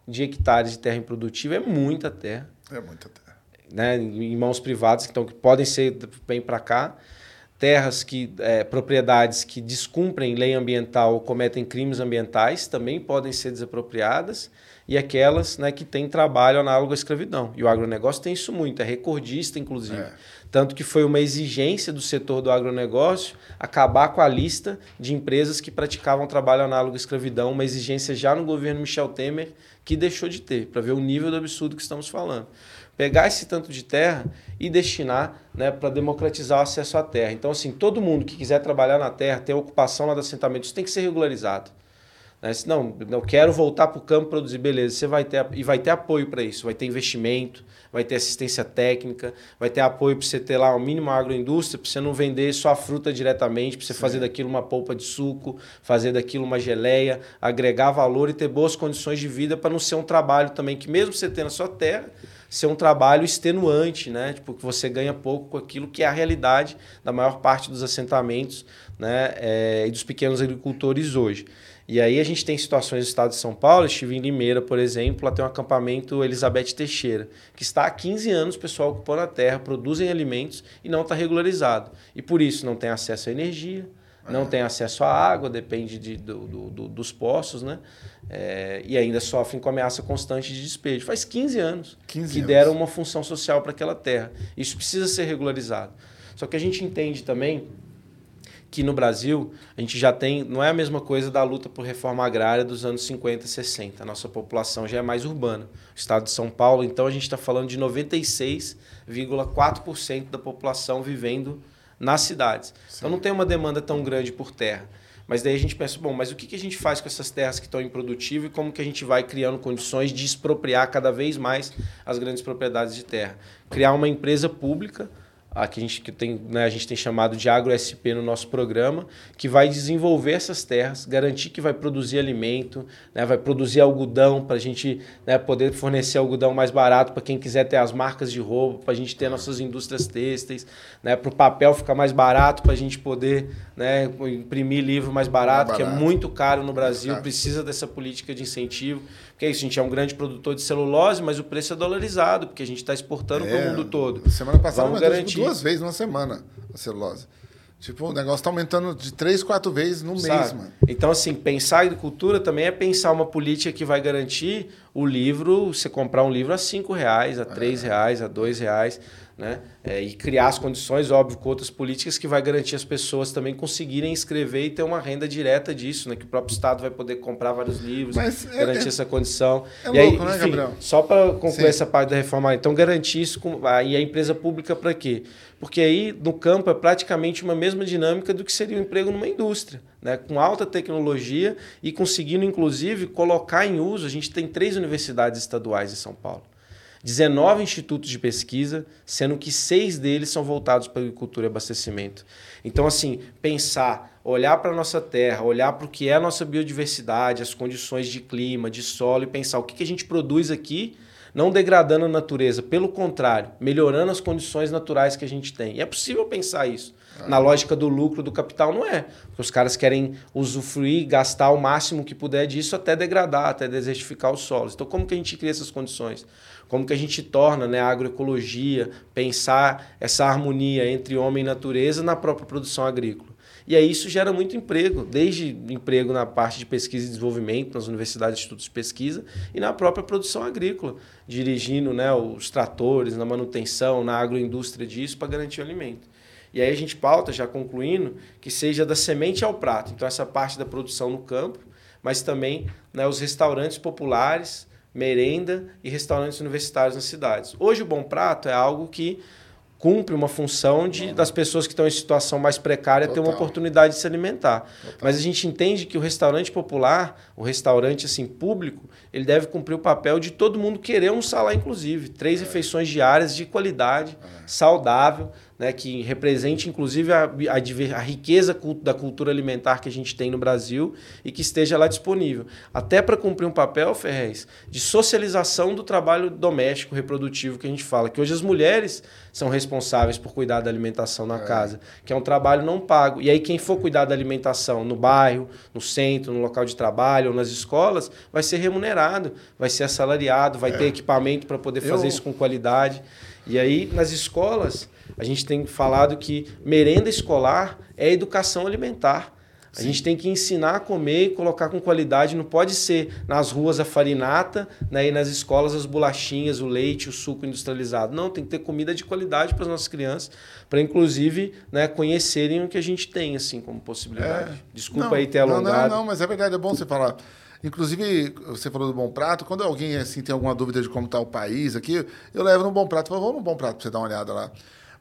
de hectares de terra improdutiva, é muita terra. É muita terra. Né, em mãos privadas, então, que podem ser bem para cá terras que é, propriedades que descumprem lei ambiental ou cometem crimes ambientais também podem ser desapropriadas e aquelas né, que têm trabalho análogo à escravidão. E o agronegócio tem isso muito, é recordista, inclusive. É. Tanto que foi uma exigência do setor do agronegócio acabar com a lista de empresas que praticavam trabalho análogo à escravidão, uma exigência já no governo Michel Temer que deixou de ter, para ver o nível do absurdo que estamos falando pegar esse tanto de terra e destinar né, para democratizar o acesso à terra. Então, assim, todo mundo que quiser trabalhar na terra, ter ocupação lá do assentamento, isso tem que ser regularizado. Né? Se não, eu quero voltar para o campo produzir, beleza, você vai ter, e vai ter apoio para isso, vai ter investimento, vai ter assistência técnica, vai ter apoio para você ter lá o mínimo agroindústria, para você não vender só a fruta diretamente, para você Sim. fazer daquilo uma polpa de suco, fazer daquilo uma geleia, agregar valor e ter boas condições de vida para não ser um trabalho também que mesmo você tendo a sua terra, ser um trabalho extenuante, né? Tipo, que você ganha pouco com aquilo que é a realidade da maior parte dos assentamentos né? É, e dos pequenos agricultores hoje. E aí a gente tem situações no estado de São Paulo, estive em Limeira, por exemplo, lá tem um acampamento Elizabeth Teixeira, que está há 15 anos o pessoal ocupando a terra, produzem alimentos e não está regularizado. E por isso não tem acesso à energia, não tem acesso à água, depende de, do, do, dos poços, né? É, e ainda sofrem com ameaça constante de despejo. Faz 15 anos 15 que anos. deram uma função social para aquela terra. Isso precisa ser regularizado. Só que a gente entende também que no Brasil a gente já tem, não é a mesma coisa da luta por reforma agrária dos anos 50 e 60. A nossa população já é mais urbana. O estado de São Paulo, então, a gente está falando de 96,4% da população vivendo nas cidades. Sim. Então não tem uma demanda tão grande por terra. Mas daí a gente pensa, bom, mas o que, que a gente faz com essas terras que estão improdutivas e como que a gente vai criando condições de expropriar cada vez mais as grandes propriedades de terra? Criar uma empresa pública Aqui a gente, que tem, né, a gente tem chamado de AgroSP no nosso programa, que vai desenvolver essas terras, garantir que vai produzir alimento, né, vai produzir algodão para a gente né, poder fornecer algodão mais barato para quem quiser ter as marcas de roubo, para a gente ter nossas indústrias têxteis, né, para o papel ficar mais barato, para a gente poder né, imprimir livro mais barato, mais barato, que é muito caro no Brasil, precisa dessa política de incentivo. Porque é isso, a gente é um grande produtor de celulose, mas o preço é dolarizado, porque a gente está exportando é, para o mundo todo. Semana passada Vamos garantir. duas vezes numa semana a celulose. Tipo, o negócio tá aumentando de três, quatro vezes no mês, Sabe? mano. Então, assim, pensar agricultura também é pensar uma política que vai garantir o livro, você comprar um livro a cinco reais, a três reais, a dois reais, né? É, e criar as condições, óbvio, com outras políticas que vai garantir as pessoas também conseguirem escrever e ter uma renda direta disso, né? Que o próprio Estado vai poder comprar vários livros, Mas é- garantir é- essa condição. é e aí, louco, né, enfim, Gabriel? só para concluir Sim. essa parte da reforma, então garantir isso com, aí a empresa pública para quê? Porque aí no campo é praticamente uma mesma dinâmica do que seria o emprego numa indústria, né? com alta tecnologia e conseguindo inclusive colocar em uso. A gente tem três universidades estaduais em São Paulo. 19 institutos de pesquisa, sendo que seis deles são voltados para agricultura e abastecimento. Então, assim, pensar, olhar para a nossa terra, olhar para o que é a nossa biodiversidade, as condições de clima, de solo, e pensar o que, que a gente produz aqui, não degradando a natureza, pelo contrário, melhorando as condições naturais que a gente tem. E é possível pensar isso. Na lógica do lucro do capital, não é. Porque os caras querem usufruir, gastar o máximo que puder disso até degradar, até desertificar os solos. Então, como que a gente cria essas condições? Como que a gente torna né, a agroecologia, pensar essa harmonia entre homem e natureza na própria produção agrícola? E aí isso gera muito emprego, desde emprego na parte de pesquisa e desenvolvimento, nas universidades institutos de pesquisa, e na própria produção agrícola, dirigindo né, os tratores, na manutenção, na agroindústria disso, para garantir o alimento. E aí a gente pauta, já concluindo, que seja da semente ao prato. Então, essa parte da produção no campo, mas também né, os restaurantes populares, merenda e restaurantes universitários nas cidades. Hoje, o Bom Prato é algo que cumpre uma função de, das pessoas que estão em situação mais precária ter uma Total. oportunidade de se alimentar. Mas a gente entende que o restaurante popular, o restaurante assim público, ele deve cumprir o papel de todo mundo querer um lá, inclusive. Três refeições diárias de qualidade, saudável, né, que represente inclusive a, a, a riqueza cult- da cultura alimentar que a gente tem no Brasil e que esteja lá disponível. Até para cumprir um papel, Ferrez, de socialização do trabalho doméstico, reprodutivo que a gente fala, que hoje as mulheres são responsáveis por cuidar da alimentação na casa, que é um trabalho não pago. E aí quem for cuidar da alimentação no bairro, no centro, no local de trabalho ou nas escolas, vai ser remunerado, vai ser assalariado, vai ter equipamento para poder fazer Eu- isso com qualidade. E aí, nas escolas, a gente tem falado que merenda escolar é educação alimentar. A gente tem que ensinar a comer e colocar com qualidade. Não pode ser nas ruas a farinata né, e nas escolas as bolachinhas, o leite, o suco industrializado. Não, tem que ter comida de qualidade para as nossas crianças, para inclusive né, conhecerem o que a gente tem assim como possibilidade. Desculpa É. Não, aí ter não, alongado. Não, não, mas é verdade, é bom você falar. Inclusive, você falou do Bom Prato, quando alguém assim tem alguma dúvida de como está o país aqui, eu levo no Bom Prato, falo, vamos no Bom Prato para você dar uma olhada lá.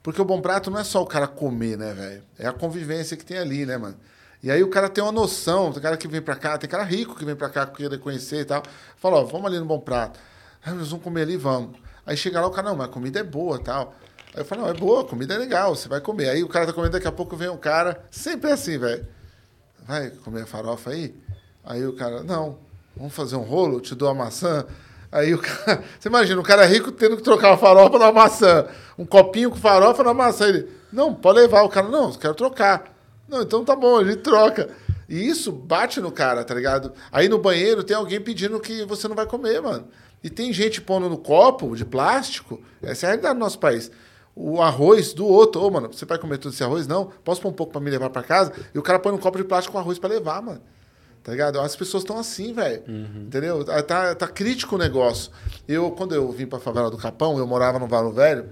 Porque o Bom Prato não é só o cara comer, né, velho? É a convivência que tem ali, né, mano? E aí o cara tem uma noção, tem cara que vem pra cá, tem cara rico que vem pra cá querer conhecer e tal. Fala, ó, vamos ali no Bom Prato. Aí nós vamos comer ali, vamos. Aí chega lá o cara, não, mas a comida é boa tal. Aí eu falo, não, é boa, a comida é legal, você vai comer. Aí o cara tá comendo, daqui a pouco vem um cara, sempre é assim, velho. Vai comer a farofa aí? Aí o cara, não, vamos fazer um rolo, te dou a maçã. Aí o cara, você imagina, o cara rico tendo que trocar a farofa na maçã. Um copinho com farofa na maçã. Ele, não, pode levar. O cara, não, quero trocar. Não, então tá bom, gente troca. E isso bate no cara, tá ligado? Aí no banheiro tem alguém pedindo que você não vai comer, mano. E tem gente pondo no copo de plástico. Essa é a realidade do nosso país. O arroz do outro. Ô, mano, você vai comer todo esse arroz? Não. Posso pôr um pouco pra me levar pra casa? E o cara põe no copo de plástico com arroz pra levar, mano. Tá ligado? As pessoas estão assim, velho. Entendeu? Tá, tá, tá crítico o negócio. Eu, quando eu vim pra favela do Capão, eu morava no Valo Velho,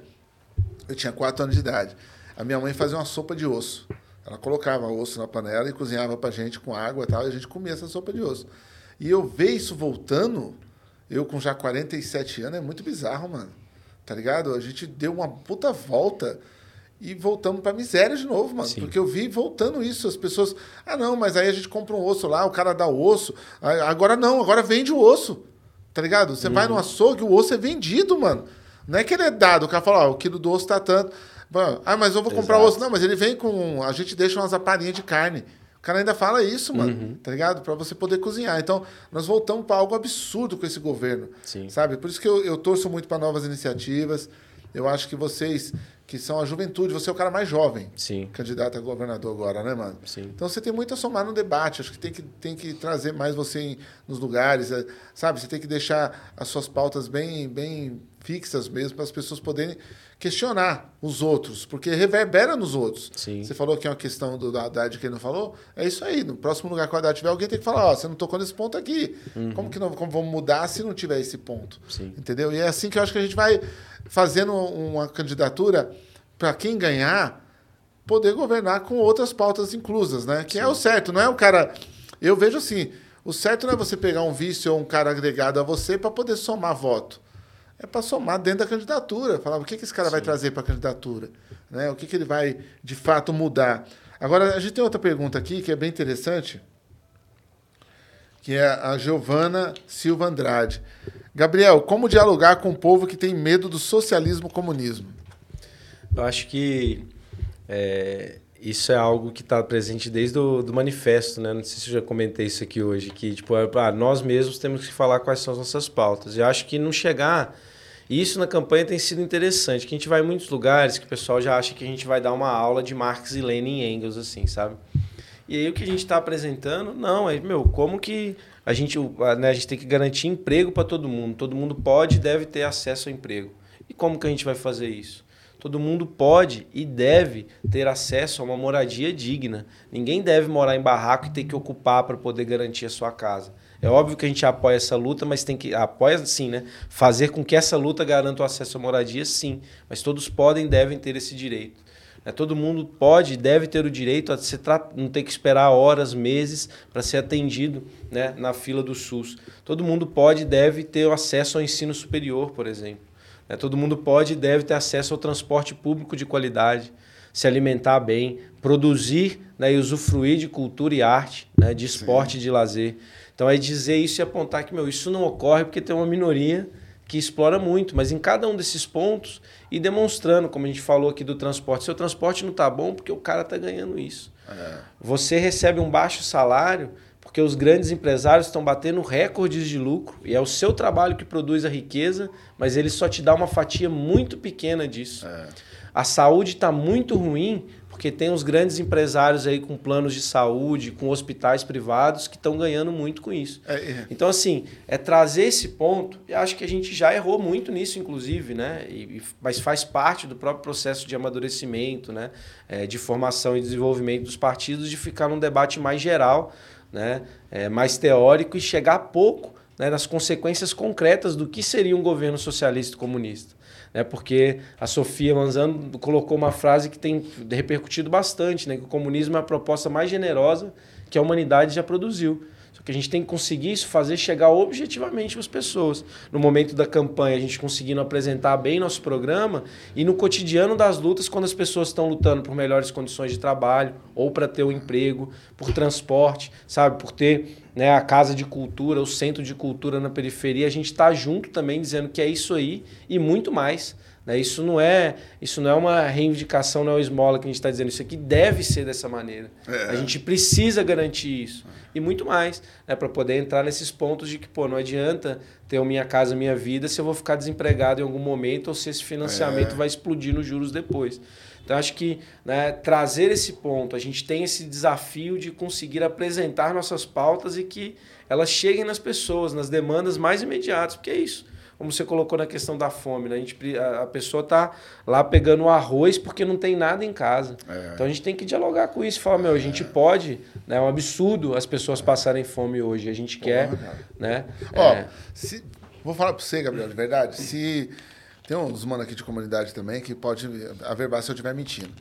eu tinha 4 anos de idade. A minha mãe fazia uma sopa de osso. Ela colocava osso na panela e cozinhava pra gente com água e tal, e a gente comia essa sopa de osso. E eu ver isso voltando, eu com já 47 anos, é muito bizarro, mano. Tá ligado? A gente deu uma puta volta e voltamos pra miséria de novo, mano. Porque eu vi voltando isso. As pessoas. Ah, não, mas aí a gente compra um osso lá, o cara dá o osso. Ah, Agora não, agora vende o osso. Tá ligado? Você vai no açougue, o osso é vendido, mano. Não é que ele é dado. O cara fala, ó, o quilo do osso tá tanto. Ah, mas eu vou comprar Exato. osso. Não, mas ele vem com. A gente deixa umas aparinhas de carne. O cara ainda fala isso, mano. Uhum. Tá ligado? Pra você poder cozinhar. Então, nós voltamos pra algo absurdo com esse governo. Sim. Sabe? Por isso que eu, eu torço muito para novas iniciativas. Eu acho que vocês, que são a juventude, você é o cara mais jovem. Sim. Candidato a governador agora, né, mano? Sim. Então você tem muito a somar no debate. Acho que tem que, tem que trazer mais você em- nos lugares, eh, sabe? Você tem que deixar as suas pautas bem, bem fixas mesmo, para as pessoas poderem questionar os outros, porque reverbera nos outros. Sim. Você falou que é uma questão do, da Haddad que ele não falou, é isso aí. No próximo lugar que o Haddad tiver, alguém tem que falar, ó, você não tocou nesse ponto aqui. Como que não como vamos mudar se não tiver esse ponto? Uhum. Sim. Entendeu? E é assim que eu acho que a gente vai fazendo uma candidatura para quem ganhar poder governar com outras pautas inclusas, né? Que é o certo, não é o cara. Eu vejo assim, o certo não é você pegar um vice ou um cara agregado a você para poder somar voto. É para somar dentro da candidatura. Falar o que, que esse cara vai trazer para a candidatura, né? O que, que ele vai de fato mudar. Agora a gente tem outra pergunta aqui que é bem interessante, que é a Giovana Silva Andrade. Gabriel, como dialogar com o povo que tem medo do socialismo comunismo? Eu acho que é, isso é algo que está presente desde o do manifesto, né? Não sei se eu já comentei isso aqui hoje, que tipo, é, ah, nós mesmos temos que falar quais são as nossas pautas. Eu acho que não chegar. E isso na campanha tem sido interessante, que a gente vai em muitos lugares que o pessoal já acha que a gente vai dar uma aula de Marx e Lenin e Engels, assim, sabe? E aí o que a gente está apresentando, não, é, meu, como que a gente, né, a gente tem que garantir emprego para todo mundo. Todo mundo pode e deve ter acesso ao emprego. E como que a gente vai fazer isso? Todo mundo pode e deve ter acesso a uma moradia digna. Ninguém deve morar em barraco e ter que ocupar para poder garantir a sua casa. É óbvio que a gente apoia essa luta, mas tem que apoia sim, né? Fazer com que essa luta garanta o acesso à moradia, sim. Mas todos podem e devem ter esse direito. né? Todo mundo pode e deve ter o direito a se não ter que esperar horas, meses para ser atendido né, na fila do SUS. Todo mundo pode e deve ter acesso ao ensino superior, por exemplo. Né? Todo mundo pode e deve ter acesso ao transporte público de qualidade, se alimentar bem, produzir né, e usufruir de cultura e arte, né, de esporte e de lazer. Então é dizer isso e apontar que meu, isso não ocorre porque tem uma minoria que explora muito, mas em cada um desses pontos e demonstrando, como a gente falou aqui do transporte, seu transporte não está bom porque o cara está ganhando isso. Você recebe um baixo salário porque os grandes empresários estão batendo recordes de lucro e é o seu trabalho que produz a riqueza, mas ele só te dá uma fatia muito pequena disso. A saúde está muito ruim porque tem os grandes empresários aí com planos de saúde, com hospitais privados que estão ganhando muito com isso. É, é. Então, assim, é trazer esse ponto, e acho que a gente já errou muito nisso, inclusive, né? E, e- mas faz parte do próprio processo de amadurecimento, né? É, de formação e desenvolvimento dos partidos, de ficar num debate mais geral, né? É, mais teórico e chegar pouco né, nas consequências concretas do que seria um governo socialista comunista. Né? Porque a Sofia Manzano colocou uma frase que tem repercutido bastante, né? que o comunismo é a proposta mais generosa que a humanidade já produziu. Só que a gente tem que conseguir isso, fazer chegar objetivamente para as pessoas. No momento da campanha, a gente conseguindo apresentar bem nosso programa e no cotidiano das lutas, quando as pessoas estão lutando por melhores condições de trabalho, ou para ter um emprego, por transporte, sabe, por ter né, a casa de cultura, o centro de cultura na periferia, a gente está junto também dizendo que é isso aí e muito mais. Né? Isso não é isso não é uma reivindicação, não é uma esmola que a gente está dizendo. Isso aqui deve ser dessa maneira. A gente precisa garantir isso. E muito mais, né? para poder entrar nesses pontos de que, pô, não adianta ter o Minha Casa Minha Vida se eu vou ficar desempregado em algum momento ou se esse financiamento vai explodir nos juros depois. Então, acho que né, trazer esse ponto, a gente tem esse desafio de conseguir apresentar nossas pautas e que elas cheguem nas pessoas, nas demandas mais imediatas, porque é isso. Como você colocou na questão da fome, né? a, gente, a a pessoa está lá pegando arroz porque não tem nada em casa. Então a gente tem que dialogar com isso e falar, meu, a gente pode, né? é um absurdo as pessoas passarem fome hoje. A gente quer, cara. né? Ó, é, se- vou falar pra você, Gabriel, de verdade. Se tem uns mano aqui de comunidade também que pode averbar se eu estiver mentindo.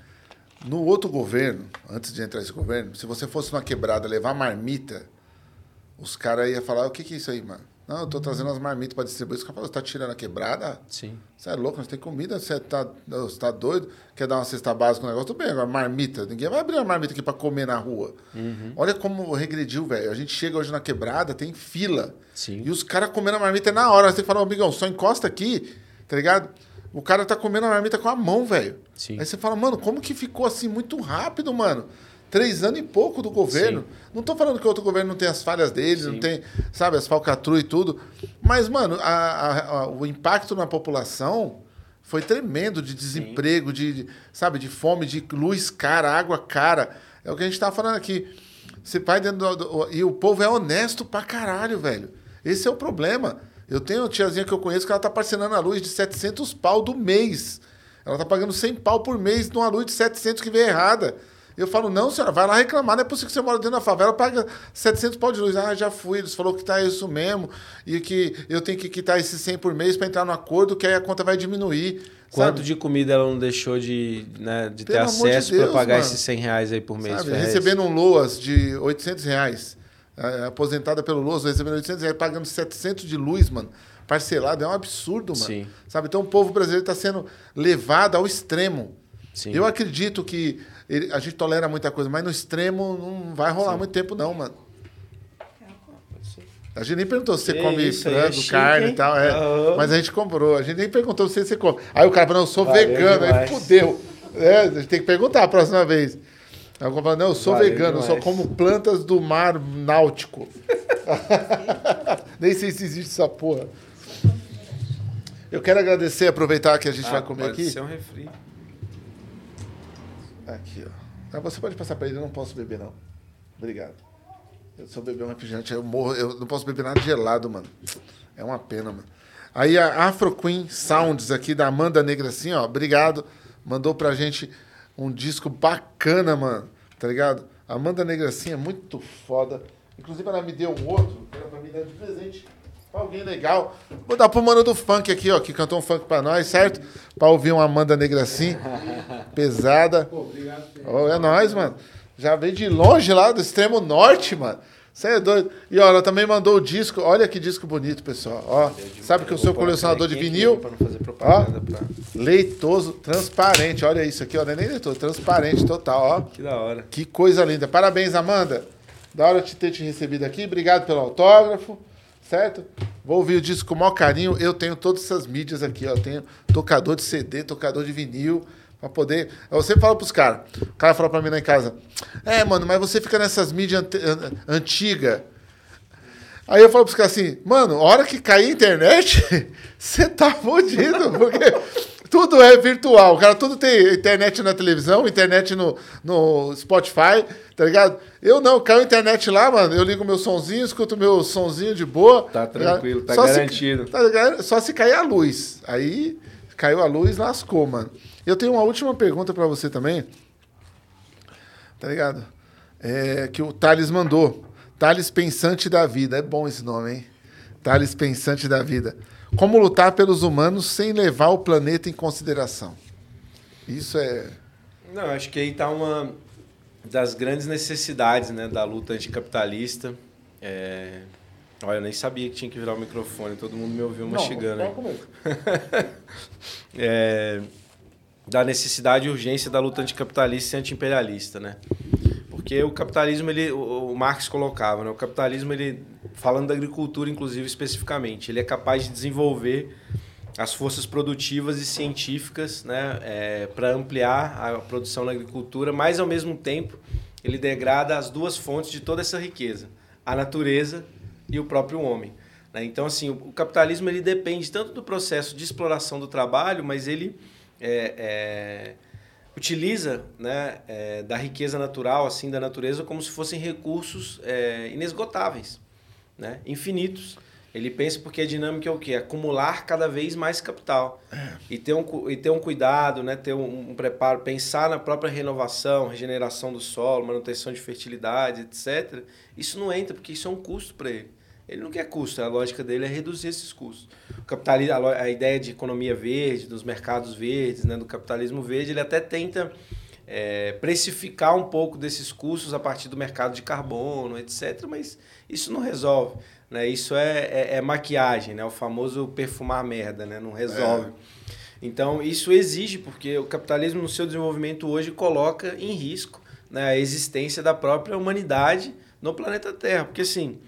No outro governo, antes de entrar esse governo, se você fosse numa quebrada levar marmita, os caras iam falar: o que, que é isso aí, mano? Não, eu tô trazendo as marmitas para distribuir. Os caras falam: você tá tirando a quebrada? sim. Você é louco, nós tem comida, você tá, você tá doido? Quer dar uma cesta básica no negócio? Tudo bem, agora marmita. Ninguém vai abrir uma marmita aqui para comer na rua. Uhum. Olha como regrediu, velho. A gente chega hoje na quebrada, tem fila. Sim. E os caras comendo a marmita na hora. Você fala, amigão, só encosta aqui, tá ligado? O cara tá comendo a marmita com a mão, velho. Sim. Aí você fala, mano, como que ficou assim muito rápido, mano? Três anos e pouco do governo. Sim. Não tô falando que o outro governo não tem as falhas dele, não tem, sabe, as falcatruas e tudo. Mas, mano, a- a- a- o impacto na população foi tremendo de desemprego, de, de, sabe, de fome, de luz cara, água cara. É o que a gente tava falando aqui. Você vai dentro do, do- E o povo é honesto pra caralho, velho. Esse é o problema. Eu tenho uma tiazinha que eu conheço que ela tá parcelando a luz de 700 pau do mês. Ela tá pagando 100 pau por mês numa luz de 700 que veio errada. Eu falo, não, senhora, vai lá reclamar. Não é possível que você mora dentro da favela, paga 700 pau de luz. Ah, já fui, eles falou que tá isso mesmo. E que eu tenho que quitar esses 100 por mês para entrar no acordo, que aí a conta vai diminuir. Quanto sabe? de comida ela não deixou de, né, de ter Pelo de acesso Deus, para pagar mano. esses 100 reais aí por mês? Sabe, recebendo um LOAS de 800 reais, aposentada pelo LOAS, recebendo 800 reais, pagando 700 de luz, mano, parcelado, é um absurdo, mano. Sim. Sabe, então o povo brasileiro está sendo levado ao extremo. Sim. Eu acredito que ele- a gente tolera muita coisa, mas no extremo não vai rolar muito tempo não, mano. A gente nem perguntou se você Que come isso aí, é frango, chique, carne hein? e tal, é. Aham. Mas a gente comprou, a gente nem perguntou se você come. Aí o cara falou, não, eu sou Valeu vegano, aí demais. fudeu. É, a gente tem que perguntar a próxima vez. Aí o cara falou, não, eu sou Valeu vegano, eu só demais. como plantas do mar náutico. nem sei se existe essa porra. Eu quero agradecer, aproveitar que a gente Ah, vai comer pode aqui. ser um refri. Aqui, ó. Ah, você pode passar pra ele, eu não posso beber, não. Obrigado. Eu sou beber um refrigerante, eu morro, eu não posso beber nada gelado, mano. É uma pena, mano. Aí a Afro Queen Sounds aqui da Amanda Negra, assim, ó. Obrigado. Mandou pra gente um disco bacana, mano. Tá ligado? Amanda Negra, assim, é muito foda. Inclusive, ela me deu um outro, que era pra me dar de presente. Alguém legal. Vou dar pro mano do funk aqui, ó, que cantou um funk pra nós, certo? Pra ouvir uma Amanda Negra assim, pesada. Ô, é nóis, mano. Já veio de longe lá do extremo norte, mano. Você é doido. E ó, ela também mandou o disco. Olha que disco bonito, pessoal. Ó, sabe que eu sou colecionador de vinil? Pra... Leitoso, transparente. Olha isso aqui, ó. Não é nem leitoso, transparente total, ó. Que da hora. Que coisa linda. Parabéns, Amanda. Da hora de ter te recebido aqui. Obrigado pelo autógrafo. Certo? Vou ouvir o disco com o maior carinho. Eu tenho todas essas mídias aqui, ó. Eu tenho tocador de CD, tocador de vinil. Pra poder. Eu sempre falo pros caras. O cara fala pra mim lá em casa: É, mano, mas você fica nessas mídias ante- an- antigas. Aí eu falo pros caras assim, mano, hora que cair a internet, você tá fodido, porque tudo é virtual. Cara tudo tem internet na televisão, internet no, no Spotify, tá ligado? Eu não, caiu a internet lá, mano, eu ligo meu sonzinho, escuto meu sonzinho de boa. Tá ligado? tranquilo, tá Só se- garantido. tá ligado? Só se cair a luz. Aí caiu a luz, lascou, mano. Eu tenho uma última pergunta pra você também. Tá ligado? É, que o Thales mandou. Thales Pensante da Vida. É bom esse nome, hein? Thales Pensante da Vida. Como lutar pelos humanos sem levar o planeta em consideração? Isso é. Não, acho que aí está uma das grandes necessidades né, da luta anticapitalista. É... Olha, eu nem sabia que tinha que virar o microfone, todo mundo me ouviu mastigando. aí. é, da necessidade e urgência da luta anticapitalista e antiimperialista, né? Porque o capitalismo, ele, o, Marx colocava, né? O capitalismo, ele, falando da agricultura, inclusive, especificamente, ele é capaz de desenvolver as forças produtivas e científicas né, para ampliar a produção na agricultura, mas, ao mesmo tempo, ele degrada as duas fontes de toda essa riqueza, a natureza e o próprio homem. né? Então, assim, o capitalismo ele depende tanto do processo de exploração do trabalho, mas ele é, é, utiliza né, é, da riqueza natural, assim, da natureza, como se fossem recursos é, inesgotáveis, né, infinitos. Ele pensa porque a dinâmica é o quê? Acumular cada vez mais capital. E, ter um, e ter um cuidado, né? ter um, um preparo, pensar na própria renovação, regeneração do solo, manutenção de fertilidade, etc. Isso não entra, porque isso é um custo para ele. Ele não quer custo, a lógica dele é reduzir esses custos. O capitalismo, a, ideia de economia verde, dos mercados verdes, né? do capitalismo verde, ele até tenta é, precificar um pouco desses custos a partir do mercado de carbono, etc. Mas isso não resolve. Né? Isso é, é, é maquiagem, né? o famoso perfumar merda, né? não resolve. Então, isso exige, porque o capitalismo, no seu desenvolvimento hoje, coloca em risco né, a existência da própria humanidade no planeta Terra. Porque, assim,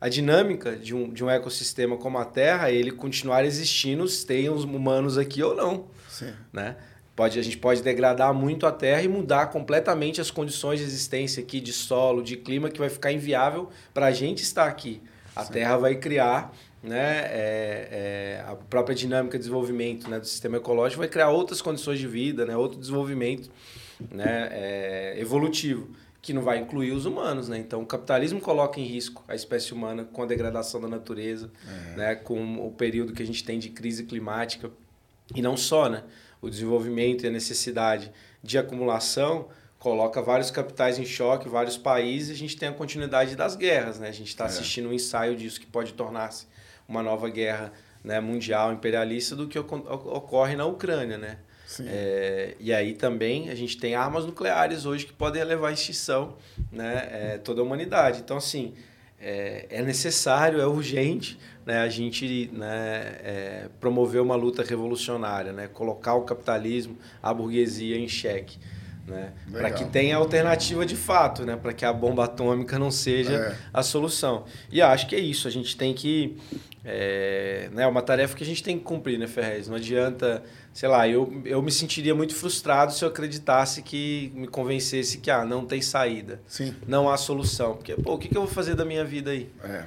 a dinâmica de um, de um ecossistema como a Terra, ele continuar existindo, tem os humanos aqui ou não Sim. né? Pode, a gente pode degradar muito a Terra e mudar completamente as condições de existência aqui, de solo, de clima, que vai ficar inviável para a gente estar aqui. A Terra vai criar, né, é, é, a própria dinâmica de desenvolvimento né, do sistema ecológico vai criar outras condições de vida, né, outro desenvolvimento né, é, evolutivo, que não vai incluir os humanos. Né? Então, o capitalismo coloca em risco a espécie humana com a degradação da natureza, né, com o período que a gente tem de crise climática. E não só, né? o desenvolvimento e a necessidade de acumulação coloca vários capitais em choque, vários países, a gente tem a continuidade das guerras, né? A gente está assistindo um ensaio disso que pode tornar-se uma nova guerra né, mundial imperialista do que ocorre na Ucrânia, né? É, e aí também a gente tem armas nucleares hoje que podem levar à extinção né, é, toda a humanidade. Então, assim, é, é necessário, é urgente né, a gente né, é, promover uma luta revolucionária, né, colocar o capitalismo, a burguesia em xeque. Né, para que tenha alternativa de fato, né, para que a bomba atômica não seja é. a solução. E acho que é isso, a gente tem que. É né, uma tarefa que a gente tem que cumprir, né, Ferrez? Não adianta sei lá, eu, eu me sentiria muito frustrado se eu acreditasse que me convencesse que ah, não tem saída. Sim. Não há solução. Porque, pô, o que, que eu vou fazer da minha vida aí? É.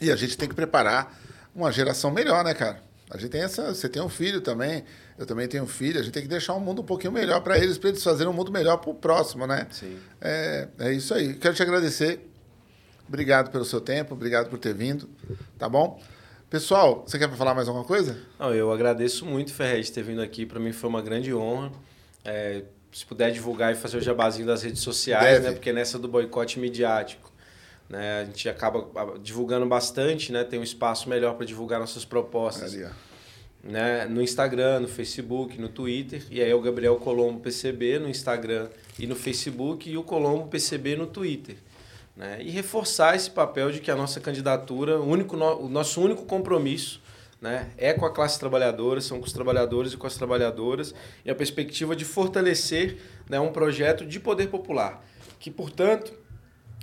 E a gente tem que preparar uma geração melhor, né, cara? A gente tem essa. Você tem um filho também, eu também tenho um filho. A gente tem que deixar um mundo um pouquinho melhor para eles, para eles fazerem um mundo melhor para o próximo, né? Sim. É, é isso aí. Quero te agradecer. Obrigado pelo seu tempo, obrigado por ter vindo. Tá bom? Pessoal, você quer falar mais alguma coisa? Não, eu agradeço muito, Ferrez, ter vindo aqui. Para mim foi uma grande honra. É, se puder divulgar e fazer o jabazinho das redes sociais, Deve. né? Porque nessa do boicote midiático, né? A gente acaba divulgando bastante, né? Tem um espaço melhor para divulgar nossas propostas. Ali, né? No Instagram, no Facebook, no Twitter. E aí é o Gabriel Colombo PCB no Instagram e no Facebook e o Colombo PCB no Twitter. Né? E reforçar esse papel de que a nossa candidatura, o, único, o nosso único compromisso né, é com a classe trabalhadora, são com os trabalhadores e com as trabalhadoras, e a perspectiva de fortalecer né, um projeto de poder popular, que, portanto,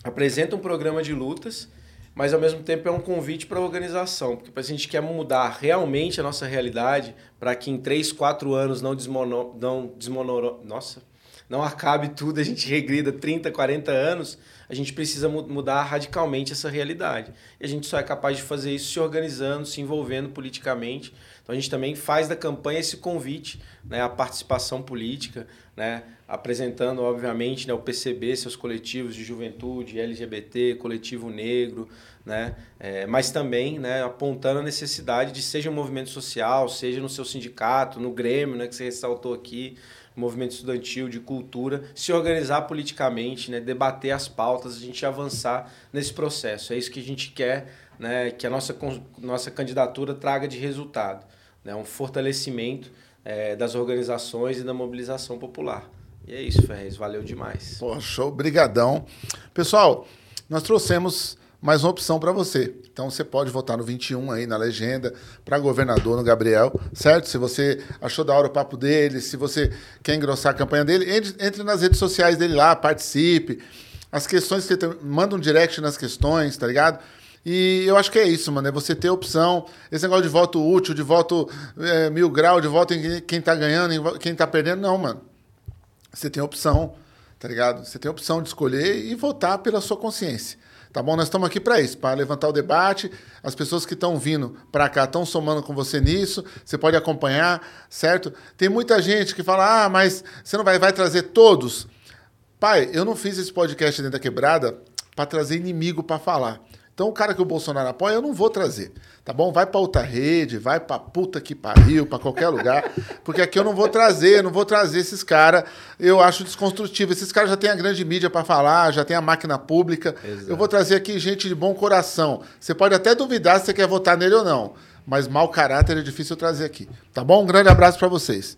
apresenta um programa de lutas, mas ao mesmo tempo é um convite para a organização, porque a gente quer mudar realmente a nossa realidade para que em 3, 4 anos não desmono, não desmonoro, nossa, não acabe tudo, a gente regrida 30, 40 anos, a gente precisa mudar radicalmente essa realidade. E a gente só é capaz de fazer isso se organizando, se envolvendo politicamente. Então a gente também faz da campanha esse convite né, à participação política, né, apresentando, obviamente, né, o PCB, seus coletivos de juventude, LGBT, coletivo negro, né, é, mas também né, apontando a necessidade de, seja um movimento social, seja no seu sindicato, no Grêmio, né, que você ressaltou aqui, movimento estudantil, de cultura, se organizar politicamente, né, debater as pautas, a gente avançar nesse processo. É isso que a gente quer né, que a nossa, nossa candidatura traga de resultado. Né, um fortalecimento é, das organizações e da mobilização popular. E é isso, Ferrez. Valeu demais. Pô, show. Brigadão. Pessoal, nós trouxemos mais uma opção para você. Então você pode votar no 21 aí na legenda para governador no Gabriel, certo? Se você achou da hora o papo dele, se você quer engrossar a campanha dele, entre, entre nas redes sociais dele lá, participe. As questões que manda um direct nas questões, tá ligado? E eu acho que é isso, mano. É você ter opção. Esse negócio de voto útil, de voto é, mil grau, de voto em quem tá ganhando, em quem tá perdendo, não, mano. Você tem opção, tá ligado? Você tem opção de escolher e votar pela sua consciência. Tá bom? Nós estamos aqui para isso, para levantar o debate. As pessoas que estão vindo para cá estão somando com você nisso. Você pode acompanhar, certo? Tem muita gente que fala: ah, mas você não vai, vai trazer todos. Pai, eu não fiz esse podcast dentro da quebrada para trazer inimigo para falar. Então, o cara que o Bolsonaro apoia, eu não vou trazer. Tá bom? Vai para outra rede, vai para puta que pariu, para qualquer lugar, porque aqui eu não vou trazer, não vou trazer esses caras. Eu acho desconstrutivo. Esses caras já têm a grande mídia para falar, já tem a máquina pública. Exato. Eu vou trazer aqui gente de bom coração. Você pode até duvidar se você quer votar nele ou não, mas mau caráter é difícil trazer aqui. Tá bom? Um grande abraço para vocês.